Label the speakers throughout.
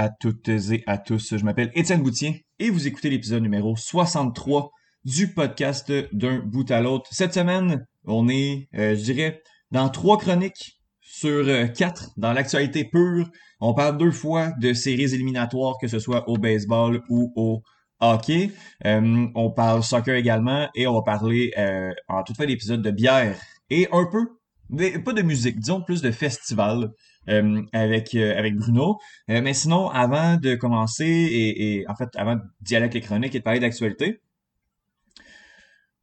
Speaker 1: À toutes et à tous. Je m'appelle Étienne Boutier et vous écoutez l'épisode numéro 63 du podcast d'un bout à l'autre. Cette semaine, on est, euh, je dirais, dans trois chroniques sur euh, quatre dans l'actualité pure. On parle deux fois de séries éliminatoires, que ce soit au baseball ou au hockey. Euh, on parle soccer également et on va parler en toute fin d'épisode de bière et un peu, mais pas de musique, disons plus de festival. Euh, avec euh, avec Bruno. Euh, mais sinon, avant de commencer et, et en fait avant d'y aller avec les chroniques et de parler d'actualité,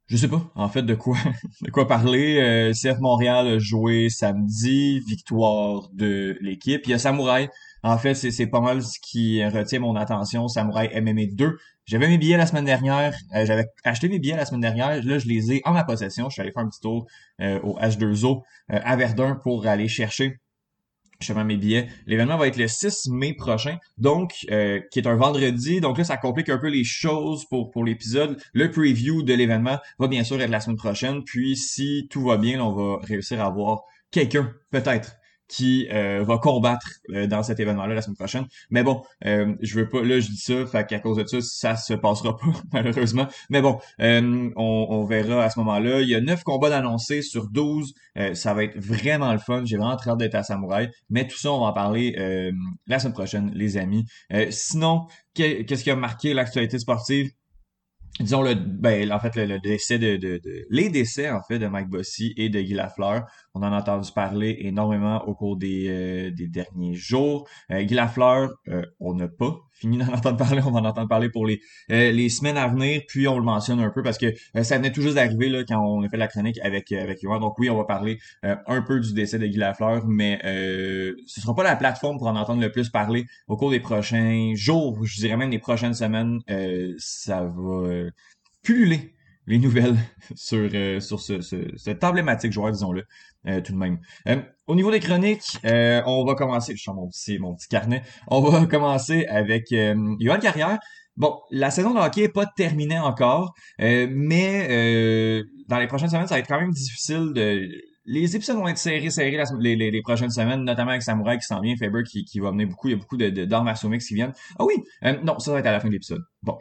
Speaker 1: je sais pas en fait de quoi de quoi parler. CF Montréal a joué samedi, victoire de l'équipe. Il y a Samouraï. En fait, c'est pas mal ce qui retient mon attention. Samouraï MMA 2. J'avais mes billets la semaine dernière. J'avais acheté mes billets la semaine dernière. Là, je les ai en ma possession. Je suis allé faire un petit tour au H2O à Verdun pour aller chercher justement mes billets. L'événement va être le 6 mai prochain, donc euh, qui est un vendredi. Donc là, ça complique un peu les choses pour, pour l'épisode. Le preview de l'événement va bien sûr être la semaine prochaine. Puis si tout va bien, on va réussir à avoir quelqu'un, peut-être, qui euh, va combattre euh, dans cet événement-là la semaine prochaine. Mais bon, euh, je veux pas, là je dis ça, fait qu'à cause de ça, ça se passera pas, malheureusement. Mais bon, on, on, verra à ce moment-là. Il y a neuf combats d'annoncés sur 12. ça va être vraiment le fun. J'ai vraiment très hâte d'être à Samouraï. Mais tout ça, on va en parler la semaine prochaine, les amis. sinon, qu'est-ce qui a marqué l'actualité sportive? disons le ben en fait le, décès de, de, les décès en fait de Mike Bossy et de Guy Lafleur on en a entendu parler énormément au cours des, euh, derniers jours. Euh, Guy Lafleur euh, on n'a pas fini d'en entendre parler. On va en entendre parler pour les les semaines à venir. Puis on le mentionne un peu parce que ça venait juste d'arriver quand on a fait la chronique avec avec Yohan. Donc oui on va parler un peu du décès de Guy Lafleur mais ce sera pas la plateforme pour en entendre le plus parler au cours des prochains jours. Je dirais même des prochaines semaines ça va pulluler les nouvelles sur, euh, sur ce, cette emblématique joueur, disons-le, euh, tout de même. Euh, au niveau des chroniques, on va commencer, je sens mon petit, mon petit carnet, on va commencer avec Johan Carrière. Bon, la saison de hockey n'est pas terminée encore, mais dans les prochaines semaines, ça va être quand même difficile de... Les épisodes vont être serrés, serrés les, les, prochaines semaines, notamment avec Samurai qui s'en vient, Faber qui, qui va venir beaucoup, il y a beaucoup de, d'arts martiaux qui viennent. Ah oui, non, ça va être à la fin de l'épisode. Bon,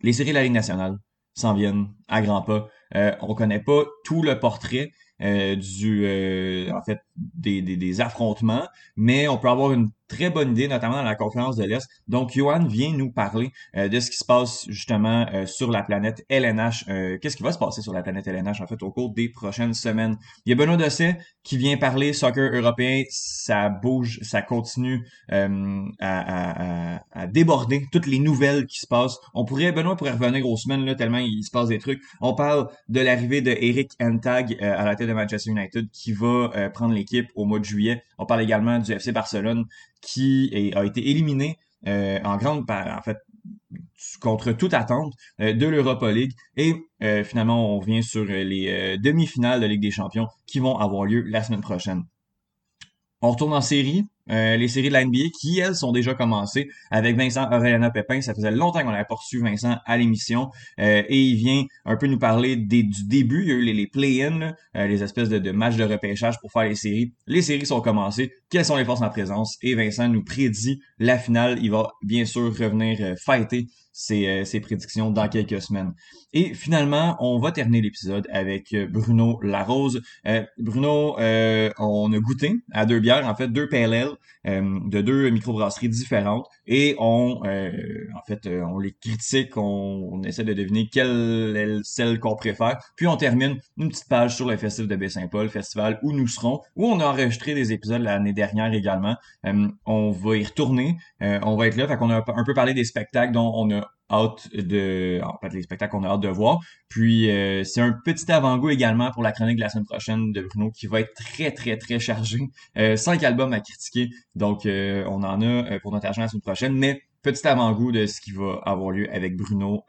Speaker 1: les séries de la Ligue nationale s'en viennent à grands pas. Euh, on connaît pas tout le portrait euh, du euh, en fait des, des, des, affrontements, mais on peut avoir une très bonne idée, notamment dans la conférence de l'Est. Donc, Johan vient nous parler euh, de ce qui se passe justement euh, sur la planète LNH. Euh, qu'est-ce qui va se passer sur la planète LNH, en fait, au cours des prochaines semaines? Il y a Benoît Dosset qui vient parler soccer européen. Ça bouge, ça continue à, à, à, déborder toutes les nouvelles qui se passent. On pourrait, Benoît pourrait revenir aux semaines, là, tellement il se passe des trucs. On parle de l'arrivée de Eric Entag à la tête de Manchester United qui va prendre l'équipe au mois de juillet. On parle également du FC Barcelone qui a été éliminé euh, en grande part, en fait, contre toute attente euh, de l'Europa League. Et euh, finalement, on revient sur les demi-finales de Ligue des Champions qui vont avoir lieu la semaine prochaine. On retourne en série. Euh, les séries de la NBA qui, elles, sont déjà commencées avec Vincent Aureliana Pépin. Ça faisait longtemps qu'on avait poursuivi Vincent à l'émission. Euh, et il vient un peu nous parler du début. Il y a eu les, les play-in, euh, les espèces de, matchs de repêchage pour faire les séries. Les séries sont commencées. Quelles sont les forces en présence? Et Vincent nous prédit la finale. Il va bien sûr revenir fighter ses, ses, prédictions dans quelques semaines. Et finalement, on va terminer l'épisode avec Bruno Larose. Bruno, on a goûté à deux bières, en fait deux pale euh, de deux microbrasseries différentes et on, euh, en fait, euh, on les critique, on, essaie de deviner quelle est celle qu'on préfère. Puis on termine une petite page sur le festival de Baie-Saint-Paul, festival où nous serons, où on a enregistré des épisodes l'année dernière également. on va y retourner, on va être là, fait qu'on a un peu parlé des spectacles dont on a hâte de en fait les spectacles qu'on a hâte de voir. Puis euh, c'est un petit avant-goût également pour la chronique de la semaine prochaine de Bruno qui va être très très très chargé euh, cinq albums à critiquer. Donc euh, on en a pour notre argent la semaine prochaine. Mais petit avant-goût de ce qui va avoir lieu avec Bruno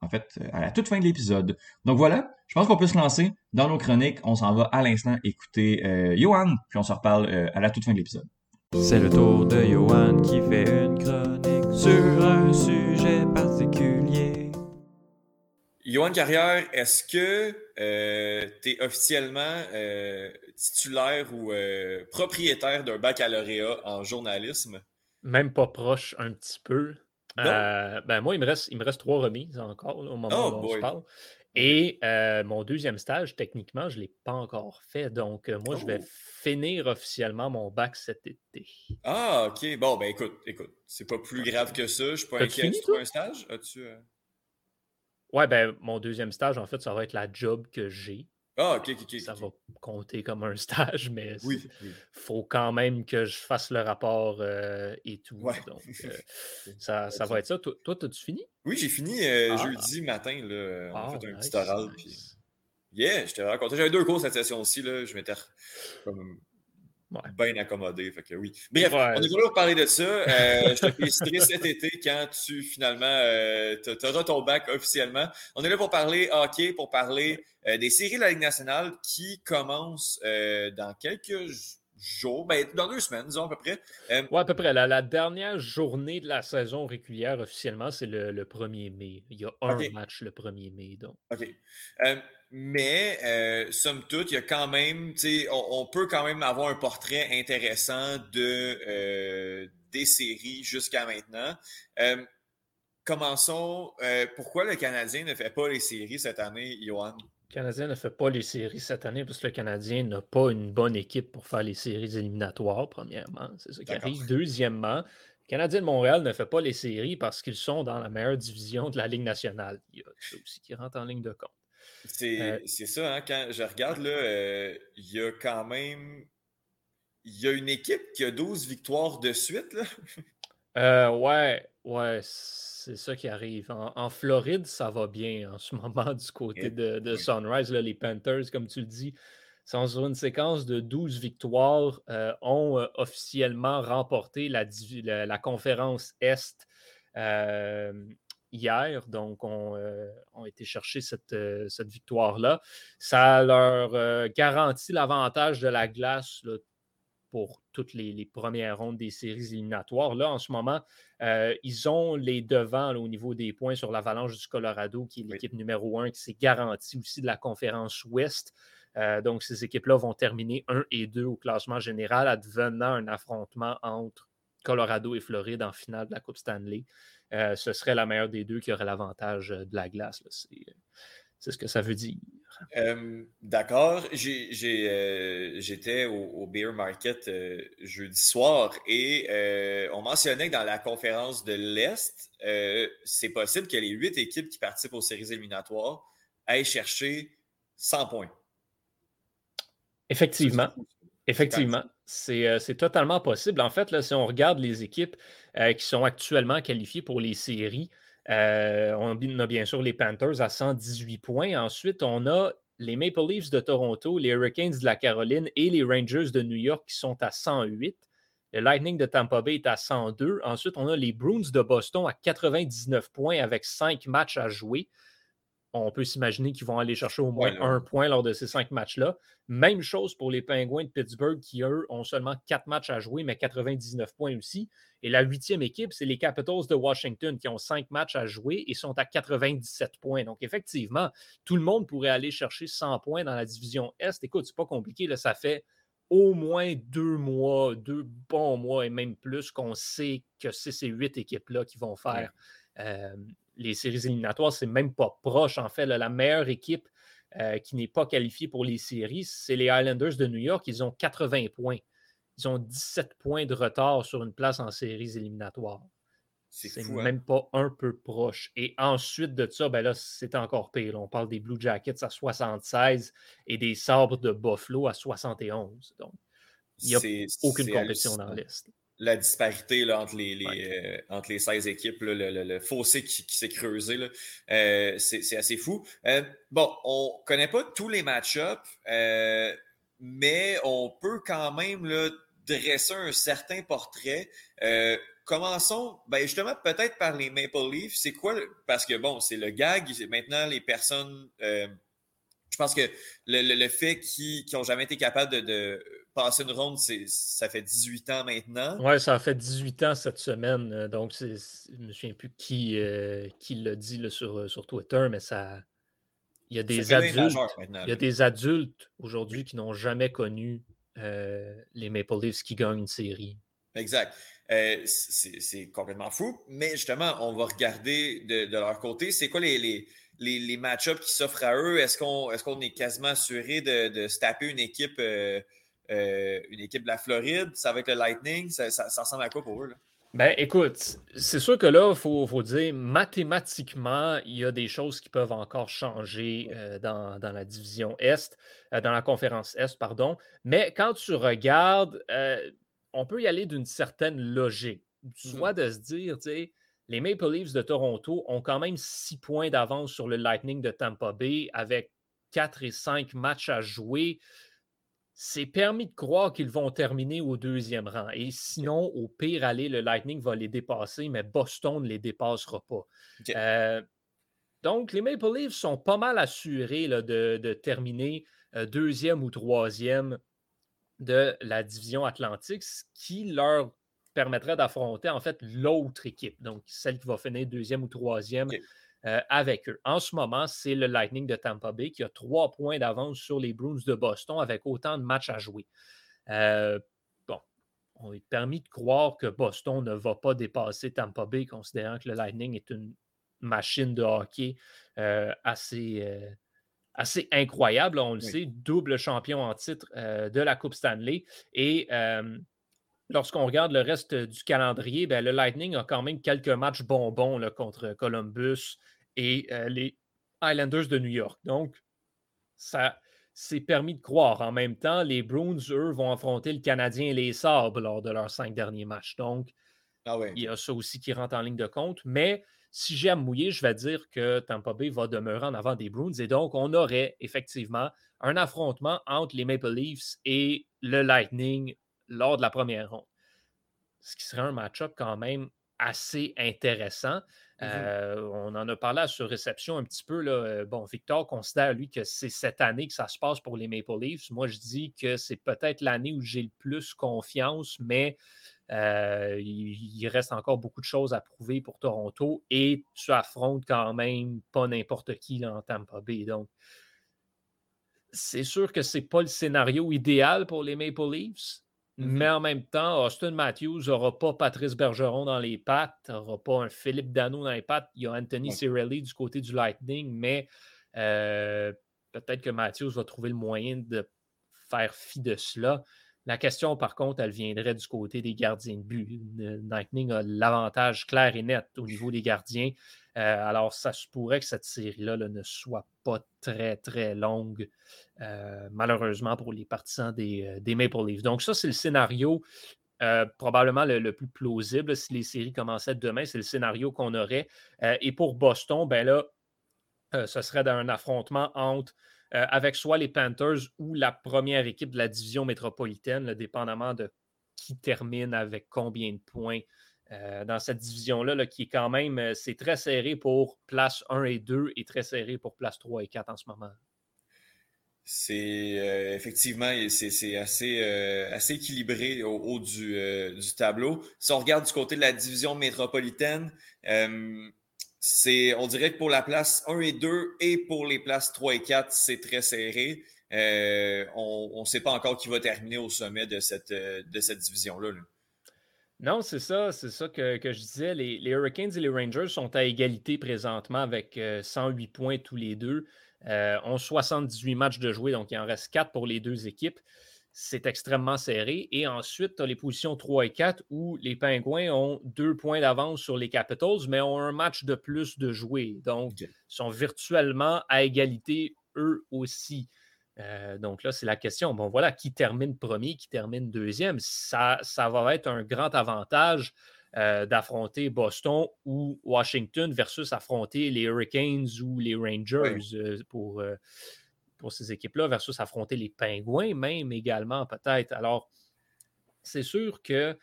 Speaker 1: en fait à la toute fin de l'épisode. Donc voilà. Je pense qu'on peut se lancer dans nos chroniques. On s'en va à l'instant écouter Johan. Puis on se reparle à la toute fin de l'épisode.
Speaker 2: C'est le tour de Johan qui fait une chronique sur un sujet particulier.
Speaker 1: Johan Carrière, est-ce que euh, tu es officiellement euh, titulaire ou euh, propriétaire d'un baccalauréat en journalisme?
Speaker 3: Même pas proche un petit peu. ben moi, il me, reste, il me reste trois remises encore au moment oh où on se parle. Et mon deuxième stage, techniquement, je ne l'ai pas encore fait. Donc, moi, je vais oh! finir officiellement mon bac cet été.
Speaker 1: Ah, OK. Bon, ben écoute, écoute, c'est pas plus grave que ça. Je suis pas inquiet. Tu un stage?
Speaker 3: As-tu. Ouais, ben, mon deuxième stage, en fait, ça va être la job que j'ai.
Speaker 1: Ah, ok, ok, ok.
Speaker 3: Ça va compter comme un stage, mais il faut quand même que je fasse le rapport euh, et tout. Donc, euh, ça, ça va être ça. Toi, as-tu fini?
Speaker 1: Oui, j'ai fini euh, ah. jeudi matin. Là, on a ah, fait un petit oral. Puis... Yeah, je t'ai raconté. J'avais deux cours cette session-ci. Je m'étais bien accommodé. Fait que oui. Bref, on est venu parler de ça. Euh, je te féliciterai cet été quand tu finalement euh, auras ton bac officiellement. On est là pour parler hockey, pour parler euh, des séries de la Ligue nationale qui commencent euh, dans quelques jours, ben, dans deux semaines, disons à peu près.
Speaker 3: oui, à peu près. La, dernière journée de la saison régulière officiellement, c'est le, 1er mai. Il y a un match le 1er mai. Donc.
Speaker 1: OK. Mais, euh, somme toute, il y a quand même, on, on peut quand même avoir un portrait intéressant de euh, des séries jusqu'à maintenant. Euh, commençons. Pourquoi le Canadien ne fait pas les séries cette année, Johan?
Speaker 3: Le Canadien ne fait pas les séries cette année parce que le Canadien n'a pas une bonne équipe pour faire les séries éliminatoires, premièrement. C'est ça qui arrive. Deuxièmement, le Canadien de Montréal ne fait pas les séries parce qu'ils sont dans la meilleure division de la Ligue nationale. Il y a ça aussi qui rentre en ligne de compte.
Speaker 1: Euh, c'est ça, hein, quand je regarde, là, euh, il y a quand même. Il y a une équipe qui a 12 victoires de suite. Là.
Speaker 3: Euh, ouais, ouais, c'est ça qui arrive. En, Floride, ça va bien en ce moment du côté de, Sunrise. Là, les Panthers, comme tu le dis, sont sur une séquence de 12 victoires, ont officiellement remporté la, la conférence Est hier, donc ont, euh, été chercher cette, euh, cette victoire-là. Ça leur euh, garantit l'avantage de la glace pour toutes les, premières rondes des séries éliminatoires. Là, en ce moment, ils ont les devants au niveau des points sur l'Avalanche du Colorado, qui est l'équipe numéro un, qui s'est garantie aussi de la conférence Ouest. donc, ces équipes-là vont terminer 1 et 2 au classement général, advenant un affrontement entre Colorado et Floride en finale de la Coupe Stanley. Euh, ce serait la meilleure des deux qui aurait l'avantage euh, de la glace. C'est ce que ça veut dire.
Speaker 1: Euh, d'accord. J'étais au, Beer Market jeudi soir et on mentionnait que dans la conférence de l'Est, c'est possible que les huit équipes qui participent aux séries éliminatoires aillent chercher 100 points.
Speaker 3: Effectivement. Effectivement. Euh, c'est totalement possible. En fait, si on regarde les équipes euh, qui sont actuellement qualifiées pour les séries, euh, on a bien sûr les Panthers à 118 points. Ensuite, on a les Maple Leafs de Toronto, les Hurricanes de la Caroline et les Rangers de New York qui sont à 108. Le Lightning de Tampa Bay est à 102. Ensuite, on a les Bruins de Boston à 99 points avec 5 matchs à jouer on peut s'imaginer qu'ils vont aller chercher au moins un point lors de ces cinq matchs-là. Même chose pour les Penguins de Pittsburgh qui, eux, ont seulement quatre matchs à jouer, mais 99 points aussi. Et la huitième équipe, c'est les Capitals de Washington qui ont cinq matchs à jouer et sont à 97 points. Donc, effectivement, tout le monde pourrait aller chercher 100 points dans la division Est. Écoute, c'est pas compliqué. Là, ça fait au moins deux mois, deux bons mois et même plus qu'on sait que c'est ces huit équipes-là qui vont faire. Euh, les séries éliminatoires, c'est même pas proche. En fait, la meilleure équipe euh, qui n'est pas qualifiée pour les séries, c'est les Islanders de New York. Ils ont 80 points. Ils ont 17 points de retard sur une place en séries éliminatoires. C'est hein? même pas un peu proche. Et ensuite de ça, ben là, c'est encore pire. On parle des Blue Jackets à 76 et des Sabres de Buffalo à 71. Donc, il n'y a aucune compétition dans l'Est
Speaker 1: la disparité là, entre, les, les euh, entre les 16 équipes, le, fossé qui, s'est creusé, euh, c'est assez fou. Euh, bon, on ne connaît pas tous les match-ups, mais on peut quand même là, dresser un certain portrait. commençons ben justement peut-être par les Maple Leafs. C'est quoi? Parce que bon, c'est le gag. Maintenant, les personnes. je pense que le, fait qu'ils n'ont jamais été capables de passer une ronde, ça fait 18 ans maintenant.
Speaker 3: Oui, ça a fait 18 ans cette semaine. Euh, donc, je ne me souviens plus qui, euh, qui l'a dit sur, sur Twitter, mais ça, Il y a des adultes, il y a des adultes aujourd'hui qui n'ont jamais connu euh, les Maple Leafs qui gagnent une série.
Speaker 1: Exact. Euh, c'est complètement fou, mais justement, on va regarder de, leur côté. C'est quoi les, les, les, match-ups qui s'offrent à eux? Est-ce qu'on est, qu'on est quasiment assuré de, de se taper une équipe, euh, une équipe de la Floride? Ça va être le Lightning? Ça, ça ressemble à quoi pour eux? Là?
Speaker 3: Ben, écoute, c'est sûr que là, il faut, dire, mathématiquement, il y a des choses qui peuvent encore changer euh, dans, la division Est, euh, dans la conférence Est, pardon. Mais quand tu regardes, euh, on peut y aller d'une certaine logique. Soit mmh. de se dire, tu sais, les Maple Leafs de Toronto ont quand même six points d'avance sur le Lightning de Tampa Bay avec quatre et cinq matchs à jouer c'est permis de croire qu'ils vont terminer au deuxième rang. Et sinon, au pire aller, le Lightning va les dépasser, mais Boston ne les dépassera pas. Euh, donc, les Maple Leafs sont pas mal assurés de, terminer euh, deuxième ou troisième de la division Atlantique, ce qui leur permettrait d'affronter en fait l'autre équipe, donc celle qui va finir deuxième ou troisième euh, avec eux. En ce moment, c'est le Lightning de Tampa Bay qui a trois points d'avance sur les Bruins de Boston avec autant de matchs à jouer. Euh, bon, on est permis de croire que Boston ne va pas dépasser Tampa Bay, considérant que le Lightning est une machine de hockey euh, assez, assez incroyable. On le sait, double champion en titre de la Coupe Stanley. Et lorsqu'on regarde le reste du calendrier, ben, le Lightning a quand même quelques matchs bonbons contre Columbus et euh, les Islanders de New York. Donc, ça s'est permis de croire. En même temps, les Bruins, eux, vont affronter le Canadien et les Sabres lors de leurs cinq derniers matchs. Donc, ah il y a ça aussi qui rentre en ligne de compte. Mais si j'ai à mouiller, je vais dire que Tampa Bay va demeurer en avant des Bruins. Et donc, on aurait effectivement un affrontement entre les Maple Leafs et le Lightning lors de la première ronde. Ce qui serait un match-up quand même assez intéressant. Mmh euh, on en a parlé sur réception un petit peu. Là. Euh, bon, Victor considère, lui, que c'est cette année que ça se passe pour les Maple Leafs. Moi, je dis que c'est peut-être l'année où j'ai le plus confiance, mais euh, il, reste encore beaucoup de choses à prouver pour Toronto et tu affrontes quand même pas n'importe qui là, en Tampa Bay. Donc, c'est sûr que ce n'est pas le scénario idéal pour les Maple Leafs, Mais en même temps, Austin Matthews n'aura pas Patrice Bergeron dans les pattes, n'aura pas un Philippe Dano dans les pattes. Il y a Anthony Cirelli du côté du Lightning, mais euh, peut-être que Matthews va trouver le moyen de faire fi de cela. La question, par contre, elle viendrait du côté des gardiens de but. Lightning a l'avantage clair et net au niveau des gardiens. Euh, alors, ça se pourrait que cette série-là ne soit pas très, très longue, euh, malheureusement pour les partisans euh, des, Maple Leafs. Donc, ça, c'est le scénario probablement le, plus plausible. Si les séries commençaient demain, c'est le scénario qu'on aurait. et pour Boston, ben là, ce serait un affrontement entre avec soit les Panthers ou la première équipe de la division métropolitaine, dépendamment de qui termine avec combien de points euh, dans cette division-là, qui est quand même, euh, c'est très serré pour place 1 et 2 et très serré pour place 3 et 4 en ce moment.
Speaker 1: C'est euh, effectivement, c'est assez, équilibré au haut du, tableau. Si on regarde du côté de la division métropolitaine, c'est, on dirait que pour la place 1 et 2 et pour les places 3 et 4, c'est très serré. on ne sait pas encore qui va terminer au sommet de cette, division-là. là
Speaker 3: non, c'est ça, c'est ça que, je disais. Les, Hurricanes et les Rangers sont à égalité présentement avec 108 euh, points tous les deux. Euh, ont 78 matchs de jouer, donc il en reste 4 pour les deux équipes. C'est extrêmement serré. Et ensuite, tu as les positions 3 et 4 où les Pingouins ont deux points d'avance sur les Capitals, mais ont un match de plus de jouer. Donc, ils sont virtuellement à égalité eux aussi. Euh, donc là, c'est la question. Bon, voilà, qui termine premier, qui termine deuxième. Ça, ça va être un grand avantage euh, d'affronter Boston ou Washington versus affronter les Hurricanes ou les Rangers euh, pour, pour ces équipes-là, versus affronter les Pingouins même également, peut-être. Alors, c'est sûr que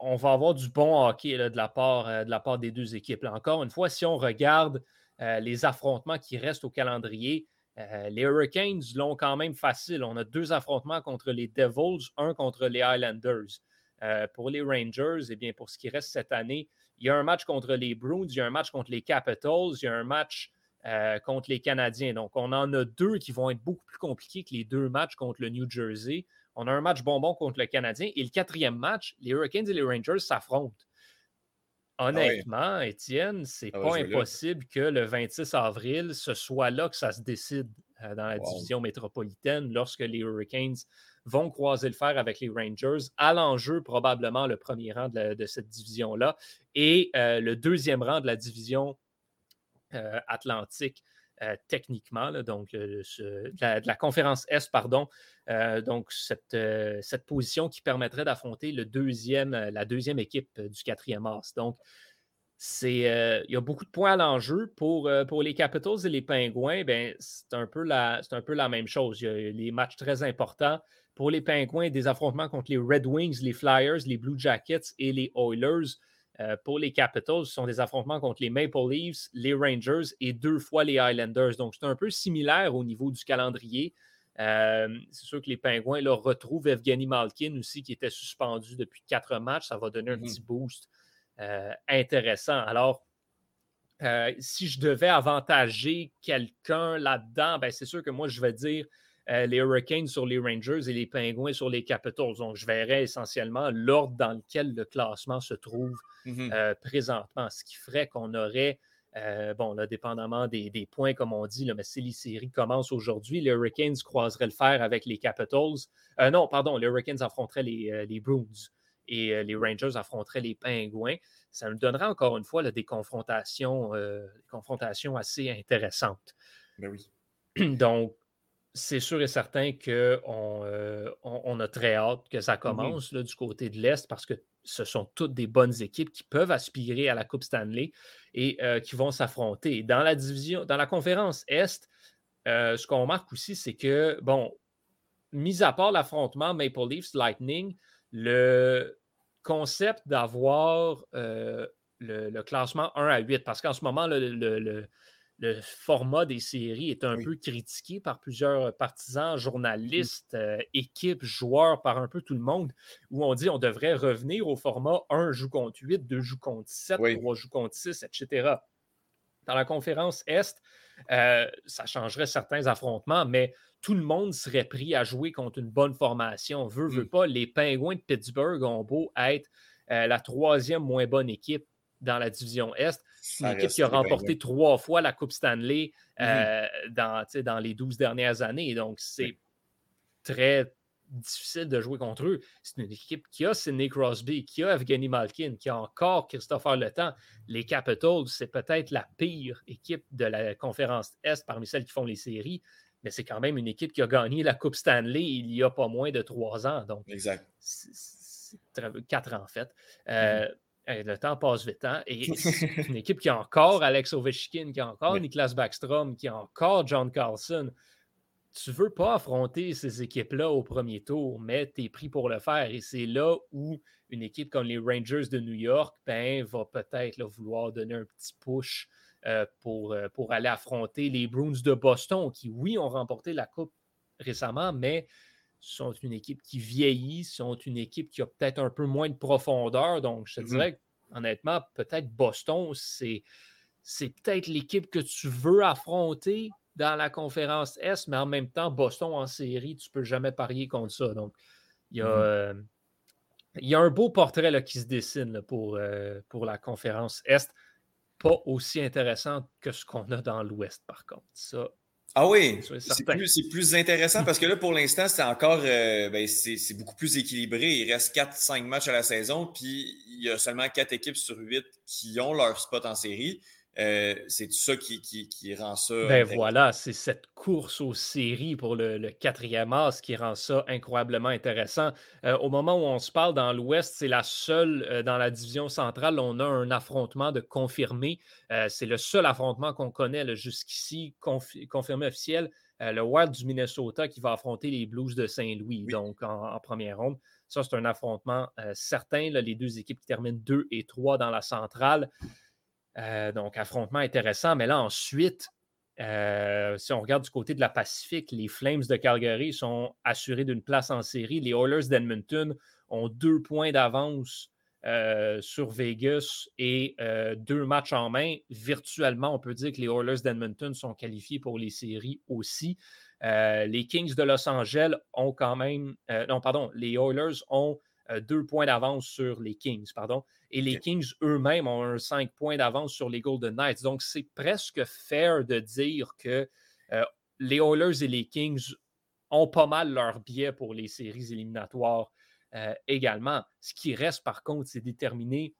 Speaker 3: on va avoir du bon hockey de, la part, de la part des deux équipes. encore une fois, si on regarde les affrontements qui restent au calendrier, euh, les Hurricanes l'ont quand même facile. On a deux affrontements contre les Devils, un contre les Highlanders. Euh, pour les Rangers, eh bien, pour ce qui reste cette année, il y a un match contre les Bruins, il y a un match contre les Capitals, il y a un match contre les Canadiens. Donc, on en a deux qui vont être beaucoup plus compliqués que les deux matchs contre le New Jersey. On a un match bonbon contre le Canadien et le quatrième match, les Hurricanes et les Rangers s'affrontent. Ah Honnêtement, Étienne, c'est ah pas impossible que le 26 avril, ce soit là que ça se décide euh, dans la division métropolitaine lorsque les Hurricanes vont croiser le fer avec les Rangers. À l'enjeu, probablement le premier rang de, cette division-là et euh, le deuxième rang de la division euh, atlantique. Techniquement, donc de, la, conférence Est, pardon. donc, cette, cette, position qui permettrait d'affronter le deuxième, la deuxième équipe du quatrième as. Donc, c'est, il y a beaucoup de points à l'enjeu. Pour, pour les Capitals et les Pingouins, ben, c'est, un peu la, c'est un peu la même chose. Il y a les matchs très importants. Pour les Pingouins, des affrontements contre les Red Wings, les Flyers, les Blue Jackets et les Oilers. Pour les Capitals, ce sont des affrontements contre les Maple Leafs, les Rangers et deux fois les Highlanders. Donc, c'est un peu similaire au niveau du calendrier. c'est sûr que les Pingouins là, retrouvent Evgeny Malkin aussi, qui était suspendu depuis quatre matchs. Ça va donner un mmh petit boost euh, intéressant. Alors, euh, si je devais avantager quelqu'un là-dedans, ben c'est sûr que moi, je vais dire euh, les Hurricanes sur les Rangers et les Pingouins sur les Capitals. Donc, je verrais essentiellement l'ordre dans lequel le classement se trouve mmh présentement, ce qui ferait qu'on aurait, bon, là, dépendamment des, points, comme on dit, là, mais si les séries commencent aujourd'hui, les Hurricanes croiseraient le fer avec les Capitals. non, pardon, les Hurricanes affronteraient les, les Bruins et les Rangers affronteraient les Pingouins. Ça nous donnerait encore une fois des, confrontations, confrontations assez intéressantes.
Speaker 1: Ben oui.
Speaker 3: Donc, c'est sûr et certain qu'on on, a très hâte que ça mmh commence là, du côté de l'Est parce que ce sont toutes des bonnes équipes qui peuvent aspirer à la Coupe Stanley et qui vont s'affronter. Dans la division, dans la conférence Est, ce qu'on remarque aussi, c'est que, bon, mis à part l'affrontement Maple Leafs Lightning, le concept d'avoir euh, le, classement 1 à 8, parce qu'en ce moment, le, format des séries est un peu critiqué par plusieurs partisans, journalistes, euh, équipes, joueurs, par un peu tout le monde, où on dit on devrait revenir au format 1 joue contre 8, 2 joue contre 7, 3 joue contre 6, etc. Dans la conférence Est, euh, ça changerait certains affrontements, mais tout le monde serait pris à jouer contre une bonne formation. Veut, veut mm. pas, les Pingouins de Pittsburgh ont beau être euh, la troisième moins bonne équipe dans la division Est. C'est une équipe qui a remporté trois fois la Coupe Stanley mm-hmm. euh, dans, dans les 12 dernières années. Donc, c'est très difficile de jouer contre eux. C'est une équipe qui a Sidney Crosby, qui a Evgeny Malkin, qui a encore Christopher Le Temps. Les Capitals, c'est peut-être la pire équipe de la conférence Est parmi celles qui font les séries mais c'est quand même une équipe qui a gagné la Coupe Stanley il y a pas moins de trois ans. Donc,
Speaker 1: exact.
Speaker 3: quatre ans, en fait. Euh, mm-hmm. Le temps passe vite. Hein? Et c'est une équipe qui a encore Alex Ovechkin, qui a encore Niklas Backstrom, qui a encore John Carlson. Tu ne veux pas affronter ces équipes-là au premier tour, mais tu es pris pour le faire. Et c'est là où une équipe comme les Rangers de New York ben, va peut-être vouloir donner un petit push euh, pour, euh, pour aller affronter les Bruins de Boston, qui, oui, ont remporté la Coupe récemment, mais sont une équipe qui vieillit, sont une équipe qui a peut-être un peu moins de profondeur. Donc, je te mm-hmm. dirais, honnêtement, peut-être Boston, c'est, c'est peut-être l'équipe que tu veux affronter dans la conférence S, mais en même temps, Boston en série, tu ne peux jamais parier contre ça. Donc, il y a, mm-hmm. euh, il y a un beau portrait là, qui se dessine pour, pour la conférence Est pas aussi intéressante que ce qu'on a dans l'Ouest, par contre. Ça,
Speaker 1: ah oui, c'est plus, intéressant parce que là, pour l'instant, c'est encore euh, ben, c'est beaucoup plus équilibré. Il reste 4-5 matchs à la saison, puis il y a seulement 4 équipes sur 8 qui ont leur spot en série. Euh, c'est ça qui, qui, rend ça.
Speaker 3: Ben voilà, c'est cette course aux séries pour le, quatrième as qui rend ça incroyablement intéressant. Euh, au moment où on se parle dans l'Ouest, c'est la seule euh, dans la division centrale, on a un affrontement de confirmé. c'est le seul affrontement qu'on connaît jusqu'ici, confirmé officiel. le Wild du Minnesota qui va affronter les Blues de Saint-Louis, donc en, première ronde. Ça, c'est un affrontement certain. les deux équipes qui terminent 2 et 3 dans la centrale. Euh, donc, affrontement intéressant. Mais là, ensuite, euh, si on regarde du côté de la Pacifique, les Flames de Calgary sont assurés d'une place en série. Les Oilers d'Edmonton ont deux points d'avance euh, sur Vegas et deux matchs en main. Virtuellement, on peut dire que les Oilers d'Edmonton sont qualifiés pour les séries aussi. les Kings de Los Angeles ont quand même. non, pardon, les Oilers ont deux points d'avance sur les Kings, pardon. Et les Kings eux-mêmes ont un cinq points d'avance sur les Golden Knights. Donc, c'est presque fair de dire que les Oilers et les Kings ont pas mal leur biais pour les séries éliminatoires euh, également. Ce qui reste, par contre, c'est déterminer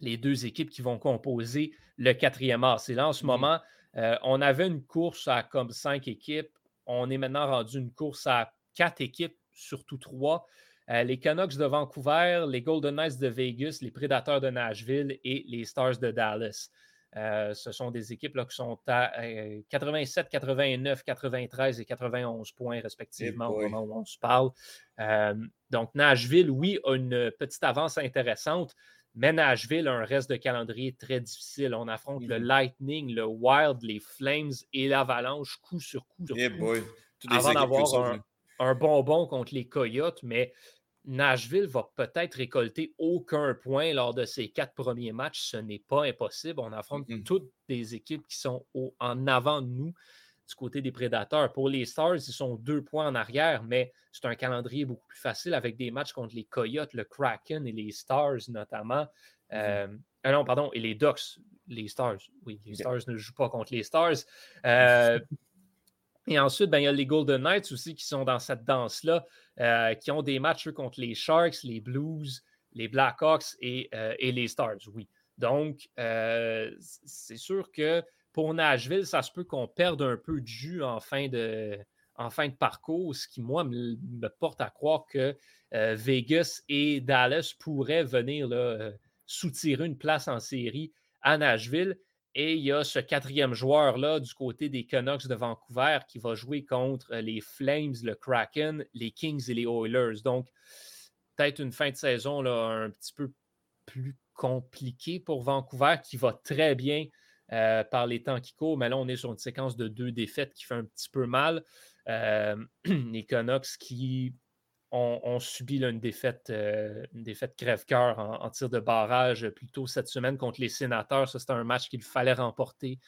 Speaker 3: les deux équipes qui vont composer le quatrième A. C'est là, en ce mmh moment, euh, on avait une course à comme cinq équipes. On est maintenant rendu une course à quatre équipes, surtout trois. Euh, les Canucks de Vancouver, les Golden Knights de Vegas, les Prédateurs de Nashville et les Stars de Dallas. Euh, ce sont des équipes là, qui sont à 87, 89, 93 et 91 points respectivement au moment où on se parle. Euh, donc, Nashville, oui, a une petite avance intéressante, mais Nashville a un reste de calendrier très difficile. On affronte le Lightning, le Wild, les Flames et l'Avalanche coup sur coup. Sur avant d'avoir un, un, bonbon contre les Coyotes, mais Nashville va peut-être récolter aucun point lors de ses quatre premiers matchs. Ce n'est pas impossible. On affronte toutes des équipes qui sont en avant de nous du côté des prédateurs. Pour les Stars, ils sont deux points en arrière, mais c'est un calendrier beaucoup plus facile avec des matchs contre les Coyotes, le Kraken et les Stars notamment. Euh, ah non, pardon, et les Ducks. Les Stars. Oui, les Stars ne jouent pas contre les Stars. Euh, et ensuite, ben, il y a les Golden Knights aussi qui sont dans cette danse-là, euh, qui ont des matchs contre les Sharks, les Blues, les Blackhawks et, euh, et les Stars, oui. Donc, euh, c'est sûr que pour Nashville, ça se peut qu'on perde un peu de jus en fin de, en fin de parcours, ce qui, moi, me, porte à croire que Vegas et Dallas pourraient venir soutirer une place en série à Nashville. Et il y a ce quatrième joueur-là du côté des Canucks de Vancouver qui va jouer contre euh, les Flames, le Kraken, les Kings et les Oilers. Donc, peut-être une fin de saison là, un petit peu plus compliquée pour Vancouver qui va très bien euh, par les temps qui courent. Mais là, on est sur une séquence de deux défaites qui fait un petit peu mal. Euh, les Canucks qui ont, subi une défaite, euh, une défaite crève-cœur en, tir de barrage plus tôt cette semaine contre les sénateurs. Ça, c'était un match qu'il fallait remporter.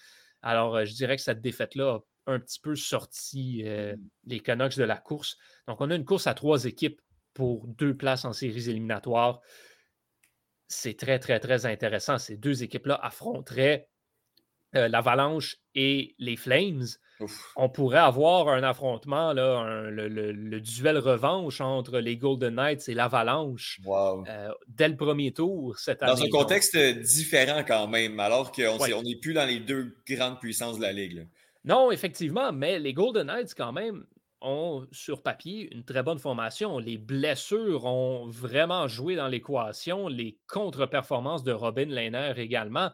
Speaker 3: Alors, euh, je dirais que cette défaite-là a un petit peu sorti euh, mm. les Canucks de la course. Donc, on a une course à trois équipes pour deux places en séries éliminatoires. C'est très, très, très intéressant. Ces deux équipes-là affronteraient l'Avalanche et les Flames on pourrait avoir un affrontement, là, le, duel revanche entre les Golden Knights et l'Avalanche euh, dès le premier tour cette
Speaker 1: année. Dans un contexte différent quand même, alors qu'on n'est plus dans les deux grandes puissances de la Ligue.
Speaker 3: Non, effectivement, mais les Golden Knights quand même ont sur papier une très bonne formation. Les blessures ont vraiment joué dans l'équation, les contre-performances de Robin Lehner également.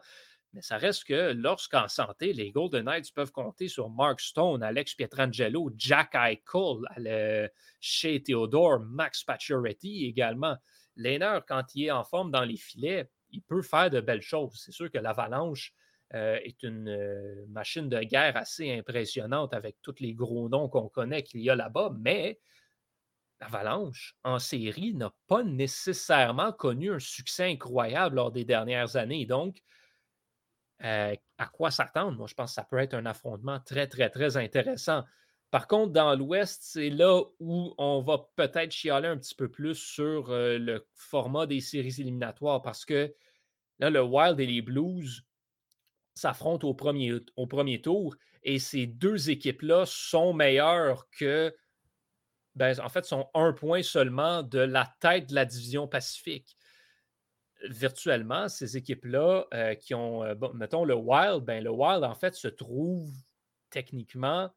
Speaker 3: Mais ça reste que lorsqu'en santé, les Golden Knights peuvent compter sur Mark Stone, Alex Pietrangelo, Jack Eichel, chez Theodore, Max Pacioretty également. Lehner, quand il est en forme dans les filets, il peut faire de belles choses. C'est sûr que l'Avalanche euh, est une euh, machine de guerre assez impressionnante avec tous les gros noms qu'on connaît qu'il y a là-bas, mais l'Avalanche en série n'a pas nécessairement connu un succès incroyable lors des dernières années. Donc, euh, à quoi s'attendre? Moi, je pense que ça peut être un affrontement très, très, très intéressant. Par contre, dans l'Ouest, c'est là où on va peut-être chialer un petit peu plus sur euh, le format des séries éliminatoires parce que là, le Wild et les Blues s'affrontent au premier, au premier tour et ces deux équipes-là sont meilleures que, ben, en fait, sont un point seulement de la tête de la division Pacifique virtuellement, ces équipes-là euh, qui ont, euh, mettons le Wild, ben, le Wild, en fait, se trouve techniquement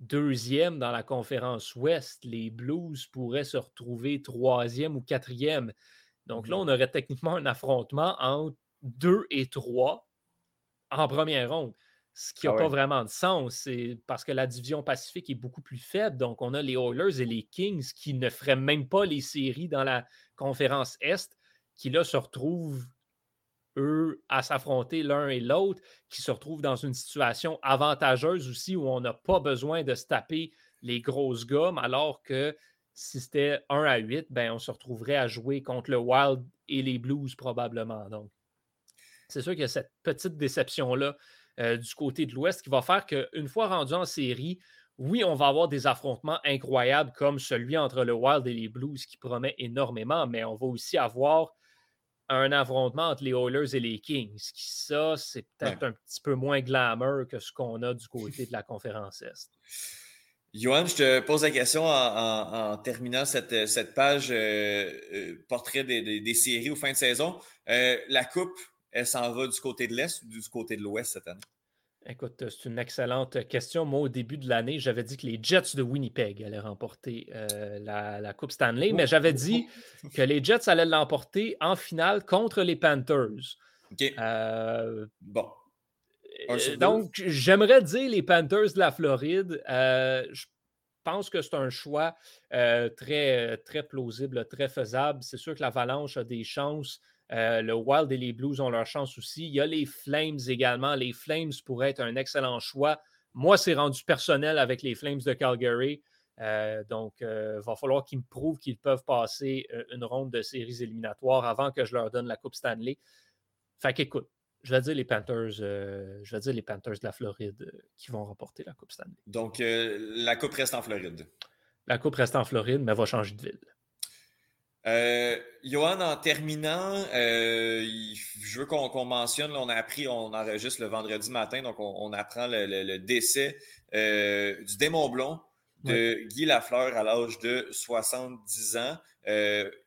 Speaker 3: deuxième dans la conférence Ouest. Les Blues pourraient se retrouver troisième ou quatrième. Donc là, mmh on aurait techniquement un affrontement entre deux et trois en première ronde. Ce qui n'a ah pas vraiment de sens, c'est parce que la division Pacifique est beaucoup plus faible. Donc, on a les Oilers et les Kings qui ne feraient même pas les séries dans la conférence Est qui là se retrouvent, eux, à s'affronter l'un et l'autre, qui se retrouvent dans une situation avantageuse aussi où on n'a pas besoin de se taper les grosses gommes, alors que si c'était 1 à 8, ben, on se retrouverait à jouer contre le Wild et les Blues probablement. Donc, c'est sûr qu'il y a cette petite déception-là euh, du côté de l'Ouest qui va faire qu'une fois rendu en série, oui, on va avoir des affrontements incroyables comme celui entre le Wild et les Blues qui promet énormément, mais on va aussi avoir un affrontement entre les Oilers et les Kings. Qui, ça, c'est peut-être un petit peu moins glamour que ce qu'on a du côté de la conférence Est.
Speaker 1: Johan, je te pose la question en, terminant cette, page euh, euh, portrait des, séries aux fin de saison. la Coupe, elle s'en va du côté de l'Est ou du côté de l'Ouest cette année?
Speaker 3: Écoute, c'est une excellente question. Moi, au début de l'année, j'avais dit que les Jets de Winnipeg allaient remporter euh, la, Coupe Stanley, mais j'avais dit que les Jets allaient l'emporter en finale contre les Panthers.
Speaker 1: OK. Euh, bon.
Speaker 3: Euh, donc, j'aimerais dire les Panthers de la Floride. je pense que c'est un choix très, très plausible, très faisable. C'est sûr que l'Avalanche a des chances euh, le Wild et les Blues ont leur chance aussi. Il y a les Flames également. Les Flames pourraient être un excellent choix. Moi, c'est rendu personnel avec les Flames de Calgary. Euh, donc, il euh, va falloir qu'ils me prouvent qu'ils peuvent passer une ronde de séries éliminatoires avant que je leur donne la Coupe Stanley. Fait qu'écoute, je vais dire les Panthers, je vais dire les Panthers de la Floride qui vont remporter la Coupe Stanley.
Speaker 1: Donc, la Coupe reste en Floride.
Speaker 3: La Coupe reste en Floride, mais va changer de ville.
Speaker 1: Euh, Johan, en terminant, euh, je veux qu'on mentionne, on a appris, on enregistre le vendredi matin, donc on, apprend le, décès euh, du démon blond de Guy Lafleur à l'âge de 70 ans.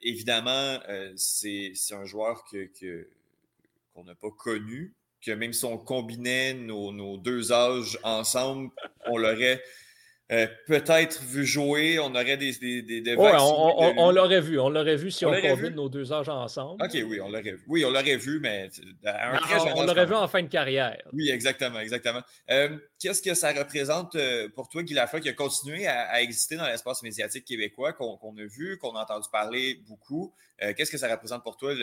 Speaker 1: évidemment, c'est un joueur qu'on que, qu'on n'a pas connu, que même si on combinait nos, nos deux âges ensemble, on l'aurait euh, peut-être vu jouer, on aurait des, des, des,
Speaker 3: on, l'aurait vu, on l'aurait vu si on, combine nos deux âges ensemble.
Speaker 1: OK, oui, on l'aurait vu. Oui, on l'aurait vu, mais un
Speaker 3: très On l'aurait vu en fin de carrière.
Speaker 1: Oui, exactement, exactement. Euh, qu'est-ce que ça représente euh, pour toi, Guy Lafleur, qui a continué à, exister dans l'espace médiatique québécois, qu'on a vu, qu'on a entendu parler beaucoup? Qu'est-ce que ça représente pour toi,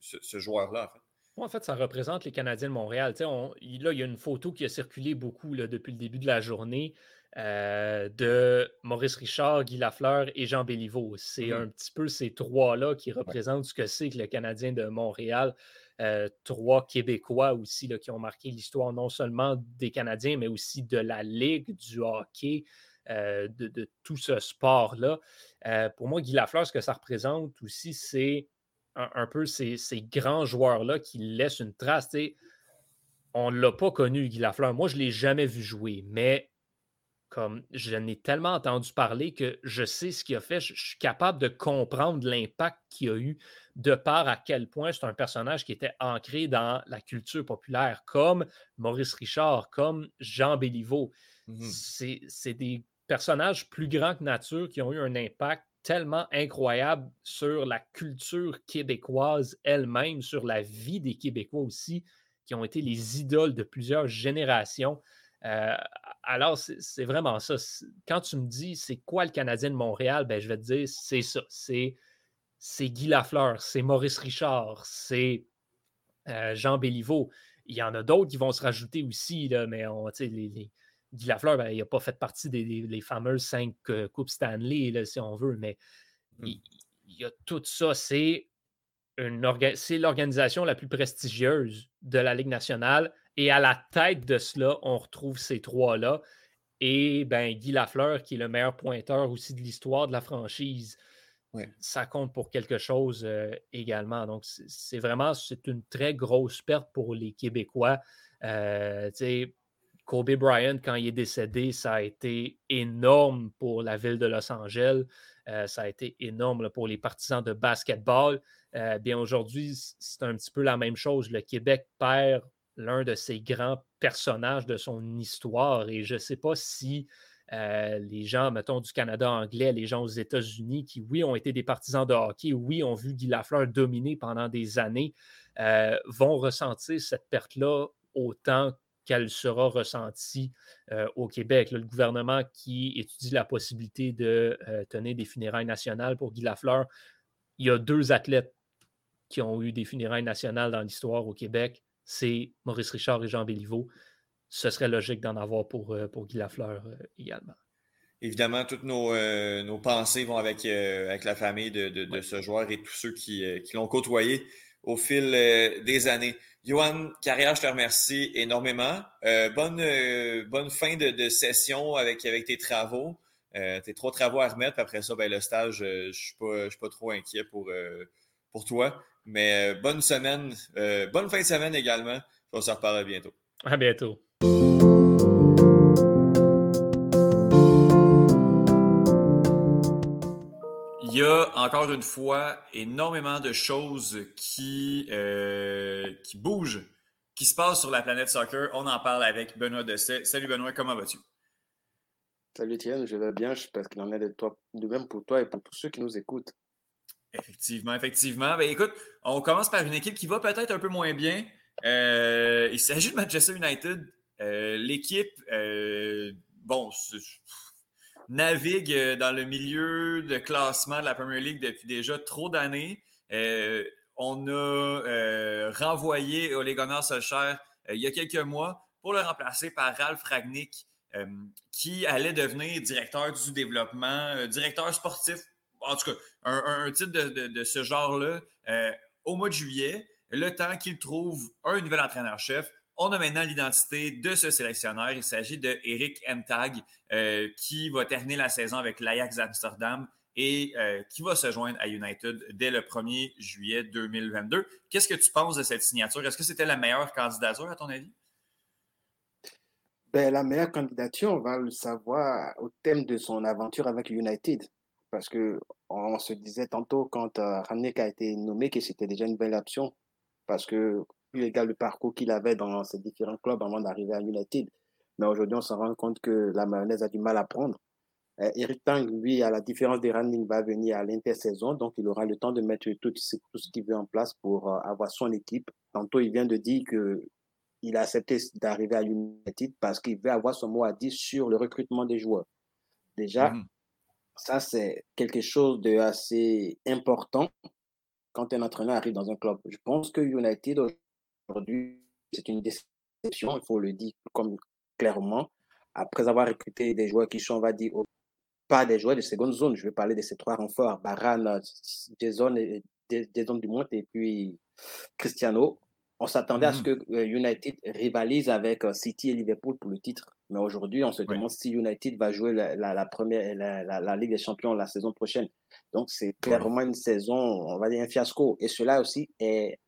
Speaker 1: ce, joueur-là, en fait?
Speaker 3: en fait, ça représente les Canadiens de Montréal. là, il y a une photo qui a circulé beaucoup depuis le début de la journée. Euh, de Maurice Richard, Guy Lafleur et Jean Béliveau. C'est mmh un petit peu ces trois-là qui représentent ce que c'est que le Canadien de Montréal. Euh, trois Québécois aussi là, qui ont marqué l'histoire non seulement des Canadiens, mais aussi de la Ligue, du hockey, euh, de, tout ce sport-là. pour moi, Guy Lafleur, ce que ça représente aussi, c'est un, peu ces, grands joueurs-là qui laissent une trace. on ne l'a pas connu, Guy Lafleur. Moi, je ne l'ai jamais vu jouer, mais comme je n'ai tellement entendu parler que je sais ce qu'il a fait, je, suis capable de comprendre l'impact qu'il a eu de par à quel point c'est un personnage qui était ancré dans la culture populaire, comme Maurice Richard, comme Jean Béliveau. Mmh c'est des personnages plus grands que nature qui ont eu un impact tellement incroyable sur la culture québécoise elle-même, sur la vie des Québécois aussi, qui ont été les idoles de plusieurs générations. Euh, alors, c'est vraiment ça. Quand tu me dis c'est quoi le Canadien de Montréal, ben, je vais te dire c'est ça. C'est Guy Lafleur, c'est Maurice Richard, c'est euh, Jean Béliveau. Il y en a d'autres qui vont se rajouter aussi, là, mais on, les, Guy Lafleur, ben, il n'a pas fait partie des, fameuses cinq euh, Coupes Stanley, si on veut, mais mmh. il, y a tout ça. C'est l'organisation la plus prestigieuse de la Ligue nationale et à la tête de cela, on retrouve ces trois-là. Et ben, Guy Lafleur, qui est le meilleur pointeur aussi de l'histoire de la franchise, ça compte pour quelque chose euh, également. Donc, c'est vraiment c'est une très grosse perte pour les Québécois. Euh, Kobe Bryant, quand il est décédé, ça a été énorme pour la ville de Los Angeles. Euh, ça a été énorme pour les partisans de basketball. Euh, bien aujourd'hui, c'est un petit peu la même chose. Le Québec perd l'un de ses grands personnages de son histoire. Et je ne sais pas si euh, les gens, mettons, du Canada anglais, les gens aux États-Unis, qui, oui, ont été des partisans de hockey, oui, ont vu Guy Lafleur dominer pendant des années, euh, vont ressentir cette perte-là autant qu'elle sera ressentie euh, au Québec. le gouvernement qui étudie la possibilité de tenir des funérailles nationales pour Guy Lafleur, il y a deux athlètes qui ont eu des funérailles nationales dans l'histoire au Québec c'est Maurice Richard et Jean Béliveau. Ce serait logique d'en avoir pour, euh, pour Guy Lafleur euh, également.
Speaker 1: évidemment, toutes nos, nos pensées vont avec, avec la famille de, de, ce joueur et tous ceux qui, qui l'ont côtoyé au fil des années. Johan Carrière, je te remercie énormément. bonne, bonne fin de, session avec, avec tes travaux. tes trois travaux à remettre. Après ça, ben, le stage, je ne suis, suis, pas trop inquiet pour, pour toi. Mais bonne semaine, bonne fin de semaine également. On se reparle bientôt.
Speaker 3: À bientôt.
Speaker 1: Il y a encore une fois énormément de choses qui, euh, qui bougent, qui se passent sur la planète soccer. On en parle avec Benoît Dessay. Salut Benoît, comment vas-tu?
Speaker 4: Salut Thierry, je vais bien. Je pense qu'il en est de, toi, de même pour toi et pour tous ceux qui nous écoutent.
Speaker 1: Effectivement, effectivement. Ben, écoute, on commence par une équipe qui va peut-être un peu moins bien. Euh, il s'agit de Manchester United. Euh, l'équipe, euh, bon, navigue dans le milieu de classement de la Premier League depuis déjà trop d'années. on a renvoyé Ole Gunnar Solskjaer il y a quelques mois pour le remplacer par Ralph Ragnick, qui allait devenir directeur du développement, directeur sportif, en tout cas, un, titre de ce genre-là au mois de juillet le temps qu'il trouve un nouvel entraîneur-chef. On a maintenant l'identité de ce sélectionneur. Il s'agit de Eric Mtag, euh, qui va terminer la saison avec l'Ajax Amsterdam et euh, qui va se joindre à United dès le 1er juillet 2022. Qu'est-ce que tu penses de cette signature? Est-ce que c'était la meilleure candidature, à ton avis?
Speaker 4: Ben, la meilleure candidature, on va le savoir au thème de son aventure avec United. Parce que on se disait tantôt quand euh, a été nommé que c'était déjà une belle option parce que il regarde le parcours qu'il avait dans ses différents clubs avant d'arriver à United. Mais aujourd'hui, on se rend compte que la mayonnaise a du mal à prendre. Euh, Eric Tang, lui, à la différence des Running, va venir à l'intersaison, donc il aura le temps de mettre tout, ce qu'il veut en place pour euh, avoir son équipe. Tantôt, il vient de dire qu'il a accepté d'arriver à United parce qu'il veut avoir son mot à dire sur le recrutement des joueurs. Déjà, mhm. Ça, c'est quelque chose de assez important quand un entraîneur arrive dans un club. Je pense que United aujourd'hui, c'est une déception, il faut le dire comme clairement. Après avoir recruté des joueurs qui sont, on va dire, pas des joueurs de seconde zone, je vais parler de ces trois renforts, Baran, Jason, et, Jason Dumont et puis Cristiano. On s'attendait à ce mmh. que euh, United rivalise avec euh, City et Liverpool pour le titre. Mais aujourd'hui, on se demande si United va jouer la, première, la, Ligue des Champions la saison prochaine. Donc, c'est clairement une saison, on va dire un fiasco. Et cela aussi est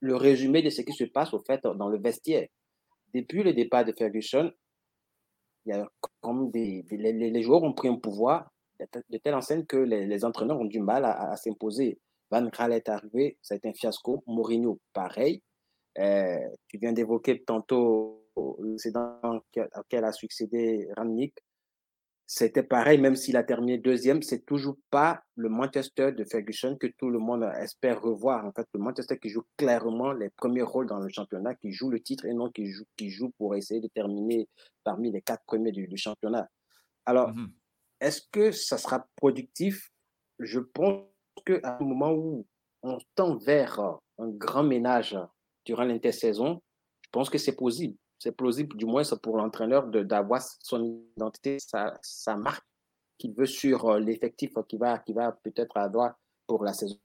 Speaker 4: le résumé de ce qui se passe, au fait, dans le vestiaire. Depuis le départ de Ferguson, il y a comme des, les, joueurs ont pris un pouvoir de telle enseigne que les, entraîneurs ont du mal à, s'imposer. Van Gaal est arrivé, ça a été un fiasco. Mourinho, pareil. Euh, tu viens d'évoquer tantôt l'incident auquel a succédé Rangnick. C'était pareil, même s'il a terminé deuxième, c'est toujours pas le Manchester de Ferguson que tout le monde espère revoir. En fait, le Manchester qui joue clairement les premiers rôles dans le championnat, qui joue le titre et non qui joue, qui joue pour essayer de terminer parmi les quatre premiers du, championnat. Alors, mmh est-ce que ça sera productif? Je pense qu'à un moment où on tend vers un grand ménage durant l'intersaison, je pense que c'est possible c'est plausible, du moins pour l'entraîneur, d'avoir son identité, sa, marque qu'il veut sur euh, l'effectif qu'il va, qui va peut-être avoir pour la saison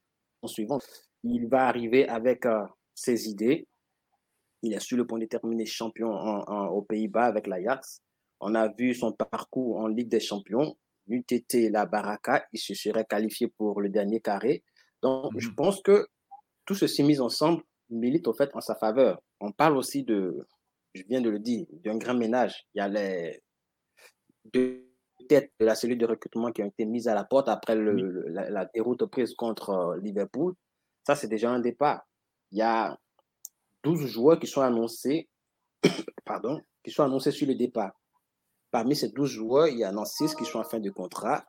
Speaker 4: suivante. Il va arriver avec euh, ses idées. Il est sur le point de terminer champion aux Pays-Bas avec l'Ajax. On a vu son parcours en Ligue des Champions. L'UTT, la Baraka, il se serait qualifié pour le dernier carré. Donc, je mhm. pense que tout ceci mis ensemble milite au fait en sa faveur. On parle aussi de, je viens de le dire, d'un grand ménage. Il y a les deux têtes de la cellule de recrutement qui ont été mises à la porte après la, déroute prise contre euh, Liverpool. Ça, c'est déjà un départ. Il y a 12 joueurs qui sont annoncés, pardon, qui sont annoncés sur le départ. Parmi ces 12 joueurs, il y en a 6 qui sont en fin de contrat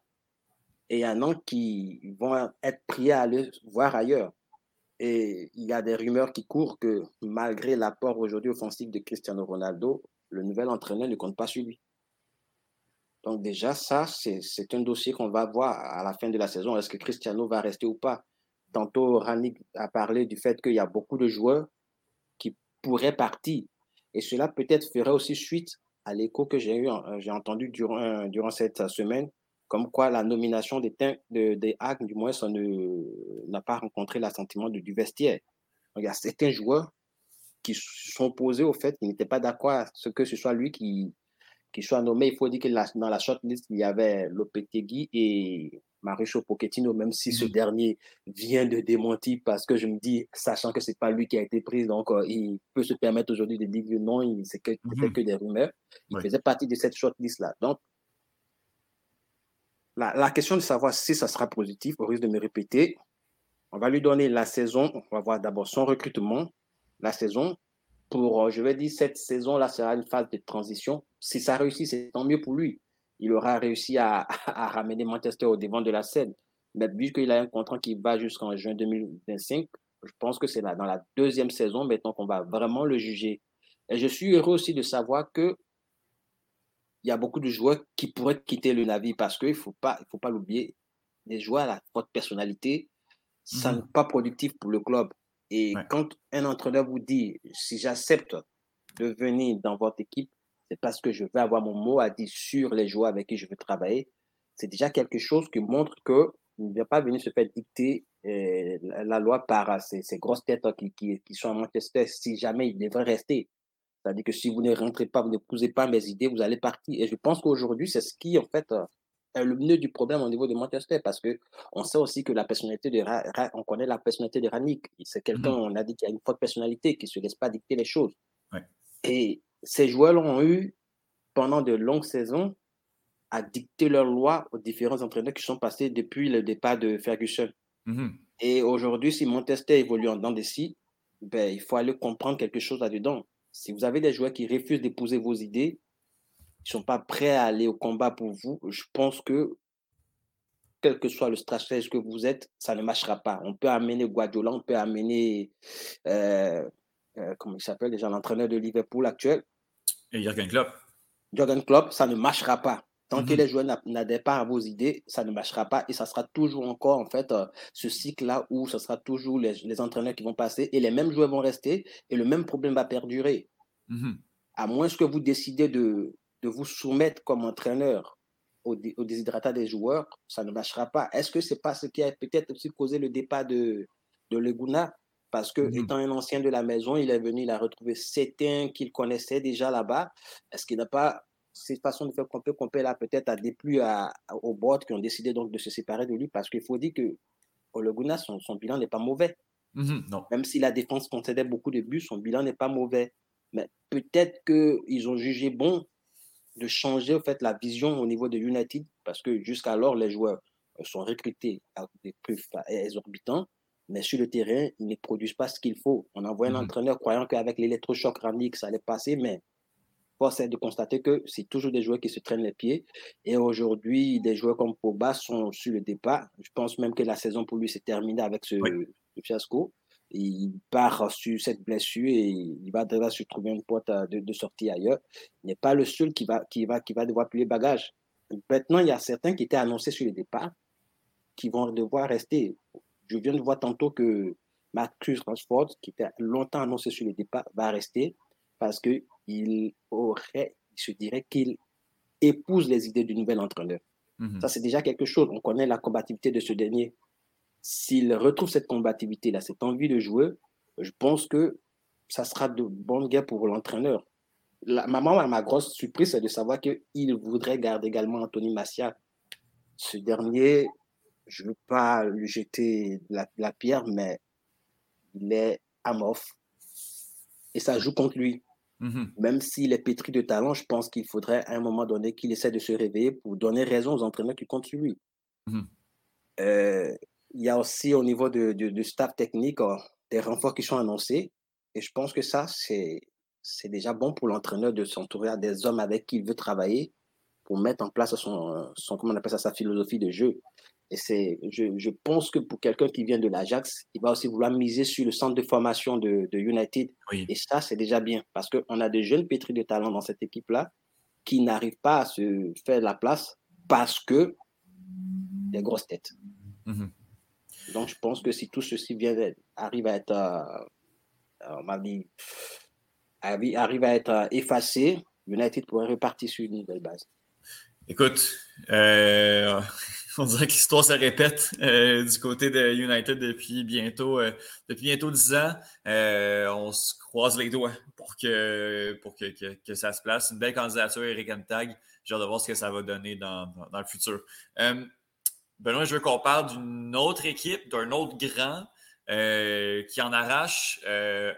Speaker 4: et il y en a qui vont être priés à aller voir ailleurs. Et il y a des rumeurs qui courent que malgré l'apport aujourd'hui offensif de Cristiano Ronaldo, le nouvel entraîneur ne compte pas sur lui. Donc déjà, ça, c'est un dossier qu'on va voir à la fin de la saison. Est-ce que Cristiano va rester ou pas? Tantôt, Rannick a parlé du fait qu'il y a beaucoup de joueurs qui pourraient partir. Et cela peut-être ferait aussi suite à l'écho que j'ai eu, j'ai entendu durant, durant cette semaine, comme quoi la nomination des, de, des Hagues, du moins, ça n'a pas rencontré l'assentiment du vestiaire. Il y a certains joueurs qui sont posés au fait qu'ils n'étaient pas d'accord à ce que ce soit lui qui, qui soit nommé. Il faut dire que dans la shortlist, il y avait Lopetegui et Mauricio Pochettino, même si ce mm. dernier vient de démentir parce que je me dis, sachant que ce n'est pas lui qui a été pris, donc euh, il peut se permettre aujourd'hui de dire que non, c'est que, mm-hmm. que des rumeurs. Il faisait partie de cette shortlist-là. Donc, la, question de savoir si ça sera positif, au risque de me répéter, on va lui donner la saison, on va voir d'abord son recrutement, la saison. Pour, euh, je vais dire, cette saison-là sera une phase de transition. Si ça réussit, c'est tant mieux pour lui. Il aura réussi à, ramener Manchester au devant de la scène. Mais vu qu'il a un contrat qui va jusqu'en juin 2025, je pense que c'est dans la deuxième saison maintenant qu'on va vraiment le juger. Et je suis heureux aussi de savoir que il y a beaucoup de joueurs qui pourraient quitter le navire parce qu'il ne faut pas, il faut pas l'oublier. Les joueurs à la forte personnalité, ça mmh n'est pas productif pour le club. Et quand un entraîneur vous dit, si j'accepte de venir dans votre équipe, c'est parce que je vais avoir mon mot à dire sur les joueurs avec qui je veux travailler. C'est déjà quelque chose qui montre que ne vient pas venir se faire dicter euh, la, loi par ces, grosses têtes qui, qui, qui, sont à Manchester si jamais il devrait rester. C'est-à-dire que si vous ne rentrez pas, vous n'épousez pas mes idées, vous allez partir. Et je pense qu'aujourd'hui, c'est ce qui, en fait, euh, le nœud du problème au niveau de Manchester parce que on sait aussi que la personnalité de on connaît la personnalité de Ranick. C'est quelqu'un, mmh. on a dit qu'il a une forte personnalité, qui ne se laisse pas dicter les choses. Et ces joueurs l'ont eu pendant de longues saisons à dicter leurs lois aux différents entraîneurs qui sont passés depuis le départ de Ferguson. Mmh Et aujourd'hui, si Manchester évolue en dents de scie, ben, il faut aller comprendre quelque chose là-dedans. Si vous avez des joueurs qui refusent d'épouser vos idées, ne sont pas prêts à aller au combat pour vous, je pense que quel que soit le stratège que vous êtes, ça ne marchera pas. On peut amener Guardiola, on peut amener, euh, euh, comment il s'appelle déjà, l'entraîneur de Liverpool actuel.
Speaker 1: Et Jürgen Klopp.
Speaker 4: Jürgen Klopp, ça ne marchera pas. Tant que mhm. les joueurs n'adhèrent pas à vos idées, ça ne marchera pas et ça sera toujours encore en fait euh, ce cycle-là où ce sera toujours les, les, entraîneurs qui vont passer et les mêmes joueurs vont rester et le même problème va perdurer. Mhm. À moins que vous décidez de, de vous soumettre comme entraîneur au, au déshydratat des joueurs, ça ne marchera pas. Est-ce que c'est pas ce qui a peut-être aussi causé le départ de, de Leguna Parce que, mmh étant un ancien de la maison, il est venu, il a retrouvé certains qu'il connaissait déjà là-bas. Est-ce qu'il n'a pas cette façon de faire qu'on peut là peut-être a déplu à, au board qui ont décidé donc de se séparer de lui parce qu'il faut dire que Oleguna, son, son bilan n'est pas mauvais. Mmh non. Même si la défense concédait beaucoup de buts, son bilan n'est pas mauvais. Mais peut-être qu'ils ont jugé bon de changer en fait, la vision au niveau de United parce que jusqu'alors, les joueurs sont recrutés à des prix exorbitants, mais sur le terrain, ils ne produisent pas ce qu'il faut. On envoie un mmh entraîneur croyant qu'avec l'électrochoc que ça allait passer, mais force est de constater que c'est toujours des joueurs qui se traînent les pieds. Et aujourd'hui, des joueurs comme Poba sont sur le départ. Je pense même que la saison pour lui s'est terminée avec ce fiasco il part sur cette blessure et il va devoir se trouver une porte de, de sortie ailleurs. Il n'est pas le seul qui va, qui, va, qui va devoir plier bagage. Maintenant, il y a certains qui étaient annoncés sur le départ qui vont devoir rester. Je viens de voir tantôt que Marcus Rashford, qui était longtemps annoncé sur le départ, va rester parce qu'il aurait, il se dirait qu'il épouse les idées du nouvel entraîneur. Mhm. Ça, c'est déjà quelque chose. On connaît la combativité de ce dernier s'il retrouve cette combativité-là, cette envie de jouer, je pense que ça sera de bonnes guerres pour l'entraîneur. La, maman, ma grosse surprise, c'est de savoir qu'il voudrait garder également Anthony Massia. Ce dernier, je ne veux pas lui jeter la, pierre, mais il est amorphe. Et ça joue contre lui. Mm-hmm. Même s'il est pétri de talent, je pense qu'il faudrait à un moment donné qu'il essaie de se réveiller pour donner raison aux entraîneurs qui comptent sur lui. Mm-hmm. Euh, il y a aussi au niveau du de, staff technique euh, des renforts qui sont annoncés. Et je pense que ça, c'est déjà bon pour l'entraîneur de s'entourer des hommes avec qui il veut travailler pour mettre en place son, son comment on appelle ça, sa philosophie de jeu. Et c'est, je, je, pense que pour quelqu'un qui vient de l'Ajax, il va aussi vouloir miser sur le centre de formation de, de United. Et ça, c'est déjà bien parce qu'on a des jeunes pétris de talent dans cette équipe-là qui n'arrivent pas à se faire la place parce que des grosses têtes. Mmh donc, je pense que si tout ceci vient arrive à être, euh, euh, arrive à être euh, effacé, United pourrait repartir sur une nouvelle base.
Speaker 1: Écoute, euh, on dirait que l'histoire se répète euh, du côté de United depuis bientôt, euh, depuis bientôt 10 ans. on se croise les doigts pour que, pour que, que, ça se place. Une belle candidature, Eric Tag. J'ai hâte de voir ce que ça va donner dans, dans, le futur. Benoît, je veux qu'on parle d'une autre équipe, d'un autre grand qui en arrache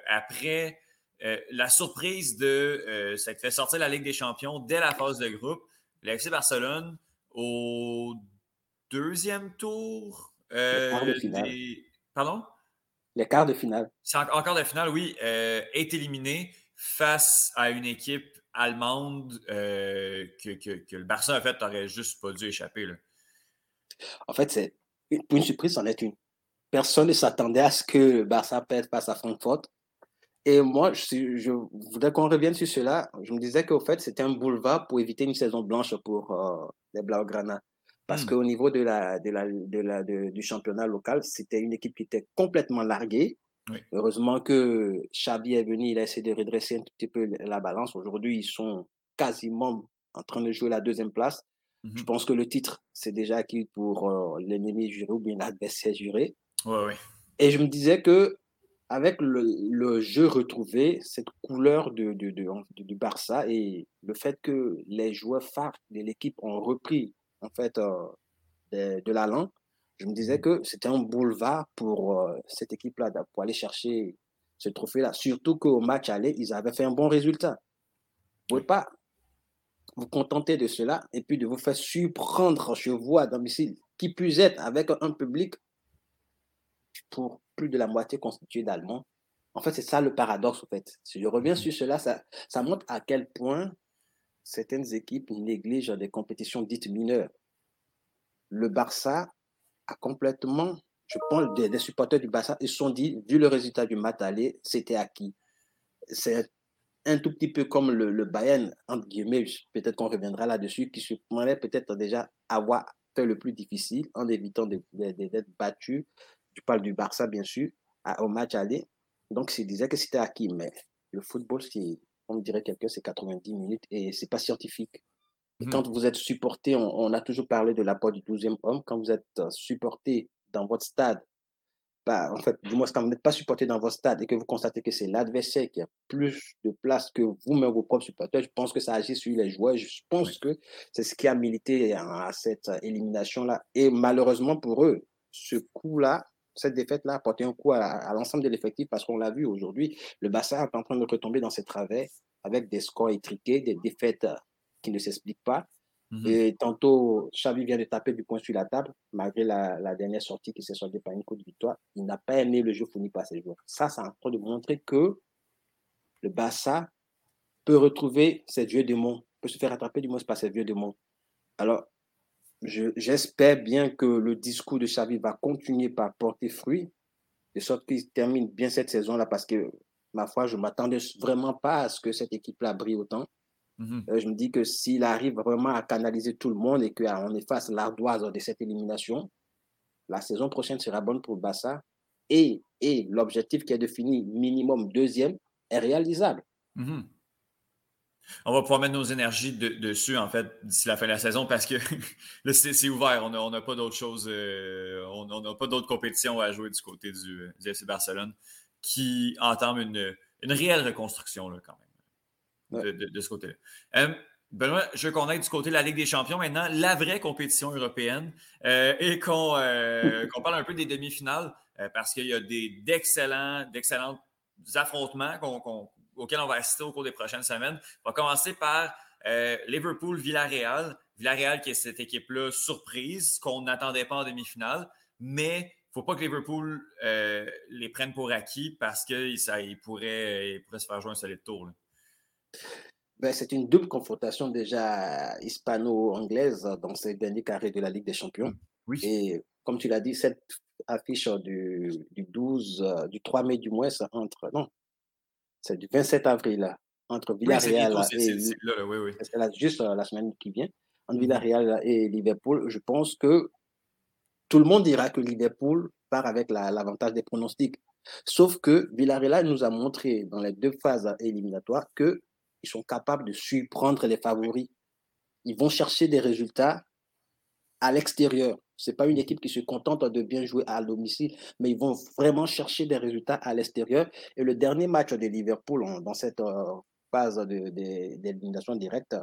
Speaker 1: après la surprise de ça fait sortir la Ligue des Champions dès la phase de groupe. L'FC Barcelone au deuxième tour.
Speaker 4: Euh, quart de finale.
Speaker 1: Pardon?
Speaker 4: Les quarts de finale.
Speaker 1: En, quart de finale, oui, euh, est éliminé face à une équipe allemande euh, que, que, le Barça, en fait, n'aurait juste pas dû échapper. Là.
Speaker 4: En fait, c'est pour une surprise, c'en est une. Personne ne s'attendait à ce que le Barça perde face à Francfort. Et moi, je, je voudrais qu'on revienne sur cela. Je me disais qu'au fait, c'était un boulevard pour éviter une saison blanche pour euh, les Blaugrana. Parce hmm. qu'au niveau de la, de la, de la, du championnat local, c'était une équipe qui était complètement larguée. Heureusement que Xabi est venu, il a essayé de redresser un petit peu la balance. Aujourd'hui, ils sont quasiment en train de jouer la deuxième place. Je mhm. pense que le titre, c'est déjà acquis pour euh, l'ennemi juré ou bien l'adversaire juré.
Speaker 1: Ouais, ouais.
Speaker 4: Et je me disais que avec le, le, jeu retrouvé, cette couleur de, de, de, du Barça et le fait que les joueurs phares de l'équipe ont repris en fait euh, de, de l'allant, je me disais que c'était un boulevard pour euh, cette équipe-là pour aller chercher ce trophée-là. Surtout qu'au match aller, ils avaient fait un bon résultat. Vous ne pouvez pas vous contenter de cela et puis de vous faire surprendre chez vous à domicile, qui puisse être avec un public pour plus de la moitié constitué d'Allemands. En fait, c'est ça le paradoxe, en fait. Si je reviens sur cela, ça, ça montre à quel point certaines équipes négligent des compétitions dites mineures. Le Barça a complètement, je pense, des, supporters du Barça, ils se sont dit, vu le résultat du match aller, c'était acquis. C'est un tout petit peu comme le, Bayern, entre guillemets, peut-être qu'on reviendra là-dessus, qui se pourrait peut-être déjà avoir fait le plus difficile en évitant d'être battu tu parles du Barça, bien sûr, au match aller. Donc, c'est disait que c'était acquis. Mais le football, on dirait quelqu'un, c'est 90 minutes et c'est pas scientifique. Et mhm. quand vous êtes supporté, on, a toujours parlé de l'apport du 12e homme. Quand vous êtes euh, supporté dans votre stade, bah, en fait, du moins, quand vous n'êtes pas supporté dans votre stade et que vous constatez que c'est l'adversaire qui a plus de place que vous-même, vos propres supporters, je pense que ça agit sur les joueurs. Je pense que c'est ce qui a milité à cette élimination-là. Et malheureusement pour eux, ce coup-là cette défaite-là a porté un coup à, l'ensemble de l'effectif parce qu'on l'a vu aujourd'hui, le Bassin est en train de retomber dans ses travers avec des scores étriqués, des défaites euh, qui ne s'expliquent pas. Mhm. Et tantôt, Xavi vient de taper du poing sur la table, malgré la, dernière sortie qui s'est soldée par une coup de victoire. Il n'a pas aimé le jeu fourni par ses joueurs. Ça, c'est en train de montrer que le Barça peut retrouver ses vieux démons, peut se faire attraper du moins par ses vieux démons. Alors, j'espère bien que le discours de Xavi va continuer par porter fruit, de sorte qu'il termine bien cette saison-là, parce que, ma foi, je ne m'attendais vraiment pas à ce que cette équipe-là brille autant. Mhm. Euh, je me dis que s'il arrive vraiment à canaliser tout le monde et qu'on efface l'ardoise de cette élimination, la saison prochaine sera bonne pour Bassa. Et, et l'objectif qui est défini, minimum deuxième, est réalisable.
Speaker 1: Mhm. On va pouvoir mettre nos énergies dessus, en fait, d'ici la fin de la saison parce que là, c'est ouvert. On n'a pas d'autres choses. Euh, on n'a pas d'autres compétitions à jouer du côté du, FC Barcelone qui entame une, réelle reconstruction, là, quand même, de, ce côté-là. Euh, Benoît, je veux qu'on aille du côté de la Ligue des Champions maintenant, la vraie compétition européenne, euh, et qu'on parle un peu des demi-finales parce qu'il y a d'excellents affrontements qu'on auquel on va assister au cours des prochaines semaines. On va commencer par euh, Liverpool-Villarreal. Villarreal qui est cette équipe-là surprise, qu'on n'attendait pas en demi-finale, mais il ne faut pas que Liverpool euh, les prenne pour acquis parce qu'il pourrait, pourrait se faire jouer un solide tour.
Speaker 4: Ben, c'est une double confrontation déjà hispano-anglaise dans ces derniers carrés de la Ligue des Champions. Oui. Et comme tu l'as dit, cette affiche du, du 12, euh, du 3 mai du mois, entre, non, c'est du 27 avril, entre Villarreal et. C'est juste la semaine qui vient. Entre mm-hmm. Villarreal et Liverpool, je pense que tout le monde dira que Liverpool part avec l'avantage des pronostics. Sauf que Villarreal nous a montré dans les deux phases éliminatoires que ils sont capables de surprendre les favoris. Ils vont chercher des résultats à l'extérieur. Ce n'est pas une équipe qui se contente de bien jouer à domicile, mais ils vont vraiment chercher des résultats à l'extérieur. Et le dernier match de Liverpool dans cette euh, phase d'élimination directe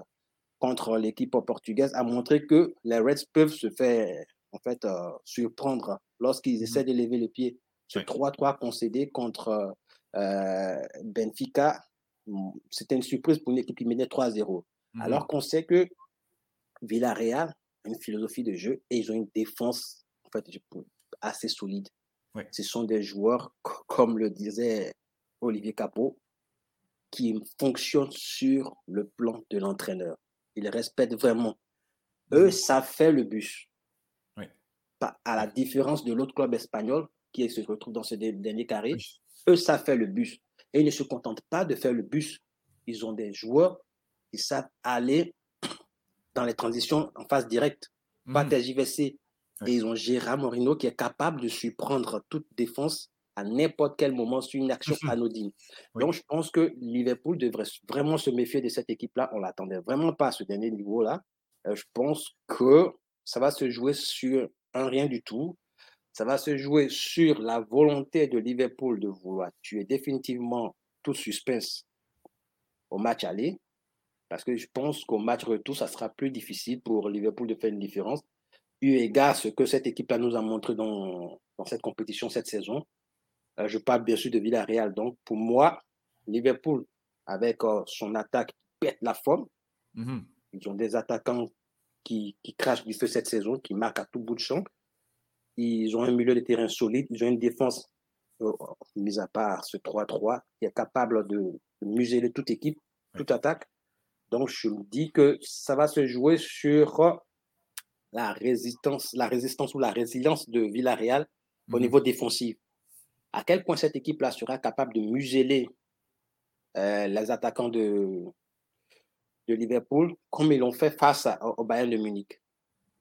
Speaker 4: contre l'équipe portugaise a montré que les Reds peuvent se faire en fait, euh, surprendre lorsqu'ils mmh essaient de lever le pied. Ce 3-3 concédé contre euh, Benfica, mmh, c'était une surprise pour une équipe qui menait 3-0. Mmh Alors qu'on sait que Villarreal une philosophie de jeu et ils ont une défense en fait, assez solide. Ce sont des joueurs, comme le disait Olivier Capot, qui fonctionnent sur le plan de l'entraîneur. Ils respectent vraiment. Eux, ça fait le bus. À la différence de l'autre club espagnol qui se retrouve dans ce dernier carré, eux, ça fait le bus. Et ils ne se contentent pas de faire le bus. Ils ont des joueurs qui savent aller dans les transitions en phase directe, pas mmh. JVC. Et ils ont Gérard Morino qui est capable de surprendre toute défense à n'importe quel moment sur une action mmh anodine. Donc, je pense que Liverpool devrait vraiment se méfier de cette équipe-là. On l'attendait vraiment pas à ce dernier niveau-là. Euh, je pense que ça va se jouer sur un rien du tout. Ça va se jouer sur la volonté de Liverpool de vouloir tuer définitivement tout suspense au match aller. Parce que je pense qu'au match retour, ça sera plus difficile pour Liverpool de faire une différence. Eu égard ce que cette équipe-là nous a montré dans, dans cette compétition cette saison. Euh, je parle bien sûr de Villarreal. Donc, pour moi, Liverpool, avec euh, son attaque pète la forme, mmh ils ont des attaquants qui, qui, crachent du feu cette saison, qui marquent à tout bout de champ. Ils ont un milieu de terrain solide. Ils ont une défense, euh, mis à part ce 3-3, qui est capable de, de museler toute équipe, toute attaque. Donc, je me dis que ça va se jouer sur la résistance, la résistance ou la résilience de Villarreal au mmh niveau défensif. À quel point cette équipe-là sera capable de museler euh, les attaquants de, de Liverpool comme ils l'ont fait face au Bayern de Munich?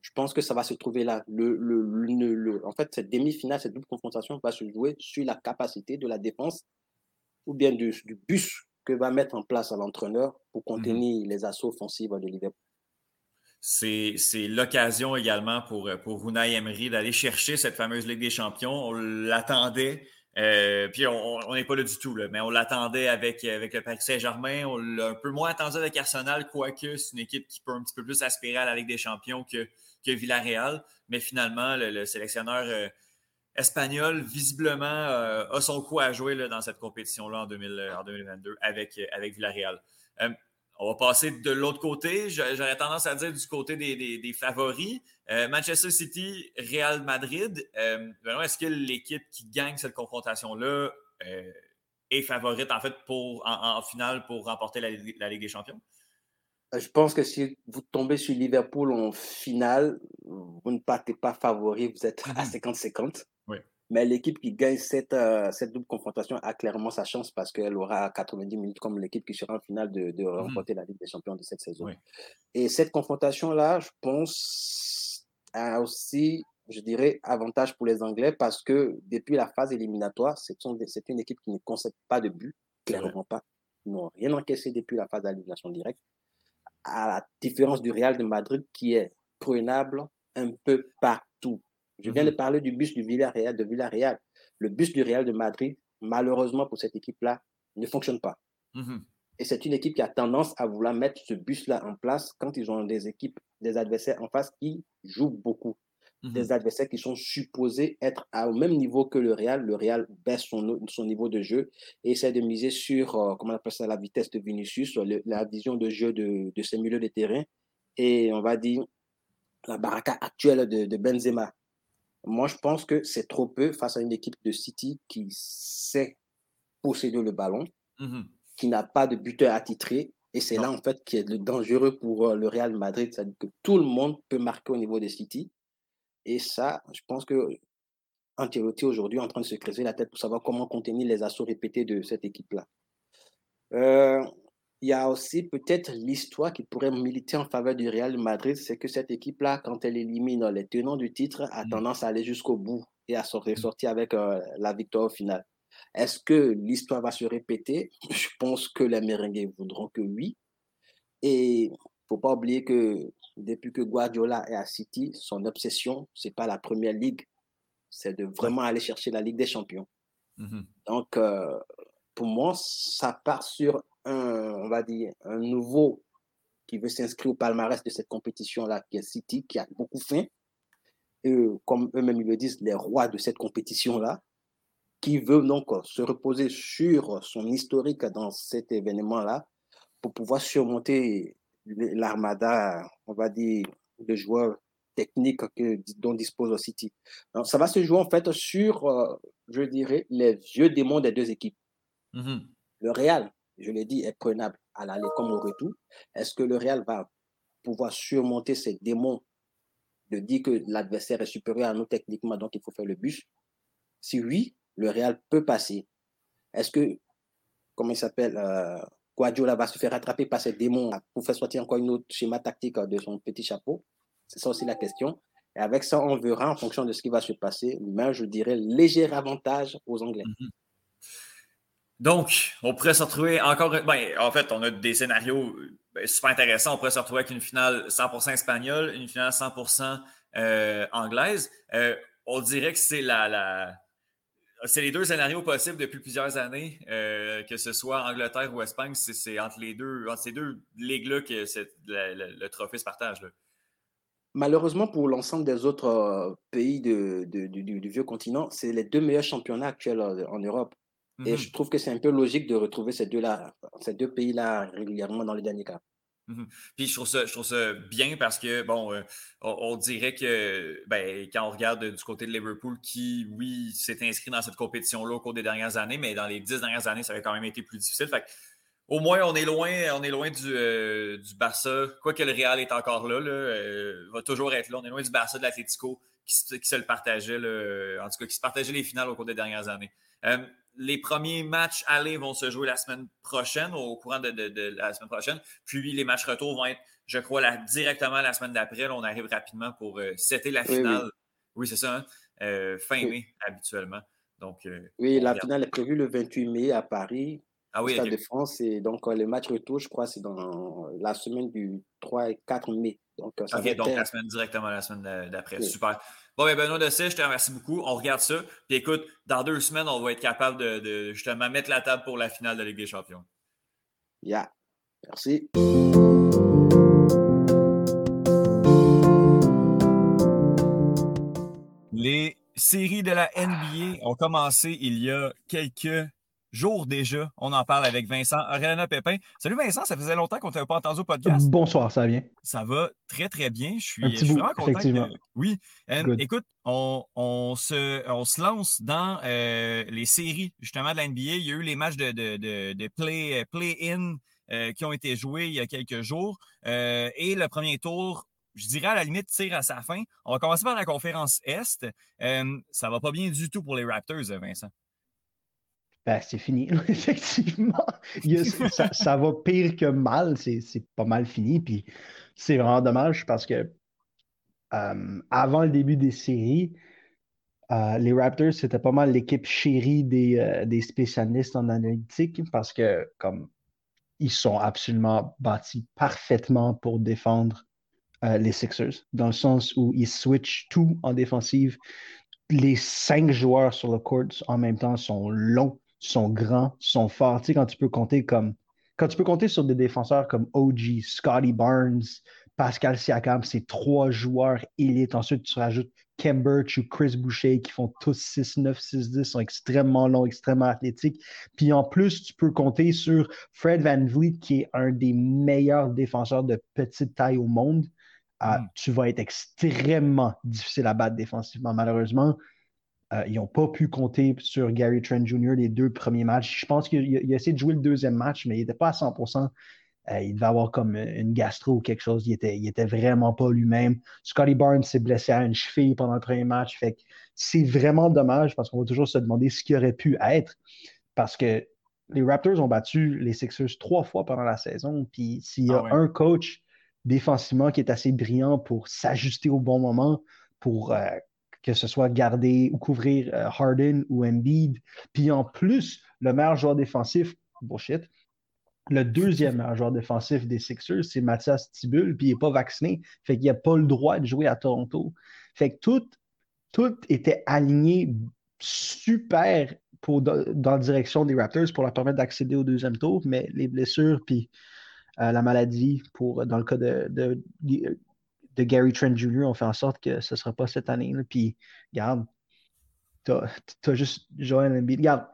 Speaker 4: Je pense que ça va se trouver là. Le, le, en fait, cette demi-finale, cette double confrontation va se jouer sur la capacité de la défense ou bien du, du bus que va mettre en place l'entraîneur pour mmh contenir les assauts offensifs de Liverpool.
Speaker 1: C'est l'occasion également pour, pour Unai Emery d'aller chercher cette fameuse Ligue des Champions. On l'attendait. Euh, puis on n'est pas là du tout, mais on l'attendait avec, avec le Paris Saint-Germain. On l'a un peu moins attendu avec Arsenal, quoique c'est une équipe qui peut un petit peu plus aspirer à la Ligue des Champions que, que Villarreal. Mais finalement, le, sélectionneur euh, espagnol, visiblement, euh, a son coup à jouer dans cette compétition-là en, 2022 avec, avec Villarreal. Euh, on va passer de l'autre côté. J'aurais tendance à dire du côté des, favoris. Euh, Manchester City, Real Madrid. Est-ce que l'équipe qui gagne cette confrontation-là est favorite en fait pour en, finale pour remporter la, Ligue des Champions?
Speaker 4: Je pense que si vous tombez sur Liverpool en finale, vous ne partez pas favori, vous êtes à 50-50. Mais l'équipe qui gagne cette, euh, cette double confrontation a clairement sa chance parce qu'elle aura 90 minutes comme l'équipe qui sera en finale de, de mmh remporter la Ligue des Champions de cette saison. Et cette confrontation-là, je pense, a aussi, je dirais, avantage pour les Anglais parce que depuis la phase éliminatoire, c'est une équipe qui ne concède pas de but, clairement pas. Ils n'ont rien encaissé depuis la phase d'élimination directe. À la différence du Real de Madrid qui est prenable un peu partout je viens de mhm. parler du bus du Villarreal, de Villarreal. Le bus du Real de Madrid, malheureusement pour cette équipe-là, ne fonctionne pas. Mhm. Et c'est une équipe qui a tendance à vouloir mettre ce bus-là en place quand ils ont des équipes, des adversaires en face qui jouent beaucoup. Mhm. Des adversaires qui sont supposés être au même niveau que le Real. Le Real baisse son, son niveau de jeu et essaie de miser sur, euh, comment on appelle ça, la vitesse de Vinicius, la vision de jeu de, de ses milieux de terrain. Et on va dire la baraka actuelle de, de Benzema. Moi, je pense que c'est trop peu face à une équipe de City qui sait posséder le ballon, mmh qui n'a pas de buteur attitré. Et c'est là, en fait, qui est le dangereux pour euh, le Real Madrid. C'est-à-dire que tout le monde peut marquer au niveau des City. Et ça, je pense que aujourd'hui est en train de se creuser la tête pour savoir comment contenir les assauts répétés de cette équipe-là. Euh, il y a aussi peut-être l'histoire qui pourrait militer en faveur du Real Madrid, c'est que cette équipe-là, quand elle élimine les tenants du titre, a mmh. tendance à aller jusqu'au bout et à se ressortir mmh. avec euh, la victoire finale. Est-ce que l'histoire va se répéter? Je pense que les Merengues voudront que oui. Et il ne faut pas oublier que depuis que Guardiola est à City, son obsession, ce n'est pas la première ligue, c'est de vraiment aller chercher la Ligue des Champions.
Speaker 1: Mhm.
Speaker 4: Donc, euh, pour moi, ça part sur un, on va dire, un nouveau qui veut s'inscrire au palmarès de cette compétition-là, qui est City, qui a beaucoup faim. Et comme eux-mêmes le disent, les rois de cette compétition-là, qui veut donc se reposer sur son historique dans cet événement-là pour pouvoir surmonter l'armada, on va dire, de joueurs techniques que, dont dispose City. Donc, ça va se jouer en fait sur, euh, je dirais, les vieux démons des deux équipes.
Speaker 1: Mhm.
Speaker 4: Le Real, je l'ai dit, est prenable à l'aller comme au retour. Est-ce que le Real va pouvoir surmonter ces démons de dire que l'adversaire est supérieur à nous techniquement, donc il faut faire le bus? Si oui, le Real peut passer. Est-ce que, comment il s'appelle, euh, Guardiola va se faire rattraper par ces démons pour faire sortir encore une autre schéma tactique de son petit chapeau C'est ça aussi la question. Et avec ça, on verra en fonction de ce qui va se passer. Mais je dirais léger avantage aux Anglais.
Speaker 1: Mhm. Donc, on pourrait se retrouver encore. Ben, en fait, on a des scénarios ben, super intéressants. On pourrait se retrouver avec une finale 100% espagnole, une finale 100% euh, anglaise. Euh, on dirait que c'est la, c'est les deux scénarios possibles depuis plusieurs années, euh, que ce soit Angleterre ou Espagne, c'est entre les deux, entre ces deux ligues-là que le, trophée se partage.
Speaker 4: Malheureusement, pour l'ensemble des autres euh, pays de, du, vieux continent, c'est les deux meilleurs championnats actuels euh, en Europe. Et mhm. je trouve que c'est un peu logique de retrouver ces deux-là, ces deux pays-là régulièrement dans les derniers cas.
Speaker 1: Mhm. Puis je trouve, ça, je trouve ça bien parce que, bon, euh, on, dirait que ben, quand on regarde du côté de Liverpool, qui, oui, s'est inscrit dans cette compétition-là au cours des dernières années, mais dans les dix dernières années, ça avait quand même été plus difficile. Au moins, on est loin, on est loin du, euh, Barça. Quoique le Real est encore là, là euh, va toujours être là. On est loin du Barça de l'Atlético qui, se le partageait, en tout cas, qui se partageait les finales au cours des dernières années les premiers matchs allés vont se jouer la semaine prochaine, au courant de, la semaine prochaine. Puis les matchs retour vont être, je crois, directement la semaine d'après. On arrive rapidement pour euh, la finale. Oui, c'est ça, hein? euh, fin mai habituellement. Donc, euh,
Speaker 4: oui, la finale est prévue le 28 mai à Paris.
Speaker 1: Ah oui,
Speaker 4: Stade de France. Et donc, les matchs retour, je crois, c'est dans la semaine du 3 et 4 mai. Donc,
Speaker 1: ça donc la semaine directement la semaine d'après. Super. Bon, ben Benoît de je te remercie beaucoup. On regarde ça. Puis écoute, dans deux semaines, on va être capable de, justement mettre la table pour la finale de Ligue des Champions.
Speaker 4: Yeah. Merci.
Speaker 5: Les séries de la NBA ont commencé il y a quelques jour déjà. On en parle avec Vincent Arena Pépin. Salut Vincent, ça faisait longtemps qu'on ne t'avait pas entendu au podcast.
Speaker 6: Bonsoir, ça va bien?
Speaker 5: Ça va très, très bien. Je suis, vraiment content. Oui. Euh, écoute, on, se, on se lance dans euh, les séries justement de la NBA. Il y a eu les matchs de, de, play, play-in euh, qui ont été joués il y a quelques jours. et le premier tour je dirais à la limite, tire à sa fin. On va commencer par la conférence Est. ça va pas bien du tout pour les Raptors, Vincent.
Speaker 6: Ben, c'est fini, effectivement. ça, va pire que mal, c'est pas mal fini. Puis c'est vraiment dommage parce que euh, avant le début des séries, euh, les Raptors, c'était pas mal l'équipe chérie des, euh, des, spécialistes en analytique parce que comme ils sont absolument bâtis parfaitement pour défendre les Sixers, dans le sens où ils switchent tout en défensive. Les cinq joueurs sur le court en même temps sont longs sont grands, sont forts. Tu sais, quand tu peux compter comme quand tu peux compter sur des défenseurs comme OG, Scotty Barnes, Pascal Siakam, c'est trois joueurs élites. Ensuite, tu rajoutes Birch ou Chris Boucher qui font tous 6-9, 6-10, sont extrêmement longs, extrêmement athlétiques. Puis en plus, tu peux compter sur Fred Van Vliet, qui est un des meilleurs défenseurs de petite taille au monde. Ah, mm. Tu vas être extrêmement difficile à battre défensivement, malheureusement. Euh, ils n'ont pas pu compter sur Gary Trent Jr. les deux premiers matchs. Je pense qu'il a, essayé de jouer le deuxième match, mais il n'était pas à 100% euh, il devait avoir comme une gastro ou quelque chose. Il était, il était vraiment pas lui-même. Scotty Barnes s'est blessé à une cheville pendant le premier match. Fait c'est vraiment dommage parce qu'on va toujours se demander ce qui aurait pu être. Parce que les Raptors ont battu les Sixers trois fois pendant la saison. Puis s'il y a ah un coach défensivement qui est assez brillant pour s'ajuster au bon moment, pour euh, que ce soit garder ou couvrir euh, Harden ou Embiid. Puis en plus, le meilleur joueur défensif, bullshit, le deuxième meilleur joueur défensif des Sixers, c'est Mathias Tibul, puis il n'est pas vacciné. Fait qu'il n'a pas le droit de jouer à Toronto. Fait que tout, tout était aligné super pour, dans, la direction des Raptors pour leur permettre d'accéder au deuxième tour, mais les blessures puis euh, la maladie, pour, dans le cas de, Gary Trent Jr., ont fait en sorte que ce ne sera pas cette année. Puis, regarde, tu as, juste Joel Embiid. Regarde,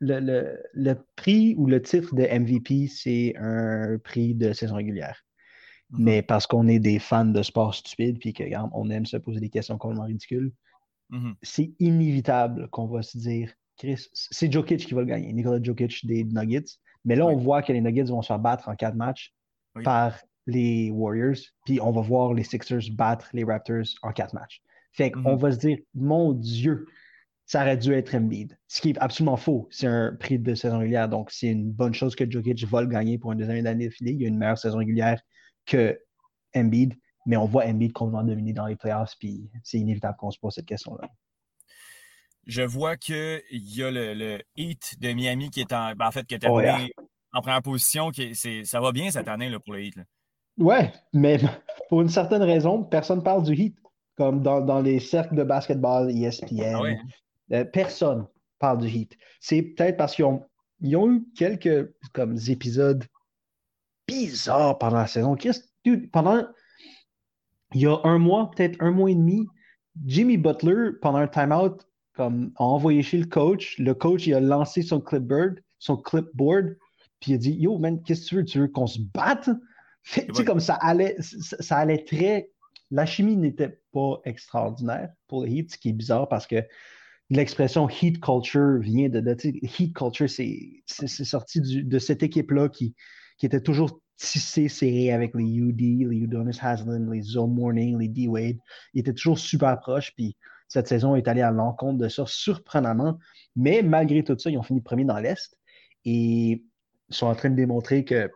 Speaker 6: le, le, prix ou le titre de MVP, c'est un prix de saison régulière. Mm-hmm. Mais parce qu'on est des fans de sport stupide, puis que, regarde, on aime se poser des questions complètement ridicules, mm-hmm. c'est inévitable qu'on va se dire, Chris, c'est Jokic qui va le gagner, Nikola Jokic des Nuggets. Mais là, on voit que les Nuggets vont se faire battre en quatre matchs par les Warriors, puis on va voir les Sixers battre les Raptors en quatre matchs. Fait qu'on mm-hmm. va se dire, mon Dieu, ça aurait dû être Embiid. Ce qui est absolument faux. C'est un prix de saison régulière, donc c'est une bonne chose que Jokic va le gagner pour une deuxième année d'affilée. Il y a une meilleure saison régulière que Embiid, mais on voit Embiid complètement dominer dans les playoffs, puis c'est inévitable qu'on se pose cette question-là.
Speaker 5: Je vois qu'il y a le, Heat de Miami qui est en, ben, en fait qui est oh, en première position. Qui ça va bien cette année là, pour le Heat. Là.
Speaker 6: Ouais, mais pour une certaine raison, personne ne parle du Heat. Comme dans, les cercles de basketball, ESPN, ah euh, personne parle du Heat. C'est peut-être parce qu'ils ont, ont eu quelques comme, épisodes bizarres pendant la saison. pendant il y a un mois, peut-être un mois et demi, Jimmy Butler, pendant un timeout, comme, a envoyé chez le coach. Le coach, il a lancé son clipboard, son clipboard, puis il a dit Yo, man, qu'est-ce que tu veux? Tu veux qu'on se batte Tu sais, comme ça allait, ça, allait très. La chimie n'était pas extraordinaire pour le Heat, ce qui est bizarre parce que l'expression heat culture vient de. de heat culture, c'est sorti de cette équipe-là qui, qui était toujours tissée serrée avec les UD, les Udonis Haslin, les Zone Morning, les D-Wade. Ils étaient toujours super proches. Puis cette saison est allée à l'encontre de ça surprenamment. Mais malgré tout ça, ils ont fini premier dans l'Est et sont en train de démontrer que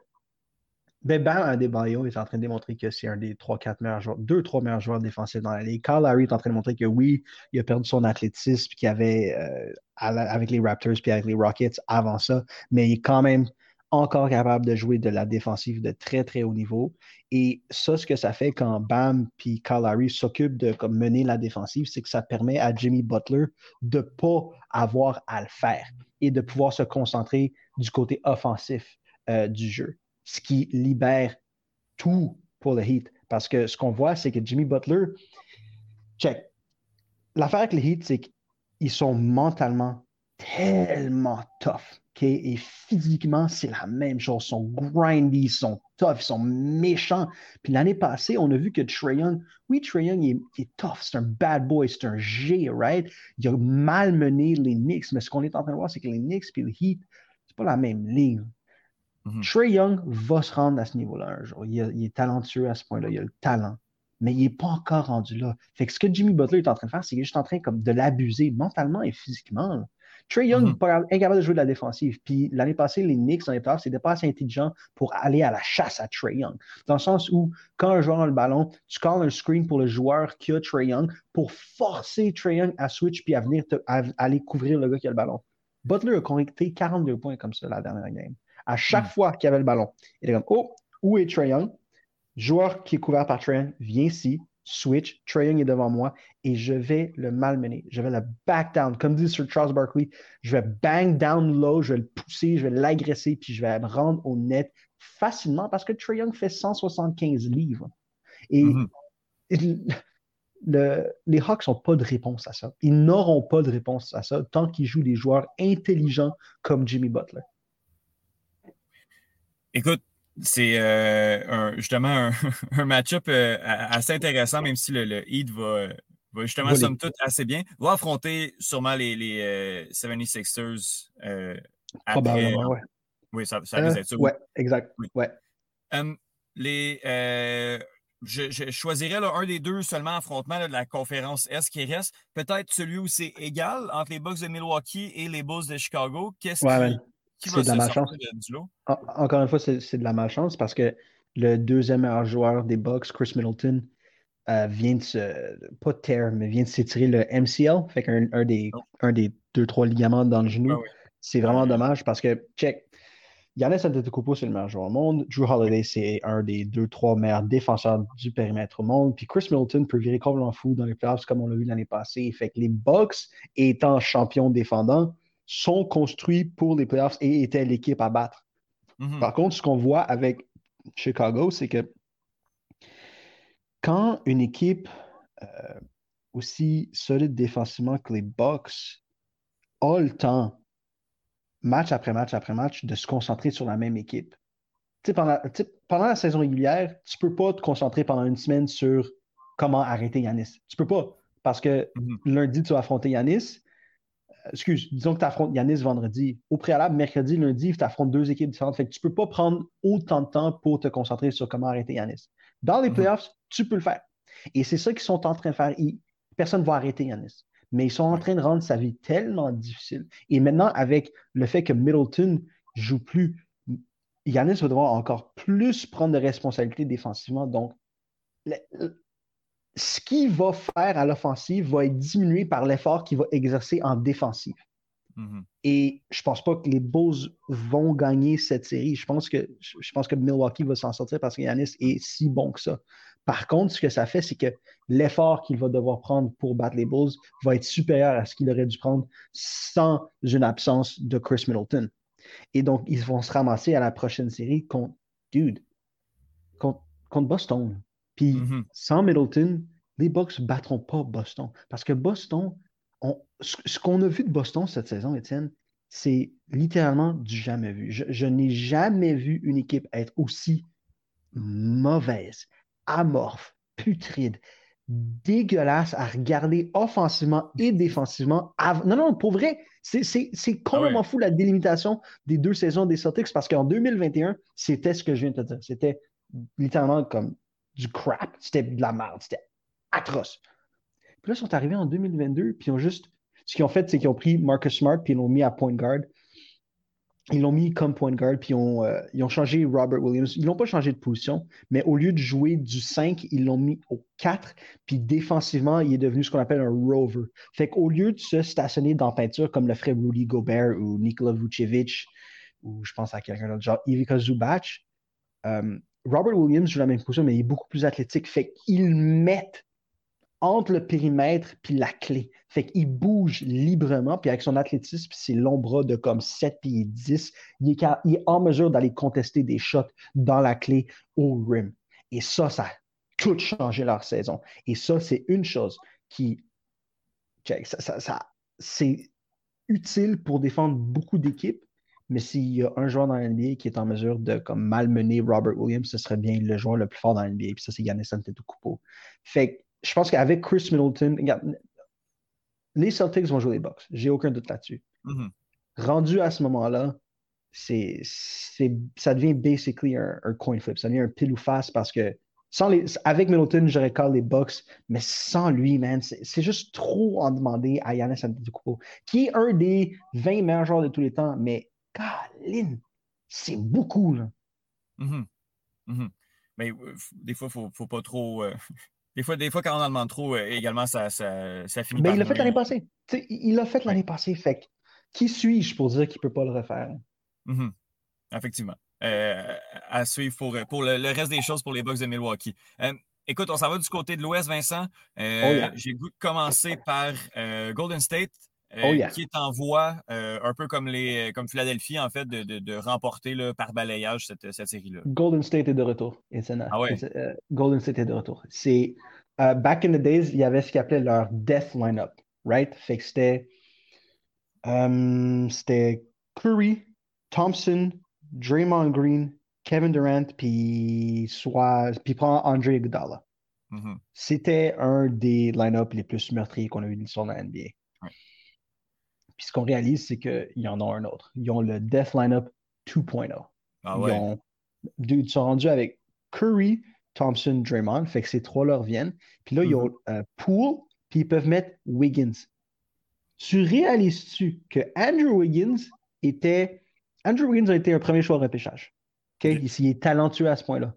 Speaker 6: ben, Bam Adebayo est en train de démontrer que c'est un des 3-4 meilleurs joueurs, 2-3 meilleurs joueurs défensifs dans la ligue. Carl Larry est en train de montrer que oui, il a perdu son athlétisme qu'il avait euh, avec les Raptors puis avec les Rockets avant ça, mais il est quand même encore capable de jouer de la défensive de très, très haut niveau. Et ça, ce que ça fait quand Bam puis Larry s'occupent de mener la défensive, c'est que ça permet à Jimmy Butler de ne pas avoir à le faire et de pouvoir se concentrer du côté offensif euh, du jeu, ce qui libère tout pour le Heat. Parce que ce qu'on voit, c'est que Jimmy Butler, check, l'affaire avec le Heat, c'est qu'ils sont mentalement tellement tough. Et physiquement, c'est la même chose. Ils sont grindy, ils sont tough, ils sont méchants. Puis l'année passée, on a vu que Trae Young, oui, Trae Young il est, tough, c'est un bad boy, c'est un G, right? Il a malmené les Knicks, mais ce qu'on est en train de voir, c'est que les Knicks et le Heat, c'est pas la même ligne. Mm Trae Young va se rendre à ce niveau-là un jour. Il, il, est talentueux à ce point-là, il a le talent. Mais il n'est pas encore rendu là. Fait que ce que Jimmy Butler est en train de faire, c'est qu'il est juste en train comme, de l'abuser mentalement et physiquement. Trey Young n'est mm-hmm. incapable de jouer de la défensive. Puis l'année passée, les Knicks dans les playoffs, c'était pas assez intelligent pour aller à la chasse à Trey Young. Dans le sens où, quand un joueur a le ballon, tu calls un screen pour le joueur qui a Trey Young pour forcer Trey Young à switch puis à venir aller couvrir le gars qui a le ballon. Butler a connecté 42 points comme ça la dernière game. À chaque mm. fois qu'il avait le ballon, il était comme Oh, où est Trey Young? Joueur qui est couvert par Trey Young, viens ici, switch, Trae Young est devant moi et je vais le malmener. Je vais le back down. Comme dit Sir Charles Barkley, je vais bang down low, je vais le pousser, je vais l'agresser, puis je vais me rendre au net facilement parce que Trae Young fait 175 livres. Et mm-hmm. les Hawks n'ont pas de réponse à ça. Ils n'auront pas de réponse à ça tant qu'ils jouent des joueurs intelligents comme Jimmy Butler.
Speaker 5: Écoute, c'est euh, justement un, match-up euh, assez intéressant, même si le, le Heat va, justement, somme toute, assez bien. Va affronter sûrement les, les 76ers euh,
Speaker 6: Probablement, ouais.
Speaker 5: Oui, ça, ça risque
Speaker 6: Oui, exact. Ouais.
Speaker 5: les, je, choisirais un des deux seulement affrontements de la conférence S qui reste. Peut-être celui où c'est égal entre les Bucks de Milwaukee et les Bulls de Chicago. Qu'est-ce qui
Speaker 6: c'est de la malchance. Encore une fois, c'est de la malchance parce que le deuxième meilleur joueur des Bucks, Chris Middleton, euh, vient de se. Pas tear, mais vient de s'étirer le MCL. Fait qu'un un des, un des deux, trois ligaments dans le genou.
Speaker 1: Ah oui.
Speaker 6: C'est vraiment dommage parce que, check, Yannis Antetokounmpo, c'est le meilleur joueur au monde. Drew Holiday, c'est un des deux, trois meilleurs défenseurs du périmètre au monde. Puis Chris Middleton peut virer complètement fou dans les playoffs comme on l'a vu l'année passée. Fait que les Bucks, étant champions défendants, sont construits pour les playoffs et étaient l'équipe à battre.
Speaker 1: Mhm.
Speaker 6: Par contre, ce qu'on voit avec Chicago, c'est que quand une équipe euh, aussi solide défensivement que les Bucks a le temps, match après match après match, de se concentrer sur la même équipe. Pendant, la saison régulière, tu peux pas te concentrer pendant une semaine sur comment arrêter Yanis. Tu peux pas. Parce que
Speaker 1: Mhm.
Speaker 6: lundi, tu vas affronter Yanis. Excuse, disons que tu affrontes Yanis vendredi. Au préalable, mercredi, lundi, tu affrontes deux équipes différentes. Fait que tu peux pas prendre autant de temps pour te concentrer sur comment arrêter Yanis. Dans les
Speaker 1: Mhm.
Speaker 6: playoffs, tu peux le faire. Et c'est ça qu'ils sont en train de faire. Ils- personne ne va arrêter Yanis. Mais ils sont en train de rendre sa vie tellement difficile. Et maintenant, avec le fait que Middleton joue plus, Yanis va devoir encore plus prendre de responsabilités défensivement. Donc, ce qu'il va faire à l'offensive va être diminué par l'effort qu'il va exercer en défensive.
Speaker 1: Mhm.
Speaker 6: Et je pense pas que les Bulls vont gagner cette série. Je pense que, je je pense que Milwaukee va s'en sortir parce que Yanis est si bon que ça. Par contre, ce que ça fait, c'est que l'effort qu'il va devoir prendre pour battre les Bulls va être supérieur à ce qu'il aurait dû prendre sans une absence de Chris Middleton. Et donc, ils vont se ramasser à la prochaine série contre, dude, contre, contre Boston. Puis,
Speaker 1: Mhm.
Speaker 6: sans Middleton, les Bucks ne battront pas Boston. Parce que Boston, on- ce, qu'on a vu de Boston cette saison, Étienne, c'est littéralement du jamais vu. Je, je n'ai jamais vu une équipe être aussi mauvaise, amorphe, putride, dégueulasse à regarder offensivement et défensivement. Non, non, pour vrai, c'est c'est complètement fou la délimitation des deux saisons des Celtics parce qu'en 2021, c'était ce que je viens de te dire. C'était littéralement comme du crap. C'était de la merde. C'était atroce. Puis là, ils sont arrivés en 2022, puis ils ont juste. Ce qu'ils ont fait, c'est qu'ils ont pris Marcus Smart, puis ils l'ont mis à point guard. Ils l'ont mis comme point guard, puis ils ont, euh, ils ont changé Robert Williams. Ils n'ont pas changé de position, mais au lieu de jouer du 5, ils l'ont mis au 4, puis défensivement, il est devenu ce qu'on appelle un rover. Fait qu'au lieu de se stationner dans peinture comme le ferait Rudy Gobert ou Nikola Vucevic, ou je pense à quelqu'un d'autre, genre Ivica Zubac, euh, Robert Williams joue la même position, mais il est beaucoup plus athlétique. Fait qu'ils mettent entre le périmètre puis la clé. Fait qu'il bouge librement, puis avec son athlétisme puis ses longs de comme 7 pieds 10, il est, en mesure d'aller contester des shots dans la clé au rim. Et ça, ça a tout changé leur saison. Et ça, c'est une chose qui... c'est utile pour défendre beaucoup d'équipes, mais s'il y a un joueur dans la NBA qui est en mesure de comme, malmener Robert Williams, ce serait bien le joueur le plus fort dans la NBA. Puis ça, c'est Giannis Antetokounmpo. Fait que je pense qu'avec Chris Middleton, regarde, les Celtics vont jouer les Bucks. J'ai aucun doute là-dessus.
Speaker 1: Mhm.
Speaker 6: Rendu à ce moment-là, c'est, ça devient basically un, un coin flip. Ça devient un pile ou face parce que sans les, avec Middleton, j'aurais call les Bucks, mais sans lui, man, c'est, juste trop en demander à Giannis Antetokounmpo, qui est un des 20 meilleurs joueurs de tous les temps. Mais, C'est beaucoup, là.
Speaker 1: Mhm. Mhm. Mais euh, des fois, faut, faut pas trop. euh, des, fois, des fois, quand on en demande trop, euh, également, ça, ça, ça finit
Speaker 6: Mais
Speaker 1: par.
Speaker 6: il l'a fait l'année passée. Il l'a fait l'année passée. Fait qui suis-je pour dire qu'il ne peut pas le refaire?
Speaker 1: Mhm. Effectivement. Euh, à suivre pour, pour le, le reste des choses pour les Bucks de Milwaukee. Euh, écoute, on s'en va du côté de l'Ouest, Vincent.
Speaker 6: Oh yeah.
Speaker 1: J'ai goût de commencer par Golden State. Euh,
Speaker 6: Oh yeah.
Speaker 1: qui est en voie, euh, un peu comme, les, comme Philadelphie, en fait, de, de, de remporter là, par balayage cette, cette série-là.
Speaker 6: Golden State est de retour.
Speaker 1: Ah ouais?
Speaker 6: It's- euh, Golden State est de retour. C'est euh, back in the days, il y avait ce qu'ils appelait leur death lineup, right? Fait que c'était euh, c'était Curry, Thompson, Draymond Green, Kevin Durant, puis soit puis prend Andre Iguodala.
Speaker 1: Mhm.
Speaker 6: C'était un des line-up les plus meurtriers qu'on a eu de l'histoire de la NBA. Puis ce qu'on réalise, c'est qu'ils en ont un autre. Ils ont le Death Lineup 2.0.
Speaker 1: Ah
Speaker 6: Ils, ont- ils sont rendus avec Curry, Thompson, Draymond. Fait que ces trois-là reviennent. Puis là, ils ont
Speaker 1: Mm-hmm.
Speaker 6: euh, Poole, puis ils peuvent mettre Wiggins. Tu réalises-tu que Andrew Wiggins était. Andrew Wiggins a été un premier choix au repêchage. OK?
Speaker 1: Ok.
Speaker 6: Il, il est talentueux à ce point-là.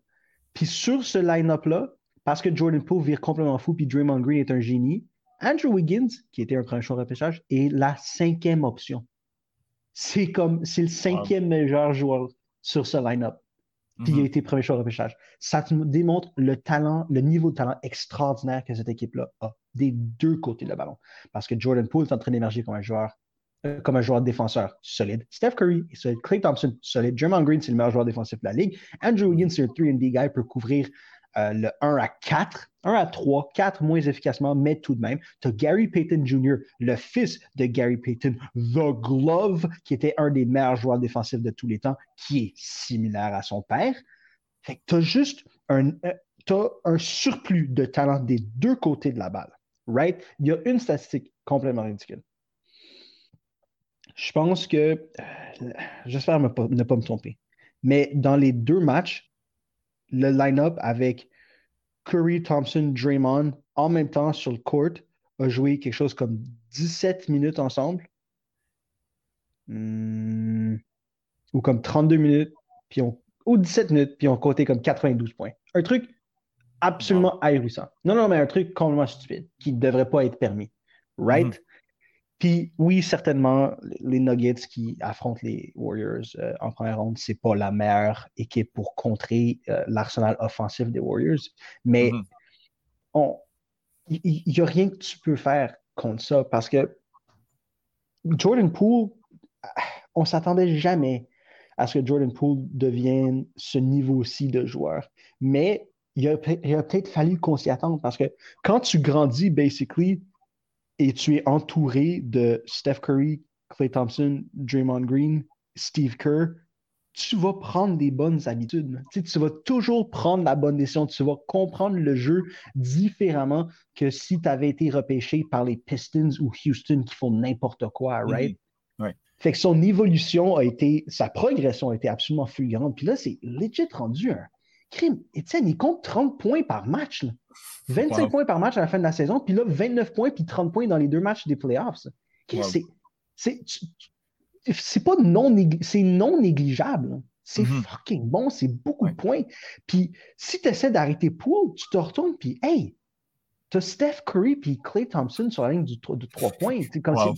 Speaker 6: Puis sur ce line-up-là, parce que Jordan Poole vire complètement fou puis Draymond Green est un génie, Andrew Wiggins, qui était un premier choix de repêchage, est la cinquième option. C'est comme, c'est le cinquième meilleur joueur sur ce line-up. Puis il a
Speaker 5: Mhm.
Speaker 6: été premier choix de repêchage. Ça te démontre le talent, le niveau de talent extraordinaire que cette équipe-là a des deux côtés de le ballon. Parce que Jordan Poole est en train d'émerger comme un joueur, euh, comme un joueur défenseur solide. Steph Curry est solide. Clay Thompson, solide. Draymond Green, c'est le meilleur joueur défensif de la ligue. Andrew Wiggins, c'est un 3D guy, peut couvrir euh, le 1 à 4, 1 à 3, 4 moins efficacement, mais tout de même. Tu as Gary Payton Jr., le fils de Gary Payton, The Glove, qui était un des meilleurs joueurs défensifs de tous les temps, qui est similaire à son père. Fait que tu as juste un, euh, un surplus de talent des deux côtés de la balle. Right? Il y a une statistique complètement ridicule. Je pense que, euh, j'espère ne pas me tromper, mais dans les deux matchs, le line-up avec Curry, Thompson, Draymond en même temps sur le court a joué quelque chose comme 17 minutes ensemble. Hmm, ou comme 32 minutes, puis on, ou 17 minutes, puis on comptait comme 92 points. Un truc absolument ahurissant. Non, non, mais un truc complètement stupide qui ne devrait pas être permis. Right?
Speaker 5: Mhm.
Speaker 6: Puis oui, certainement, les Nuggets qui affrontent les Warriors euh, en première ronde, c'est pas la meilleure équipe pour contrer euh, l'arsenal offensif des Warriors. Mais
Speaker 5: Mhm.
Speaker 6: on- il n'y a rien que tu peux faire contre ça parce que Jordan Poole, on s'attendait jamais à ce que Jordan Poole devienne ce niveau-ci de joueur. Mais il a, a peut-être fallu qu'on s'y attende parce que quand tu grandis, basically, et tu es entouré de Steph Curry, Klay Thompson, Draymond Green, Steve Kerr, tu vas prendre des bonnes habitudes. Tu, sais, tu vas toujours prendre la bonne décision. Tu vas comprendre le jeu différemment que si tu avais été repêché par les Pistons ou Houston qui font n'importe quoi, right?
Speaker 5: Ouais.
Speaker 6: Fait que son évolution a été, sa progression a été absolument fulgurante. Puis là, c'est legit rendu un crime. Étienne, il compte 30 points par match. là. 25
Speaker 5: Wow.
Speaker 6: points par match à la fin de la saison, puis là, 29 points, puis 30 points dans les deux matchs des playoffs.
Speaker 5: Wow.
Speaker 6: c'est- c'est- pas non, c'est non négligeable. C'est
Speaker 5: Mhm.
Speaker 6: fucking bon, c'est beaucoup
Speaker 5: Ouais.
Speaker 6: de points. Puis si tu essaies d'arrêter Poole, tu te retournes, puis hey, t'as Steph Curry puis Clay Thompson sur la ligne du, de trois points. C'est comme
Speaker 5: Wow.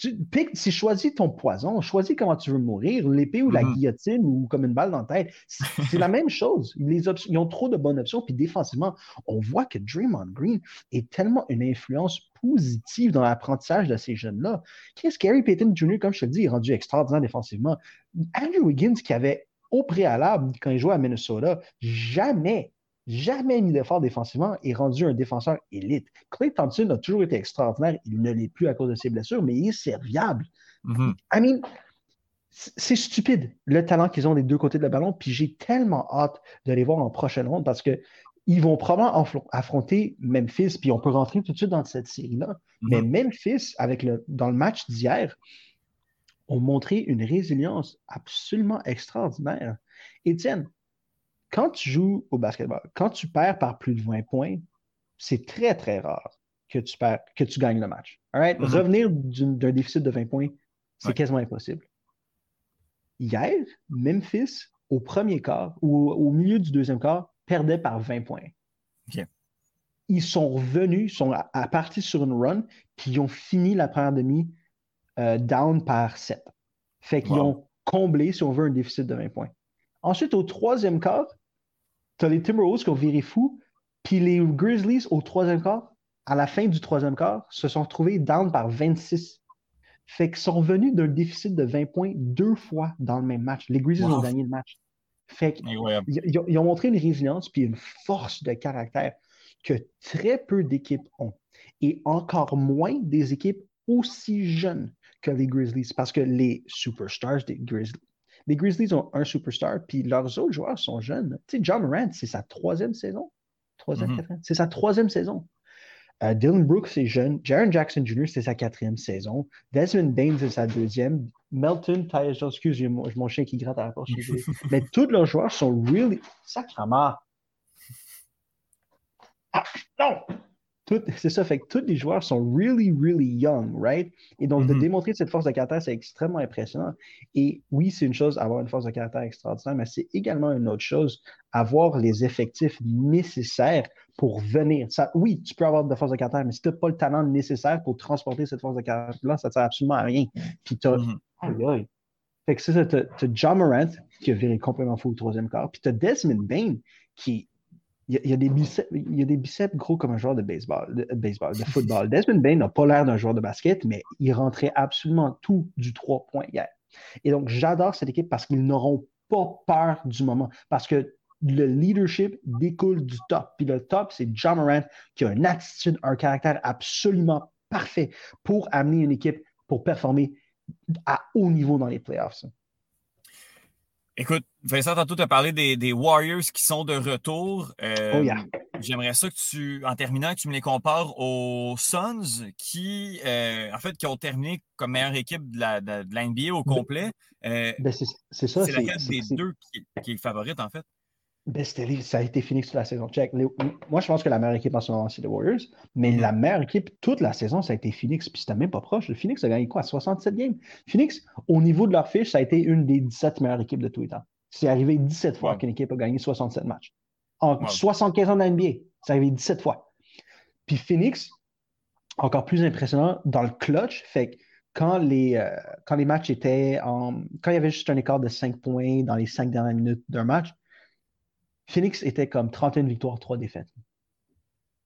Speaker 6: Tu piques, si choisis ton poison, choisis comment tu veux mourir, l'épée ou la
Speaker 5: Mhm.
Speaker 6: guillotine ou comme une balle dans la tête. C'est la même chose. Les ils ont trop de bonnes options. Puis défensivement, on voit que Draymond Green est tellement une influence positive dans l'apprentissage de ces jeunes-là. Qu'est-ce Gary Payton Jr., comme je te le dis, est rendu extraordinaire défensivement. Andrew Wiggins, qui avait au préalable, quand il jouait à Minnesota, jamais, jamais mis d'effort défensivement, est rendu un défenseur élite. Clay Thompson a toujours été extraordinaire. Il ne l'est plus à cause de ses blessures, mais il est serviable.
Speaker 5: Mhm.
Speaker 6: I mean, c'est stupide le talent qu'ils ont des deux côtés de le ballon. Puis j'ai tellement hâte de les voir en prochaine ronde parce que ils vont probablement affro- affronter Memphis. Puis on peut rentrer tout de suite dans cette série-là. Mais
Speaker 5: Mhm.
Speaker 6: Memphis, avec le, dans le match d'hier, ont montré une résilience absolument extraordinaire. Étienne, quand tu joues au basketball, quand tu perds par plus de 20 points, c'est très, très rare que tu, perds, que tu gagnes le match. All right?
Speaker 5: Mhm.
Speaker 6: Revenir d'un déficit de 20 points, c'est
Speaker 5: Ouais.
Speaker 6: quasiment impossible. Hier, Memphis, au premier quart ou au milieu du deuxième quart, perdait par 20 points. Ils sont revenus, ils sont à, à partir sur une run, puis ils ont fini la première demi euh, down par 7. Fait qu'ils
Speaker 5: Wow.
Speaker 6: ont comblé, si on veut, un déficit de 20 points. Ensuite, au troisième quart, tu as les Timberwolves qui ont viré fou, puis les Grizzlies, au troisième quart, à la fin du troisième quart, se sont retrouvés down par 26. Fait qu'ils sont revenus d'un déficit de 20 points deux fois dans le même match. Les Grizzlies
Speaker 5: Wow.
Speaker 6: ont gagné le match. Fait qu'ils ont montré une résilience puis une force de caractère que très peu d'équipes ont. Et encore moins des équipes aussi jeunes que les Grizzlies. Parce que les superstars des Grizzlies, les Grizzlies ont un superstar, puis leurs autres joueurs sont jeunes. Tu sais, John Morant, c'est sa troisième saison. Troisième,
Speaker 5: Mhm.
Speaker 6: C'est sa troisième saison. Euh, Dylan Brooks, c'est jeune. Jaron Jackson Jr., c'est sa quatrième saison. Desmond Bain, c'est sa deuxième. Melton, Tyus Jones, excuse, j'ai mon, mon chien qui gratte à la porte. Mais tous leurs joueurs sont really. Sacrement. Ah, non! Tout- C'est ça, fait que tous les joueurs sont really, really young, right? Et donc, de
Speaker 5: Mhm.
Speaker 6: démontrer cette force de caractère, c'est extrêmement impressionnant. Et oui, c'est une chose, avoir une force de caractère extraordinaire, mais c'est également une autre chose, avoir les effectifs nécessaires pour venir. Ça, oui, tu peux avoir de force de caractère, mais si tu n'as pas le talent nécessaire pour transporter cette force de caractère-là, ça ne sert absolument à rien. Puis tu as.
Speaker 5: Mhm.
Speaker 6: Fait que c'est ça, tu as, John Morant qui a viré complètement fou au troisième quart, puis tu as Desmond Bain qui. Il y, a, des biceps, il y a des biceps gros comme un joueur de baseball, de, baseball, de football. Desmond Bain n'a pas l'air d'un joueur de basket, mais il rentrait absolument tout du trois points hier. Et donc, j'adore cette équipe parce qu'ils n'auront pas peur du moment. Parce que le leadership découle du top. Puis le top, c'est John Morant qui a une attitude, un caractère absolument parfait pour amener une équipe pour performer à haut niveau dans les playoffs.
Speaker 5: Écoute, Vincent, tantôt, tu as parlé des, Warriors qui sont de retour.
Speaker 6: Euh, oh,
Speaker 5: j'aimerais ça que tu, en terminant, que tu me les compares aux Suns qui, euh, en fait, qui ont terminé comme meilleure équipe de la, de, NBA au complet.
Speaker 6: Euh, ben, c'est ça.
Speaker 5: C'est laquelle des deux qui, qui, est favorite, en fait?
Speaker 6: Ben, ça a été Phoenix toute la saison. Check. moi, je pense que la meilleure équipe en ce moment, c'est les Warriors. Mais mm-hmm. la meilleure équipe toute la saison, ça a été Phoenix. Puis c'était même pas proche. Le Phoenix a gagné quoi? 67 games. Phoenix, au niveau de leur fiche, ça a été une des 17 meilleures équipes de tous les temps. C'est arrivé 17 fois qu'une équipe a gagné 67 matchs. En 75 ans de NBA, c'est arrivé 17 fois. Puis Phoenix, encore plus impressionnant, dans le clutch, fait que quand les, euh, quand les matchs étaient en. Quand il y avait juste un écart de 5 points dans les 5 dernières minutes d'un match, Phoenix était comme 31 victoires, 3 défaites.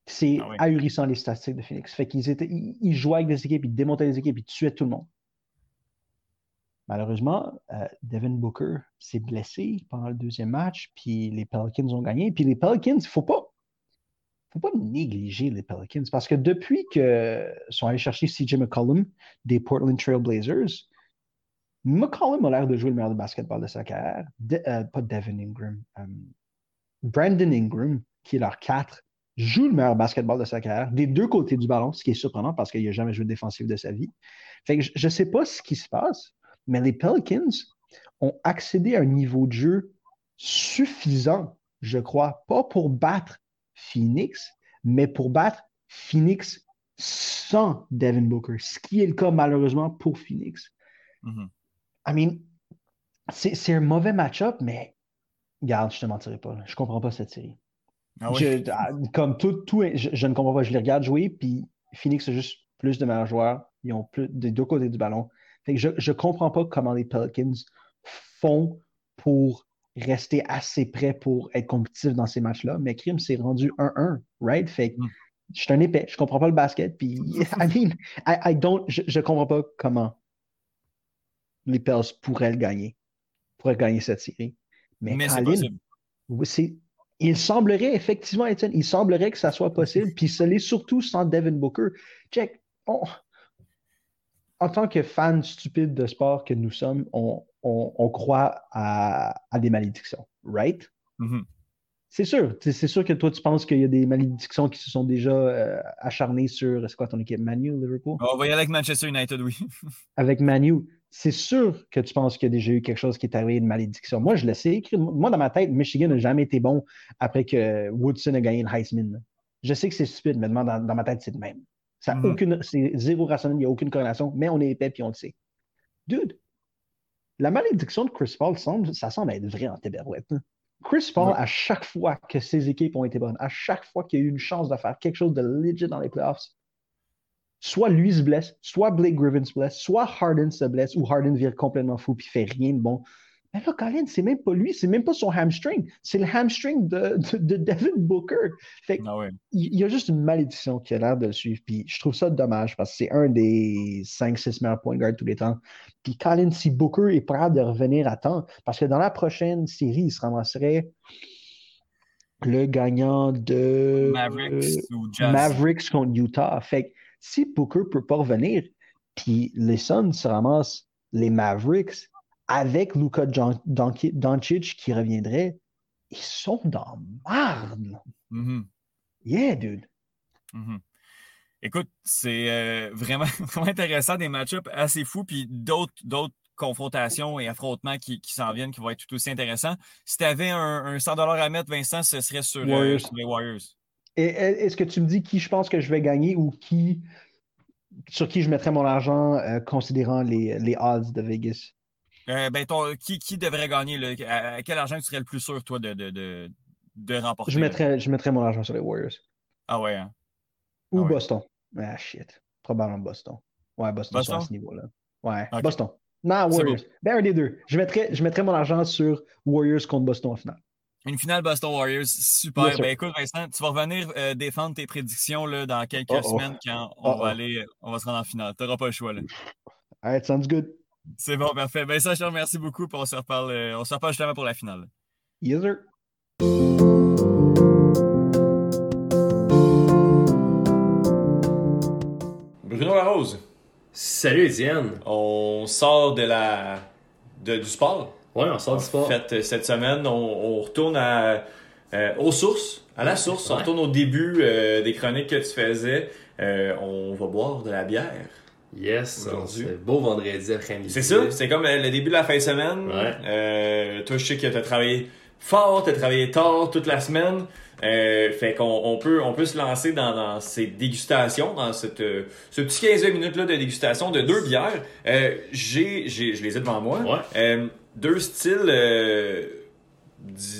Speaker 6: C'est ah ahurissant les statistiques de Phoenix. Fait qu'ils étaient, ils, jouaient avec des équipes, ils démontaient les équipes, ils tuaient tout le monde. Malheureusement, euh, Devin Booker s'est blessé pendant le deuxième match, puis les Pelicans ont gagné. Puis les Pelicans, il ne faut pas, faut pas négliger les Pelicans, parce que depuis qu'ils sont allés chercher CJ McCollum des Portland Trail Blazers, McCollum a l'air de jouer le meilleur de basketball de sa carrière. Euh, pas Devin Ingram. Euh, Brandon Ingram, qui est leur 4, joue le meilleur basketball de sa carrière, des deux côtés du ballon, ce qui est surprenant parce qu'il n'a jamais joué de défensif de sa vie. Fait que je ne sais pas ce qui se passe, mais les Pelicans ont accédé à un niveau de jeu suffisant, je crois, pas pour battre Phoenix, mais pour battre Phoenix sans Devin Booker, ce qui est le cas malheureusement pour Phoenix.
Speaker 5: Mm-hmm.
Speaker 6: I mean, c'est un mauvais match-up, mais Garde, je te mentirai pas. Je comprends pas cette série.
Speaker 5: Ah je,
Speaker 6: ah, comme tout, tout je, ne comprends pas. Je les regarde jouer, puis Phoenix a juste plus de meilleurs joueurs. Ils ont plus des deux côtés du ballon. je ne comprends pas comment les Pelicans font pour rester assez près pour être compétitifs dans ces matchs-là. Mais Krim s'est rendu 1-1, right? Fait mm. je suis un épais, je comprends pas le basket. Puis, I mean, I, don't, je, ne comprends pas comment les Pels pourraient le gagner, pourraient gagner cette série. Mais, il semblerait effectivement, Étienne, il semblerait que ça soit possible, puis ce l'est surtout sans Devin Booker. Check, en tant que fans stupides de sport que nous sommes, on, croit à, des malédictions, right?
Speaker 5: Mm-hmm.
Speaker 6: C'est sûr. C'est sûr que toi, tu penses qu'il y a des malédictions qui se sont déjà euh, acharnées sur, c'est quoi ton équipe, Manu, Liverpool?
Speaker 5: On va y aller avec Manchester United, oui.
Speaker 6: avec Manu c'est sûr que tu penses qu'il y a déjà eu quelque chose qui est arrivé, une malédiction. Moi, je le sais. Moi, dans ma tête, Michigan n'a jamais été bon après que Woodson a gagné le Heisman. Je sais que c'est stupide, mais dans, dans, ma tête, c'est le même. Ça mhm. aucune, c'est zéro rationnel, il n'y a aucune corrélation, mais on est épais et on le sait. Dude, la malédiction de Chris Paul, ça semble être vrai en Téberouette. Hein. Chris Paul, à chaque fois que ses équipes ont été bonnes, à chaque fois qu'il y a eu une chance de faire quelque chose de legit dans les playoffs, soit lui se blesse, soit Blake Griffin se blesse, soit Harden se blesse, ou Harden vire complètement fou puis fait rien de bon. Mais là, Colin, c'est même pas lui, c'est même pas son hamstring, c'est le hamstring de, de, Devin Booker. Fait
Speaker 5: ah
Speaker 6: il, y a juste une malédiction qui a l'air de le suivre. Puis je trouve ça dommage parce que c'est un des 5-6 meilleurs point guards tous les temps. Puis Colin, si Booker est prêt de revenir à temps, parce que dans la prochaine série, il se ramasserait le gagnant de Mavericks, contre Utah. Fait si Booker ne peut pas revenir, puis les Suns se ramassent les Mavericks avec Luka Doncic qui reviendrait, ils sont dans marde.
Speaker 5: Mm-hmm.
Speaker 6: Yeah, dude.
Speaker 5: Mm-hmm. Écoute, c'est euh, vraiment, vraiment intéressant, des match-ups assez fous, puis d'autres confrontations et affrontements qui, s'en viennent qui vont être tout aussi intéressants. Si tu avais un, 100 à mettre, Vincent, ce serait sur, euh, sur les Warriors.
Speaker 6: Est-ce que tu me dis qui je pense que je vais gagner ou qui sur qui je mettrais mon argent euh, considérant les, les, odds de Vegas?
Speaker 5: Euh, ben, qui, qui, devrait gagner? À, quel argent tu serais le plus sûr, toi, de, de,
Speaker 7: de remporter?
Speaker 6: Je mettrais, je mettrais mon argent sur les Warriors.
Speaker 7: Ah ouais, hein?
Speaker 6: Ou
Speaker 7: Ah ouais.
Speaker 6: Boston. Ah shit. Probablement Boston. Ouais, Boston, sont à
Speaker 7: Boston?
Speaker 6: ce niveau-là. Ouais. Boston. Non, Warriors. Ben, un des deux. Je mettrais, je mettrais mon argent sur Warriors contre Boston en finale.
Speaker 7: Une finale Boston Warriors, super. Ben écoute, Vincent, tu vas revenir euh, défendre tes prédictions là, dans quelques
Speaker 6: Uh-oh.
Speaker 7: semaines quand on
Speaker 6: Uh-oh.
Speaker 7: va aller, on va se rendre en finale. Tu n'auras pas le choix là.
Speaker 6: Alright, sounds good.
Speaker 7: C'est bon, parfait. Ben ça, je te remercie beaucoup. Puis on se reparle, euh, on se reparle justement pour la finale.
Speaker 6: Yes, sir.
Speaker 1: Bruno Larose,
Speaker 3: Salut Étienne!
Speaker 1: on sort de la de- du sport.
Speaker 3: Ouais, on sort du sport.
Speaker 1: En fait, euh, cette semaine, on, on retourne à, euh, aux sources, à la source. On retourne au début euh, des chroniques que tu faisais. Euh, on va boire de la bière.
Speaker 3: Yes, c'est beau vendredi après-midi.
Speaker 1: C'est ça, c'est comme le début de la fin de semaine.
Speaker 3: Ouais.
Speaker 1: Euh, toi, je sais que tu as travaillé fort, tu as travaillé tard toute la semaine. Euh, fait qu'on on peut, on peut se lancer dans, dans ces dégustations, dans cette, euh, ce petit 15 minutes là de dégustation de deux bières. Euh, j'ai, j'ai, je les ai devant moi.
Speaker 3: Ouais.
Speaker 1: Deux styles, euh,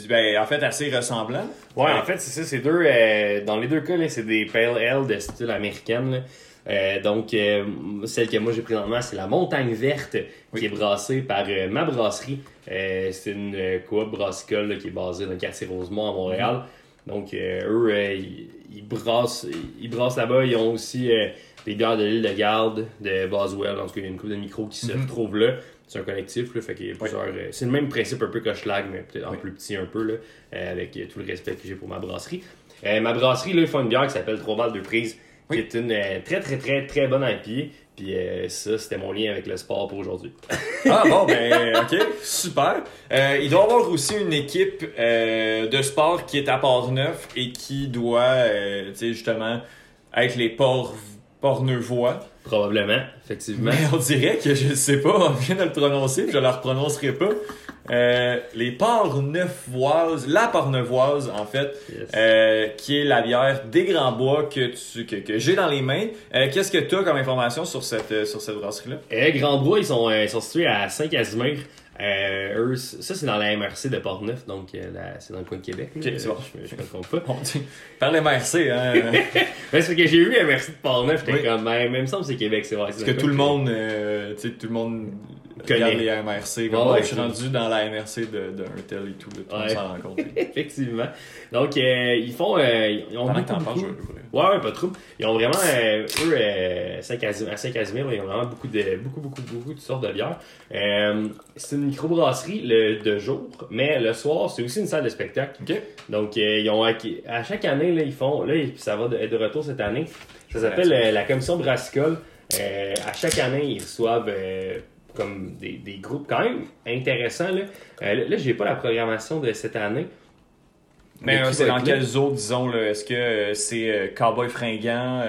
Speaker 1: ben, en fait, assez ressemblants.
Speaker 3: Ouais, en fait, c'est ça, c'est deux. euh, dans les deux cas, là, c'est des Pale Ale de style américaine. là. Euh, donc, euh, celle que moi j'ai présentement, c'est la Montagne Verte, qui est brassée par euh, ma brasserie. C'est une coop brassicole là, qui est basée dans le quartier Rosemont à Montréal. Donc, euh, eux, ils, ils brassent, ils brassent là-bas. Ils ont aussi des bières de l'île de Garde, de Boswell. En tout cas, il y a une couple de micros qui se
Speaker 1: Mhm.
Speaker 3: retrouvent là. C'est un collectif, là, fait qu'il y a plusieurs. euh, c'est le même principe un peu que Schlag, mais peut-être en
Speaker 1: Oui.
Speaker 3: plus petit un peu, là, euh, avec euh, tout le respect que j'ai pour ma brasserie. Euh, ma brasserie, là, ils font une bière qui s'appelle Trois balles de prise,
Speaker 1: Oui.
Speaker 3: qui est une très, très, très, très bonne IPA. Puis ça, c'était mon lien avec le sport pour aujourd'hui.
Speaker 1: Ah bon, ben ok, super. Il doit y avoir aussi une équipe de sport qui est à Port-Neuf et qui doit, tu sais, justement, être les Port Portneuvois.
Speaker 3: Probablement, effectivement.
Speaker 1: Mais on dirait que je sais pas, on vient de le prononcer, je le reprononcerai pas. Euh, les Port-Neuvoises, la Port-Neuvoise, en fait,
Speaker 3: Yes.
Speaker 1: euh, qui est la bière des Grands Bois que, tu, que, que j'ai dans les mains. Euh, Qu'est-ce que tu as comme information sur cette, sur cette brasserie-là?
Speaker 3: Euh, Grand Bois, ils sont, ils sont situés à Saint-Casimir. Euh, eux, ça, c'est dans la MRC de Portneuf, donc euh, la- c'est dans le coin de Québec. là.
Speaker 1: Ok, c'est bon.
Speaker 3: Je, je me trompe pas.
Speaker 1: Bon, parle MRC, hein?
Speaker 3: Ben, c'est que j'ai vu MRC de Portneuf, j'étais
Speaker 1: Oui.
Speaker 3: comme, ben, même ça, c'est Québec, c'est vrai.
Speaker 1: Parce que tout le monde, euh, tu sais, tout le monde. Regarde les MRC. Comme,
Speaker 3: Ouais,
Speaker 1: oh,
Speaker 3: ouais,
Speaker 1: je suis rendu dans la MRC de, de un tel et tout. Monde
Speaker 3: Ouais.
Speaker 1: s'en rend compte.
Speaker 3: Effectivement. Donc, euh, ils font. euh, ils ont beaucoup, beaucoup-
Speaker 1: l'ouvrir.
Speaker 3: Ouais, ouais, pas trop. Ils ont vraiment, euh, eux, euh, à Saint-Casimir, ils ont vraiment beaucoup de, beaucoup, beaucoup, beaucoup de sortes de bières. Euh, c'est une microbrasserie le, de jour, mais le soir, c'est aussi une salle de spectacle. Donc, ils ont à chaque année, là, ils font, là, ça va de, être de retour cette année. Ça s'appelle la commission brassicole. Euh, à chaque année, ils reçoivent euh, comme des, des groupes quand même intéressants. Là, Euh, là, j'ai pas la programmation de cette année.
Speaker 1: Mais euh, c'est dans quels autres, disons? Est-ce que euh, c'est euh, Cowboy Fringant?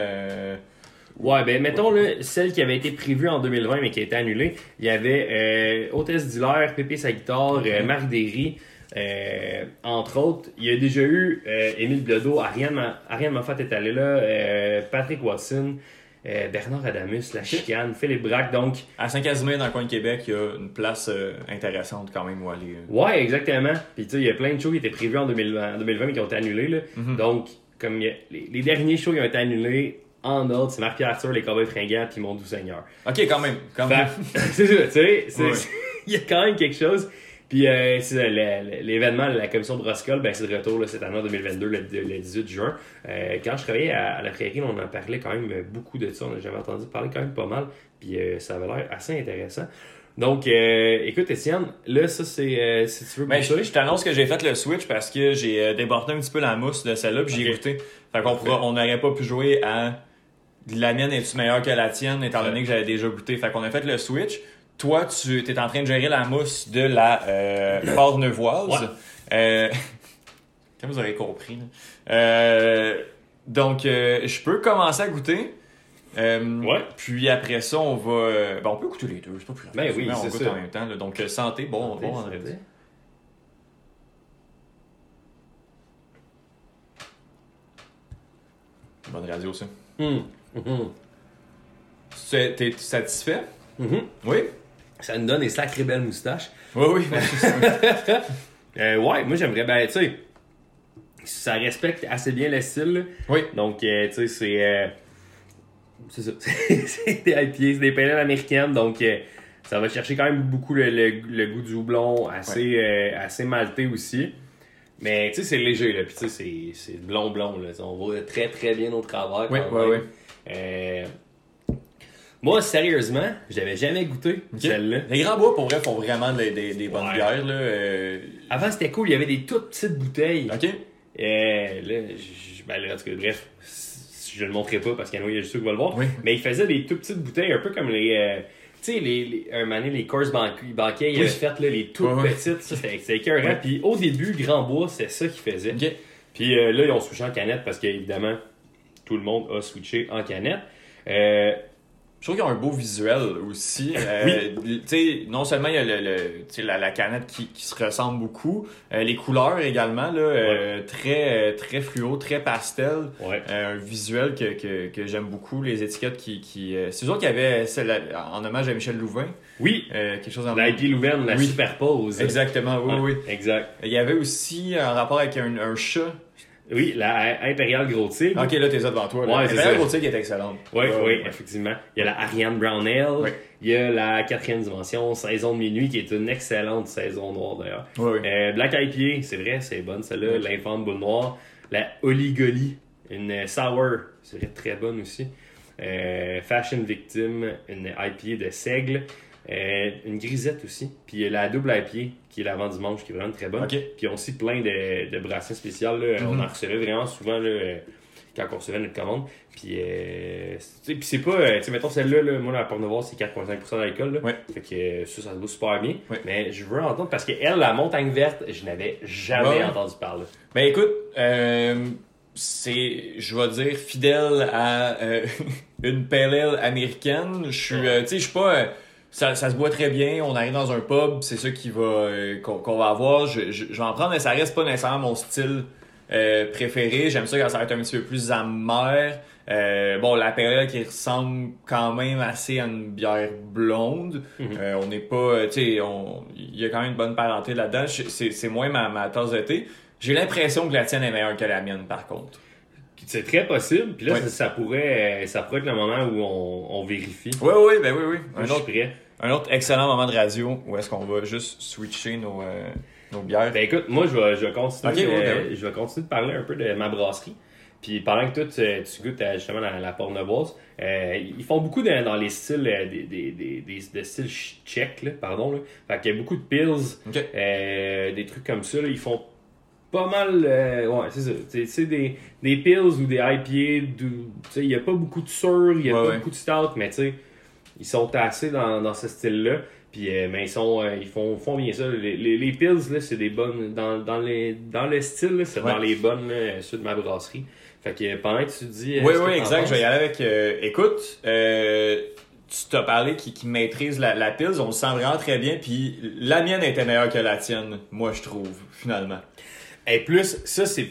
Speaker 3: Ouais, ben mettons là, celle qui avait été prévue en 2020 mais qui a été annulée, il y avait euh, Hôtesse d'Hilaire, Pépé sa guitare, euh, Marc Derry, euh, entre autres. Il y a déjà eu Émile Bledo, Ariane, Ariane Moffat est allé là, Patrick Watson, euh, Bernard Adamus, La Chicane, Philippe Braque, donc
Speaker 1: À Saint-Casimir, dans le coin de Québec, il y a une place euh, intéressante quand même où aller. euh.
Speaker 3: Ouais, exactement. Puis tu sais, il y a plein de shows qui étaient prévus en 2020, en 2020 mais qui ont été annulés. Là.
Speaker 1: Mhm.
Speaker 3: Donc, comme a- les, les derniers shows qui ont été annulés en ordre, c'est Marc-Pierre Arthur, Les Cowboys Fringants, puis Mon Doux Seigneur.
Speaker 1: Ok, quand même. Quand même.
Speaker 3: C'est ça, tu sais, il y a quand même quelque chose. Puis euh, l'événement, la commission de Broscol, ben, c'est de retour là, cette année en 2022, le, le 18 juin. Euh, quand je travaillais à, à la prairie, on en parlait quand même beaucoup de ça. On a jamais entendu parler quand même pas mal. Puis euh, ça avait l'air assez intéressant. Donc, euh, écoute, Étienne, là, ça, c'est. euh, si tu veux
Speaker 1: Ben, je, je t'annonce que j'ai fait le switch parce que j'ai débordé un petit peu la mousse de celle-là, puis j'ai goûté. Fait qu'on pourra, on n'aurait pas pu jouer à la mienne est-tu meilleure que la tienne, étant donné que j'avais déjà goûté. Fait qu'on a fait le switch. Toi, tu es en train de gérer la mousse de la euh, Port-Neuvoise.
Speaker 3: Ouais.
Speaker 1: Euh, comme vous avez compris. Euh, donc, euh, je peux commencer à goûter.
Speaker 3: Ouais.
Speaker 1: Puis après ça, on va. ben, on peut goûter les deux, c'est pas plus grave.
Speaker 3: Ben oui,
Speaker 1: on goûte
Speaker 3: ça.
Speaker 1: en même temps. là. Donc, santé, bon,
Speaker 3: Santé,
Speaker 1: bon
Speaker 3: santé.
Speaker 1: Bonne radio, ça.
Speaker 3: Hum,
Speaker 1: Tu es- T'es satisfait?
Speaker 3: hum.
Speaker 1: Oui?
Speaker 3: Ça nous donne des sacrées belles moustaches.
Speaker 1: Oui, oui.
Speaker 3: Euh, ouais, moi j'aimerais, ben, tu sais, ça respecte assez bien le style. là.
Speaker 1: Oui.
Speaker 3: Donc, euh, tu sais, c'est. euh, c'est ça. c'est des IPA, c'est des ale américaines. Donc, euh, ça va chercher quand même beaucoup le, le- le goût du houblon, assez, euh, assez malté aussi. Mais, tu sais, c'est léger, là. Puis, tu sais, c'est- c'est blond-blond, là. On voit très, très bien au travers.
Speaker 1: Oui,
Speaker 3: quand
Speaker 1: oui,
Speaker 3: même.
Speaker 1: oui.
Speaker 3: Euh, moi, sérieusement, je l'avais jamais goûté, celle-là.
Speaker 1: Les Grands Bois, pour vrai, font vraiment des, des, des bonnes
Speaker 3: Ouais.
Speaker 1: bières. Là. euh,
Speaker 3: Avant, c'était cool. Il y avait des toutes petites bouteilles.
Speaker 1: OK?
Speaker 3: Euh, là, je, ben là, en tout cas, bref, je le montrerai pas parce qu'il y en a juste ceux qui vont le voir.
Speaker 1: Oui.
Speaker 3: Mais il faisait des toutes petites bouteilles, un peu comme les. euh, tu sais, les, les, un donné, les courses banqui- banquiers, il
Speaker 1: Oui.
Speaker 3: avait fait là, les toutes
Speaker 1: Ouais,
Speaker 3: petites. Ça, c'était c'était écœurant.
Speaker 1: Ouais.
Speaker 3: Puis au début, Grand Bois, c'est ça qu'il faisait.
Speaker 1: OK.
Speaker 3: Puis euh, là, ils ont switché en canette parce qu'évidemment, tout le monde a switché en canette. Euh,
Speaker 1: Je trouve qu'ils ont un beau visuel aussi. Euh, Tu sais, non seulement il y a le, la, la canette qui, qui se ressemble beaucoup, euh, les couleurs également, là, euh, très, très fluo, très pastel.
Speaker 3: ouais.
Speaker 1: Un visuel que, que, que j'aime beaucoup, les étiquettes qui. qui c'est sûr qu'il y avait celle en hommage à Michel Louvain,
Speaker 3: Oui,
Speaker 1: quelque chose en
Speaker 3: l'IP Louvain, la
Speaker 1: Oui.
Speaker 3: superpose.
Speaker 1: Exactement, oui,
Speaker 3: Ouais,
Speaker 1: oui.
Speaker 3: Exact.
Speaker 1: Il y avait aussi un rapport avec un, un chat.
Speaker 3: Oui, la Impérial Gros Tigre.
Speaker 1: Ok, là, t'es devant toi.
Speaker 3: Ouais,
Speaker 1: la Routier qui est excellente.
Speaker 3: Oui,
Speaker 1: Ouais,
Speaker 3: oui,
Speaker 1: ouais.
Speaker 3: effectivement. Il y a la Ariane Brown Ale.
Speaker 1: Ouais.
Speaker 3: Il y a la quatrième dimension, Saison de minuit, qui est une excellente saison noire d'ailleurs. Euh, Black IPA, c'est vrai, c'est bonne celle-là. L'Infante Boule Noire. La Oligoli, une Sour, c'est très bonne aussi. Euh, Fashion Victim, une IPA de Seigle. Euh, une grisette aussi. Puis il y a la double IPA, qui est l'avant dimanche, qui est vraiment très bonne. Puis ont aussi plein de, de brassins spéciaux. Là. On
Speaker 1: Mhm.
Speaker 3: en recevait vraiment souvent là, euh, quand on recevait notre commande. Puis, euh, puis c'est pas, euh, tu sais, mettons celle-là, là, moi, la Porte-Noire, c'est 4,5% d'alcool. là.
Speaker 1: Ouais.
Speaker 3: Fait que euh, ça, ça se vaut super bien.
Speaker 1: Ouais.
Speaker 3: Mais je veux entendre parce que elle, la montagne verte, je n'avais jamais
Speaker 1: Ouais.
Speaker 3: entendu parler.
Speaker 1: Ben écoute, euh, c'est, je vais dire, fidèle à euh, une pale ale américaine. Je suis, euh, tu sais, je suis pas. Ça, ça se boit très bien. On arrive dans un pub, c'est ça qui va, euh, qu'on, va avoir. Je, je, je vais en prendre, mais ça reste pas nécessairement mon style euh, préféré. J'aime ça quand ça va être un petit peu plus amer. Euh, bon, la ale qui ressemble quand même assez à une bière blonde.
Speaker 3: Mhm.
Speaker 1: On n'est pas, tu sais, il y a quand même une bonne parenté là-dedans. C'est, c'est moins ma, ma tasse de thé. J'ai l'impression que la tienne est meilleure que la mienne, par contre.
Speaker 3: C'est très possible. Puis là, ça, ça pourrait, ça pourrait être le moment où on, on vérifie.
Speaker 1: Oui, oui, ben oui, oui. Un
Speaker 3: je suis
Speaker 1: autre,
Speaker 3: prêt.
Speaker 1: Un autre excellent moment de radio où est-ce qu'on va juste switcher nos, euh, nos bières.
Speaker 3: Ben écoute, moi je vais, je vais continuer,
Speaker 1: ouais,
Speaker 3: euh,
Speaker 1: ben
Speaker 3: je vais continuer de parler un peu de ma brasserie. Puis pendant que toi tu, tu goûtes justement la, la porte-neuvoise, euh, ils font beaucoup de- dans les styles euh, des, des, des, des, des styles ch- tchèques, là, pardon. Là. Fait qu'il y a beaucoup de pills, euh, des trucs comme ça. là. Ils font pas mal, euh, ouais, c'est ça. C'est des, des pills ou des IPA. Il n'y a pas beaucoup de sur, il n'y a
Speaker 1: Ouais,
Speaker 3: pas
Speaker 1: ouais.
Speaker 3: beaucoup de stout, mais tu sais, ils sont assez dans, dans ce style-là. Puis, euh, mais ils, sont, euh, ils font, font bien ça. Les, les, les pills, là, c'est des bonnes. Dans, dans, les, dans le style, c'est
Speaker 1: Ouais.
Speaker 3: dans les bonnes, là, ceux de ma brasserie. Fait que euh, pendant que tu dis.
Speaker 1: Oui, oui, exact.
Speaker 3: penses,
Speaker 1: Je vais y aller avec. euh, écoute, tu t'as parlé qui, qui maîtrise la, la pils. On le sent vraiment très bien. Puis la mienne était meilleure que la tienne, moi, je trouve, finalement.
Speaker 3: Et plus, ça, c'est.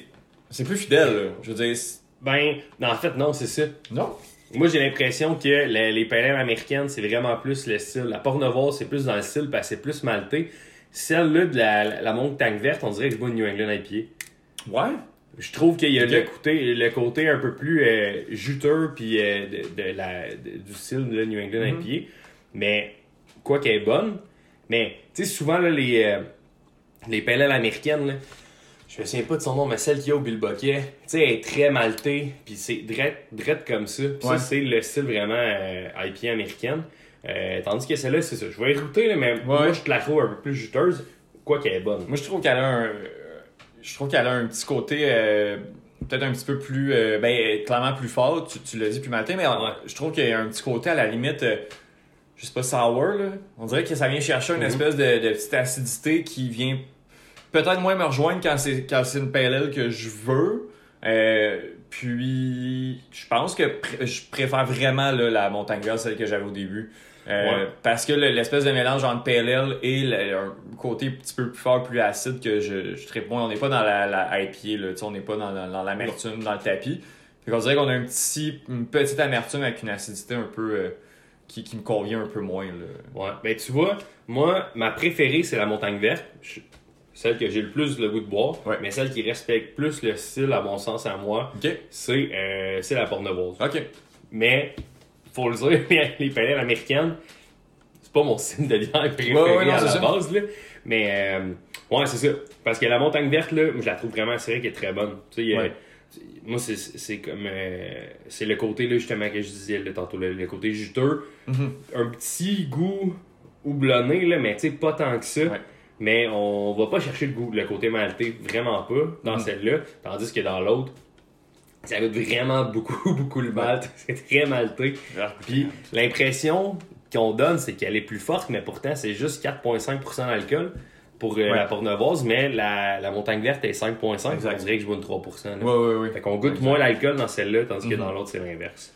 Speaker 1: C'est plus fidèle, là. Je veux dire.
Speaker 3: Ben, en fait, non, c'est ça.
Speaker 1: Non?
Speaker 3: Moi, j'ai l'impression que les, les américaines, c'est vraiment plus le style. La Porte-Novoise, c'est plus dans le style parce que c'est plus maltais. Celle-là de la, la, montagne verte, on dirait que je bois une New England IPA.
Speaker 1: Ouais.
Speaker 3: Je trouve qu'il y a le, côté, le côté un peu plus euh, juteux puis euh, de, de la, de- du style de New England
Speaker 1: Mhm.
Speaker 3: IPA. Mais, quoi qu'elle est bonne, mais, tu sais, souvent, là, les, euh, les américaines, là, je me souviens pas de son nom, mais celle qu'il y a au Bilboquet, tu sais, elle est très maltée, puis c'est drette, drette comme ça. Puis
Speaker 1: Ouais.
Speaker 3: ça, c'est le style vraiment euh, américaine. Euh, tandis que celle-là, c'est ça. Je vais là, mais moi, je te la trouve un peu plus juteuse, quoi qu'elle est bonne.
Speaker 1: Moi, je trouve qu'elle a un. Je trouve qu'elle a un petit côté. euh, Peut-être un petit peu plus. euh, ben, clairement plus fort. Tu, tu l'as dit plus matin, mais
Speaker 3: Ouais.
Speaker 1: je trouve qu'il y a un petit côté à la limite. euh, je sais pas, sour, là. On dirait que ça vient chercher une
Speaker 3: Mhm.
Speaker 1: espèce de, de petite acidité qui vient peut-être moins me rejoindre quand c'est quand c'est une ale que je veux. Euh, puis, je pense que pr- je préfère vraiment là, la montagne verte, celle que j'avais au début. Euh,
Speaker 3: Ouais.
Speaker 1: Parce que le- l'espèce de mélange entre ale et le- un côté un petit peu plus fort, plus acide que je, je tripe moins. On n'est pas dans la, la IPA, là, on n'est pas dans, dans, dans l'amertume, dans le tapis. Fait qu'on dirait qu'on a un petit, une petite amertume avec une acidité un peu euh, qui, qui me convient un peu moins. Là.
Speaker 3: Ouais. Ben, tu vois, moi, ma préférée, c'est la montagne verte. Je- celle que j'ai le plus le goût de boire,
Speaker 1: Ouais.
Speaker 3: mais celle qui respecte plus le style, à mon sens, à moi, c'est euh, la Pornoise.
Speaker 1: OK.
Speaker 3: Mais, faut le dire, les palettes américaines, c'est pas mon style de bière préféré
Speaker 1: Ouais, ouais, non,
Speaker 3: à la
Speaker 1: ça.
Speaker 3: base. Là. Mais, euh, ouais, c'est ça. Parce que la montagne verte, là, je la trouve vraiment, c'est vrai qu'elle est très bonne. Tu sais, moi, c'est- c'est comme. euh, c'est le côté, là, justement, que je disais là, tantôt, le, le côté juteux.
Speaker 1: Mhm.
Speaker 3: Un petit goût houblonné, là, mais tu sais, pas tant que ça. Mais on va pas chercher le goût, le côté maltais, vraiment pas, dans
Speaker 1: Mhm.
Speaker 3: celle-là. Tandis que dans l'autre, ça goûte vraiment beaucoup, beaucoup le malt. C'est très maltais. Puis l'impression qu'on donne, c'est qu'elle est plus forte, mais pourtant, c'est juste 4,5% d'alcool pour euh,
Speaker 1: Ouais.
Speaker 3: la Pornevoise, mais la, la montagne verte est 5,5%.
Speaker 1: Exact.
Speaker 3: On dirait que je bois une 3%. là.
Speaker 1: Ouais, ouais, ouais.
Speaker 3: Fait qu'on goûte
Speaker 1: Exact.
Speaker 3: moins l'alcool dans celle-là, tandis que
Speaker 1: Mhm.
Speaker 3: dans l'autre, c'est l'inverse.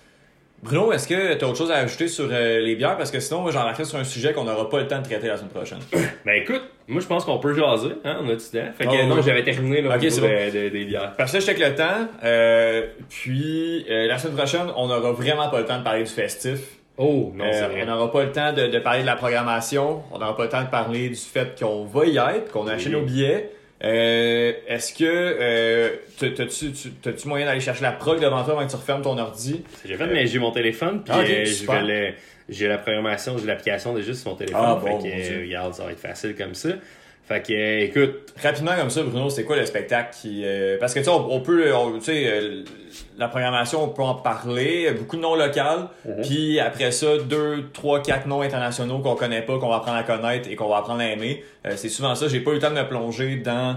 Speaker 1: Bruno, est-ce que tu as autre chose à ajouter sur euh, les bières? Parce que sinon, moi, j'en sur un sujet qu'on n'aura pas le temps de traiter la semaine prochaine.
Speaker 3: Ben écoute, moi je pense qu'on peut jaser, hein, on a du temps. Fait que
Speaker 1: Ah,
Speaker 3: non,
Speaker 1: oui.
Speaker 3: j'avais terminé là, au
Speaker 1: Ok,
Speaker 3: niveau
Speaker 1: c'est bon.
Speaker 3: de- de- des bières.
Speaker 1: Parce que là, je check le temps. euh, puis, euh, la semaine prochaine, on n'aura vraiment pas le temps de parler du festif.
Speaker 3: Oh, non,
Speaker 1: Euh, on n'aura pas le temps de, de parler de la programmation. On n'aura pas le temps de parler du fait qu'on va y être, qu'on a acheté
Speaker 3: Oui.
Speaker 1: nos billets. Est-ce que t'as- t'as-tu tu- t'as-tu moyen d'aller chercher la prog devant toi avant que tu refermes ton ordi?
Speaker 3: J'ai fait, mais j'ai mon téléphone, puis
Speaker 1: Ah,
Speaker 3: je vais j'ai la programmation, j'ai l'application déjà sur mon téléphone.
Speaker 1: Ah,
Speaker 3: fait
Speaker 1: bon,
Speaker 3: que,
Speaker 1: mon Dieu.
Speaker 3: euh, regarde, ça va être facile comme ça. Fait que, euh, écoute,
Speaker 1: Rapidement comme ça, Bruno, c'est quoi le spectacle qui... euh, parce que tu sais, on, on peut, tu sais, euh, la programmation, on peut en parler, beaucoup de noms locaux,
Speaker 3: Mhm.
Speaker 1: puis après ça, deux, trois, quatre noms internationaux qu'on connaît pas, qu'on va apprendre à connaître et qu'on va apprendre à aimer. C'est souvent ça, j'ai pas eu le temps de me plonger dans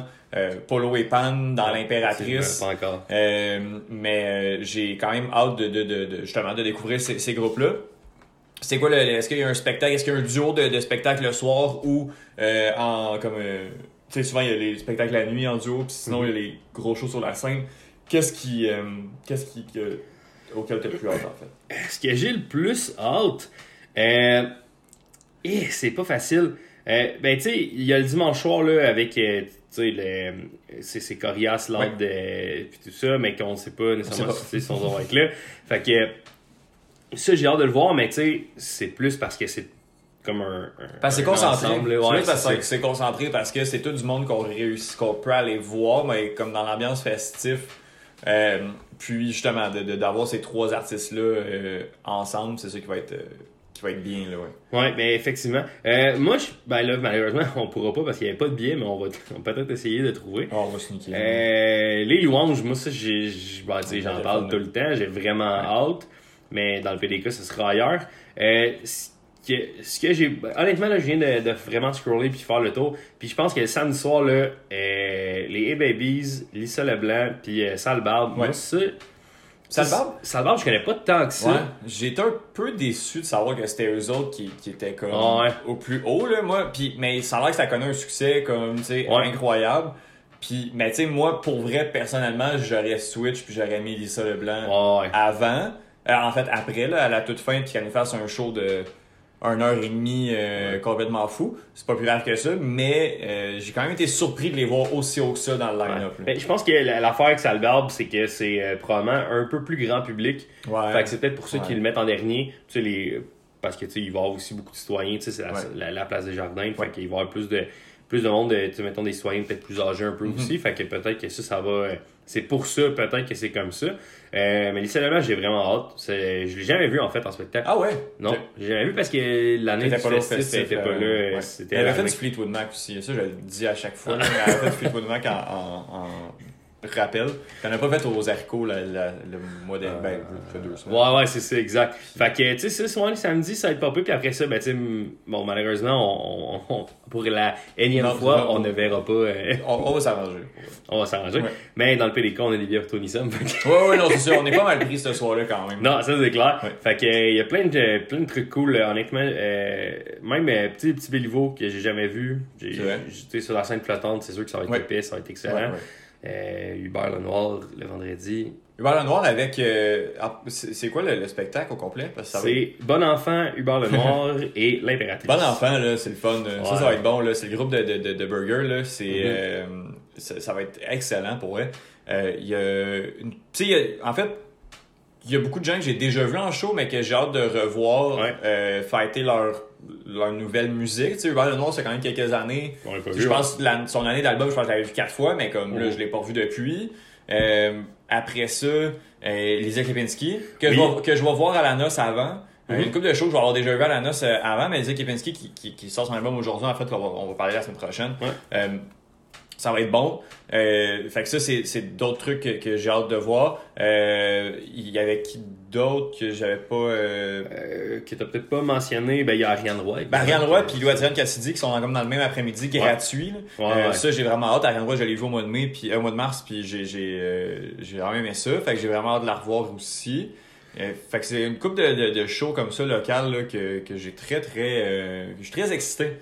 Speaker 1: Polo et Pan, dans l'Impératrice.
Speaker 3: Pas encore.
Speaker 1: Mais j'ai quand même hâte de, de, de, de- justement de découvrir ces, ces groupes-là. C'est quoi le, est-ce qu'il y a un spectacle, est-ce qu'il y a un duo de, de spectacles le soir ou euh, en comme euh, tu sais souvent il y a les spectacles la nuit en duo puis sinon il y a les gros shows sur la scène. Qu'est-ce qui euh, qu'est-ce qui que- auquel t'as plus hâte en fait?
Speaker 3: Ce que j'ai le plus hâte, euh, eh, c'est pas facile. Ben, tu sais, il y a le dimanche soir, là, avec, tu sais, c'est Corias, l'ordre de, puis tout ça, mais qu'on sait pas nécessairement si va être là. Fait que, ça, j'ai hâte de le voir, mais tu sais, c'est plus parce que c'est comme un. un-
Speaker 1: Parce que c'est concentré. C'est.
Speaker 3: Ouais,
Speaker 1: concentré parce que c'est tout du monde qu'on réussit, qu'on peut aller voir, mais comme dans l'ambiance festive. Euh, puis justement, de- de- d'avoir ces trois artistes-là euh, ensemble, c'est ça qui va être euh, qui va être bien là, ouais.
Speaker 3: Ouais, mais effectivement. Euh, moi, je, ben là, malheureusement, on pourra pas parce qu'il n'y avait pas de billets, mais on va, on va peut-être essayer de trouver.
Speaker 1: Oh, on va sneaker.
Speaker 3: Les louanges, moi, ça, j'ai, j'ai- ben, j'en parle tout le temps. J'ai vraiment hâte. Mais dans le PDK, ce sera ailleurs. Euh, ce que, ce que j'ai. Honnêtement, là, je viens de, de vraiment scroller puis faire le tour. Puis je pense que le samedi soir, là, euh, les A-Babies, Lisa Leblanc, puis euh, Sale Barbe,
Speaker 1: Ouais.
Speaker 3: moi, ça.
Speaker 1: Sale Barbe?
Speaker 3: Sale Barbe, je connais pas tant que ça.
Speaker 1: Ouais, été un peu déçu de savoir que c'était eux autres qui, qui étaient comme
Speaker 3: Ah ouais.
Speaker 1: au plus haut là, moi. Puis mais ça a l'air que ça connaît un succès comme tu sais incroyable. Puis mais tu sais moi pour vrai personnellement j'aurais switch puis j'aurais mis Lisa Leblanc
Speaker 3: ouais.
Speaker 1: avant, Euh, en fait après là à la toute fin puis qu'elle nous fasse un show de 1 heure et demie euh, complètement fou. C'est pas plus grave que ça, mais euh, j'ai quand même été surpris de les voir aussi haut que ça dans le line-up.
Speaker 3: je pense que la- l'affaire avec Sale Barbe, c'est que c'est probablement un peu plus grand public.
Speaker 1: Ouais.
Speaker 3: Fait que c'est peut-être pour ça
Speaker 1: Ouais.
Speaker 3: qu'ils le mettent en dernier. Tu sais, les... Parce que tu sais, il va y avoir aussi beaucoup de citoyens. Tu sais, c'est la- la place des jardins. Fait qu'il va y avoir plus de, plus de monde, tu mettons des citoyens peut-être plus âgés un peu
Speaker 1: Mhm.
Speaker 3: aussi. Fait que peut-être que ça, ça va. euh, C'est pour ça, peut-être que c'est comme ça. Euh, mais les j'ai vraiment hâte. Je l'ai jamais vu en fait en spectacle.
Speaker 1: Ah ouais?
Speaker 3: non, j'ai jamais vu parce que l'année du festif,
Speaker 1: festif,
Speaker 3: elle était pas
Speaker 1: euh,
Speaker 3: là.
Speaker 1: ouais.
Speaker 3: C'était
Speaker 1: Elle avait fait du Fleetwood Mac aussi. Ça, je le dis à chaque fois. mais elle avait fait du Fleetwood Mac en, en, en rappel. Elle n'a pas fait aux haricots la- la- le mois dernier. Ben, ça fait deux semaines.
Speaker 3: Ouais, ouais, c'est ça, exact. Fait que, tu sais, ça, le samedi, ça va être pas peu, puis après ça, ben, tu sais, bon, malheureusement, on, on- pour la énième
Speaker 1: Non,
Speaker 3: fois, on ne verra pas, euh,
Speaker 1: On, va s'arranger.
Speaker 3: on va s'arranger.
Speaker 1: Ouais.
Speaker 3: Mais dans le PDK, on a des bières Tony fait que-
Speaker 1: Ouais, ouais, non, c'est sûr. On est pas mal pris ce soir-là quand même.
Speaker 3: Non, ça c'est clair.
Speaker 1: Ouais.
Speaker 3: Fait que euh, il y a plein de plein de trucs cool euh, honnêtement euh, même euh, petit petit Béliveau que j'ai jamais vu.
Speaker 1: Vrai.
Speaker 3: j'étais sur la scène flottante, c'est sûr que ça va être épais, ça va être excellent. Euh, Hubert Lenoir le vendredi.
Speaker 1: Hubert Lenoir avec. euh, ah, c'est quoi le, le spectacle au complet? Va-
Speaker 3: C'est Bon enfant, Hubert Lenoir et l'impératrice.
Speaker 1: Bon enfant, là, c'est le fun. Ça,
Speaker 3: Ouais.
Speaker 1: ça va être bon. là. C'est le groupe de, de, de, de burgers. Là. C'est,
Speaker 3: Mhm.
Speaker 1: euh, ça, ça va être excellent pour vrai. Euh, y a une- y en fait, il y a beaucoup de gens que j'ai déjà vus en show, mais que j'ai hâte de revoir
Speaker 3: Ouais.
Speaker 1: euh, fêter leur, leur nouvelle musique. Tu sais, Lenoir, c'est quand même quelques années.
Speaker 3: On
Speaker 1: Je
Speaker 3: vu,
Speaker 1: pense que la- son année d'album, je pense que je l'avais vu quatre fois, mais comme là,
Speaker 3: Mhm.
Speaker 1: je l'ai pas revu depuis. Euh, après ça, euh, Lisa Kepinski, que,
Speaker 3: Oui.
Speaker 1: je vais, que je vais voir à la noce avant. Euh,
Speaker 3: Mhm.
Speaker 1: Une couple de shows que je vais avoir déjà vu à la noce avant, mais Lisa Kepinski qui, qui, qui sort son album aujourd'hui, en fait, on va, on va parler la semaine prochaine.
Speaker 3: Ouais.
Speaker 1: Euh, ça va être bon. Fait que ça, c'est, d'autres trucs que, que j'ai hâte de voir. Il y avait qui d'autre que j'avais pas... Euh...
Speaker 3: Euh, que t'as peut-être pas mentionné, ben il y a Ariane Roy.
Speaker 1: Ben, Ariane Roy puis Louis Adrienne Cassidy qui sont comme dans le même après-midi gratuit.
Speaker 3: Ouais,
Speaker 1: Euh,
Speaker 3: ouais.
Speaker 1: Ça, j'ai vraiment hâte. Ariane Roy, je l'ai vu au mois de mai, puis euh, au mois de mars, puis j'ai j'ai euh, j'ai vraiment aimé ça. Fait que j'ai vraiment hâte de la revoir aussi. Fait que c'est une coupe de, de, de shows comme ça local là, que, que j'ai très très je suis très excité.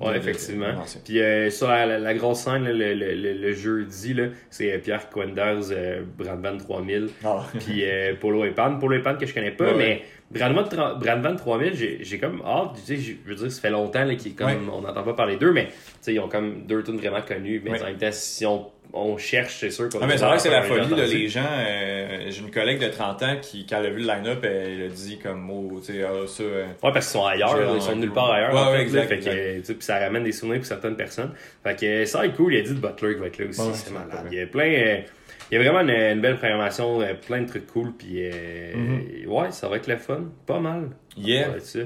Speaker 3: Ouais, effectivement. Puis euh, sur la, la- la grosse scène, là, le, le, le, le jeudi, là, c'est euh, Pierre Quenders, euh, Brandvan 3000,
Speaker 1: Ah.
Speaker 3: puis euh, Polo Epan. Polo Epan que je connais pas,
Speaker 1: Ouais,
Speaker 3: mais Brandvan, tra- Brandvan 3000, j'ai j'ai comme hâte. Tu sais, je veux dire, ça fait longtemps là, comme,
Speaker 1: Ouais.
Speaker 3: on n'entend pas parler d'eux, mais tu sais, ils ont comme deux tunes vraiment connues. Mais
Speaker 1: Ouais.
Speaker 3: en même temps, si on, on cherche, c'est sûr
Speaker 1: Ah, mais c'est vrai que c'est la folie, là, les gens. euh, J'ai une collègue de 30 ans qui, quand elle a vu le line-up, elle a dit comme mot, tu sais, ah, ça. euh,
Speaker 3: Ouais, parce qu'ils sont ailleurs, là, ils sont nulle part ailleurs.
Speaker 1: Ouais,
Speaker 3: en
Speaker 1: ouais,
Speaker 3: fait,
Speaker 1: exact,
Speaker 3: là, fait que, ça ramène des souvenirs pour certaines personnes. Fait que ça être cool. Il a dit de Butler qui va être là aussi.
Speaker 1: Ouais,
Speaker 3: c'est malade. Il y a plein. euh, il y a vraiment une, une belle programmation, plein de trucs cool. Puis
Speaker 1: Mhm.
Speaker 3: ouais, ça va être le fun. Pas mal.
Speaker 1: Yeah.
Speaker 3: Ça va être ça.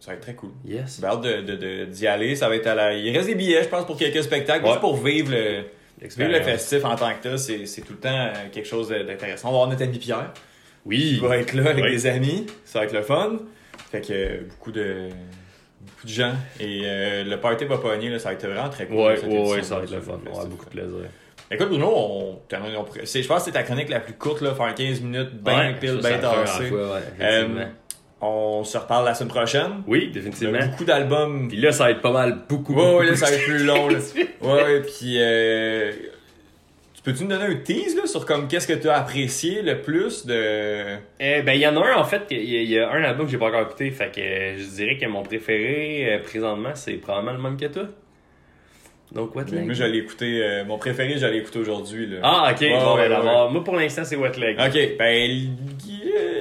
Speaker 1: Ça va être très cool.
Speaker 3: Yes.
Speaker 1: J'ai hâte d'y aller. Ça va être à la. Il reste des billets, je pense, pour quelques spectacles.
Speaker 3: Ouais.
Speaker 1: Juste pour vivre le, vivre le festif en tant que tel, c'est, c'est tout le temps euh, quelque chose d'intéressant. On va avoir notre ami Pierre.
Speaker 3: Oui.
Speaker 1: Il va être là avec
Speaker 3: Oui.
Speaker 1: des amis. Ça va être le fun. Fait que euh, beaucoup de. Beaucoup de gens. Et euh, le party va pogner, là, ça va être vraiment très cool.
Speaker 3: Ouais,
Speaker 1: cette
Speaker 3: ouais, ça va
Speaker 1: là,
Speaker 3: être le fun. On va beaucoup de plaisir.
Speaker 1: Écoute, Bruno, on, on je pense que c'est ta chronique la plus courte, là, faire 15 minutes,
Speaker 3: Ouais,
Speaker 1: pile,
Speaker 3: fait
Speaker 1: tassé.
Speaker 3: Ouais,
Speaker 1: on se reparle la semaine prochaine.
Speaker 3: oui,
Speaker 1: Il y a
Speaker 3: définitivement.
Speaker 1: beaucoup d'albums.
Speaker 3: Puis là, ça va être pas mal beaucoup.
Speaker 1: Ouais,
Speaker 3: beaucoup,
Speaker 1: ouais, là, ça va être plus long. Là. Ouais, ouais, puis euh, tu peux-tu nous donner un tease là, sur comme qu'est-ce que tu as apprécié le plus de.
Speaker 3: Eh ben, il y en a un, en fait, il y, a- il y a un album que j'ai pas encore écouté, fait que euh, je dirais que mon préféré euh, présentement, c'est probablement le même que toi. Donc, Wet Leg.
Speaker 1: Moi, je l'ai écouté. euh, mon préféré, je l'ai écouté aujourd'hui.
Speaker 3: Ah, ok,
Speaker 1: Ouais,
Speaker 3: bon,
Speaker 1: ouais,
Speaker 3: ben,
Speaker 1: ouais.
Speaker 3: d'abord, moi pour l'instant, c'est Wet Leg.
Speaker 1: Ok, ben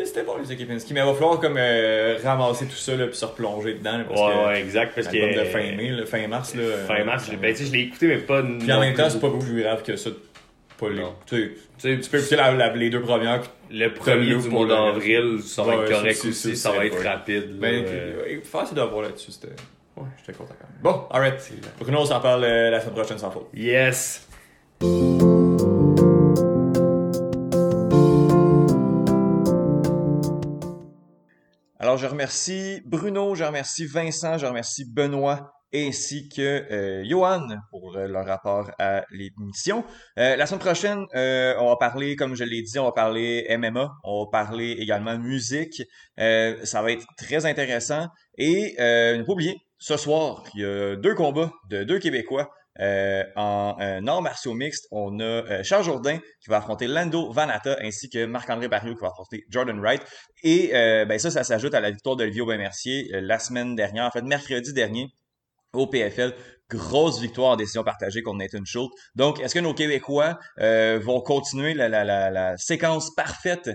Speaker 1: c'était bon les Kepinski, mais il va falloir comme euh, ramasser tout ça là, puis se replonger dedans. là, parce
Speaker 3: Ouais,
Speaker 1: que
Speaker 3: ouais, exact, parce que.
Speaker 1: de fin mai, là, fin mars. Là,
Speaker 3: Fin
Speaker 1: euh,
Speaker 3: mars, ben, tu sais, je l'ai écouté, mais pas.
Speaker 1: Puis en même temps, c'est pas plus grave que ça. Pas les-
Speaker 3: Non.
Speaker 1: tu sais, tu peux écouter la- la- les deux premières. puis-
Speaker 3: Le premier du
Speaker 1: nous
Speaker 3: mois
Speaker 1: pour le-
Speaker 3: d'avril, ça va
Speaker 1: Ouais,
Speaker 3: être
Speaker 1: ça
Speaker 3: correct
Speaker 1: aussi, ça,
Speaker 3: ça va être
Speaker 1: vrai.
Speaker 3: rapide. là,
Speaker 1: Ben,
Speaker 3: euh,
Speaker 1: euh, faire ses devoirs là-dessus, c'était. Ouais, j'étais content quand même. Bon, alright. Bruno, on s'en parle euh, la semaine prochaine sans faute.
Speaker 3: Yes!
Speaker 8: Je remercie Bruno, je remercie Vincent, je remercie Benoît ainsi que euh, Johan pour euh, leur rapport à l'émission. Euh, la semaine prochaine, on va parler, comme je l'ai dit, on va parler MMA, on va parler également musique. Ça va être très intéressant. Et ne pas oublier, ce soir, il y a deux combats de deux Québécois. Euh, en euh, arts martiaux mixtes, on a euh, Charles Jourdain qui va affronter Lando Vanata ainsi que Marc-André Barriot qui va affronter Jordan Wright. Et euh, ben ça, ça s'ajoute à la victoire d'Olivier Aubin-Mercier euh, la semaine dernière, en fait mercredi dernier au PFL. Grosse victoire en décision partagée contre Nathan Schultz. Donc, est-ce que nos Québécois vont continuer la, la, séquence parfaite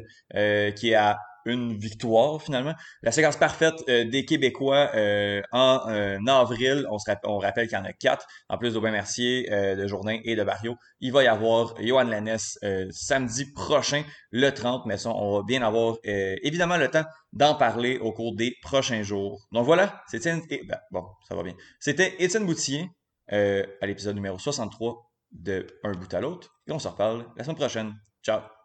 Speaker 8: qui est à une victoire finalement. La séquence parfaite euh, des Québécois euh, en euh, avril, on, se rappelle qu'il y en a quatre, en plus d'Aubin Mercier, de Jourdain et de Barrio. Il va y avoir Johan Lanès samedi prochain, le 30, mais on va bien avoir évidemment le temps d'en parler au cours des prochains jours. Donc voilà, c'était ben, bon, ça va bien. C'était Étienne Boutier euh, à l'épisode numéro 63 de Un bout à l'autre. Et on se reparle la semaine prochaine. Ciao!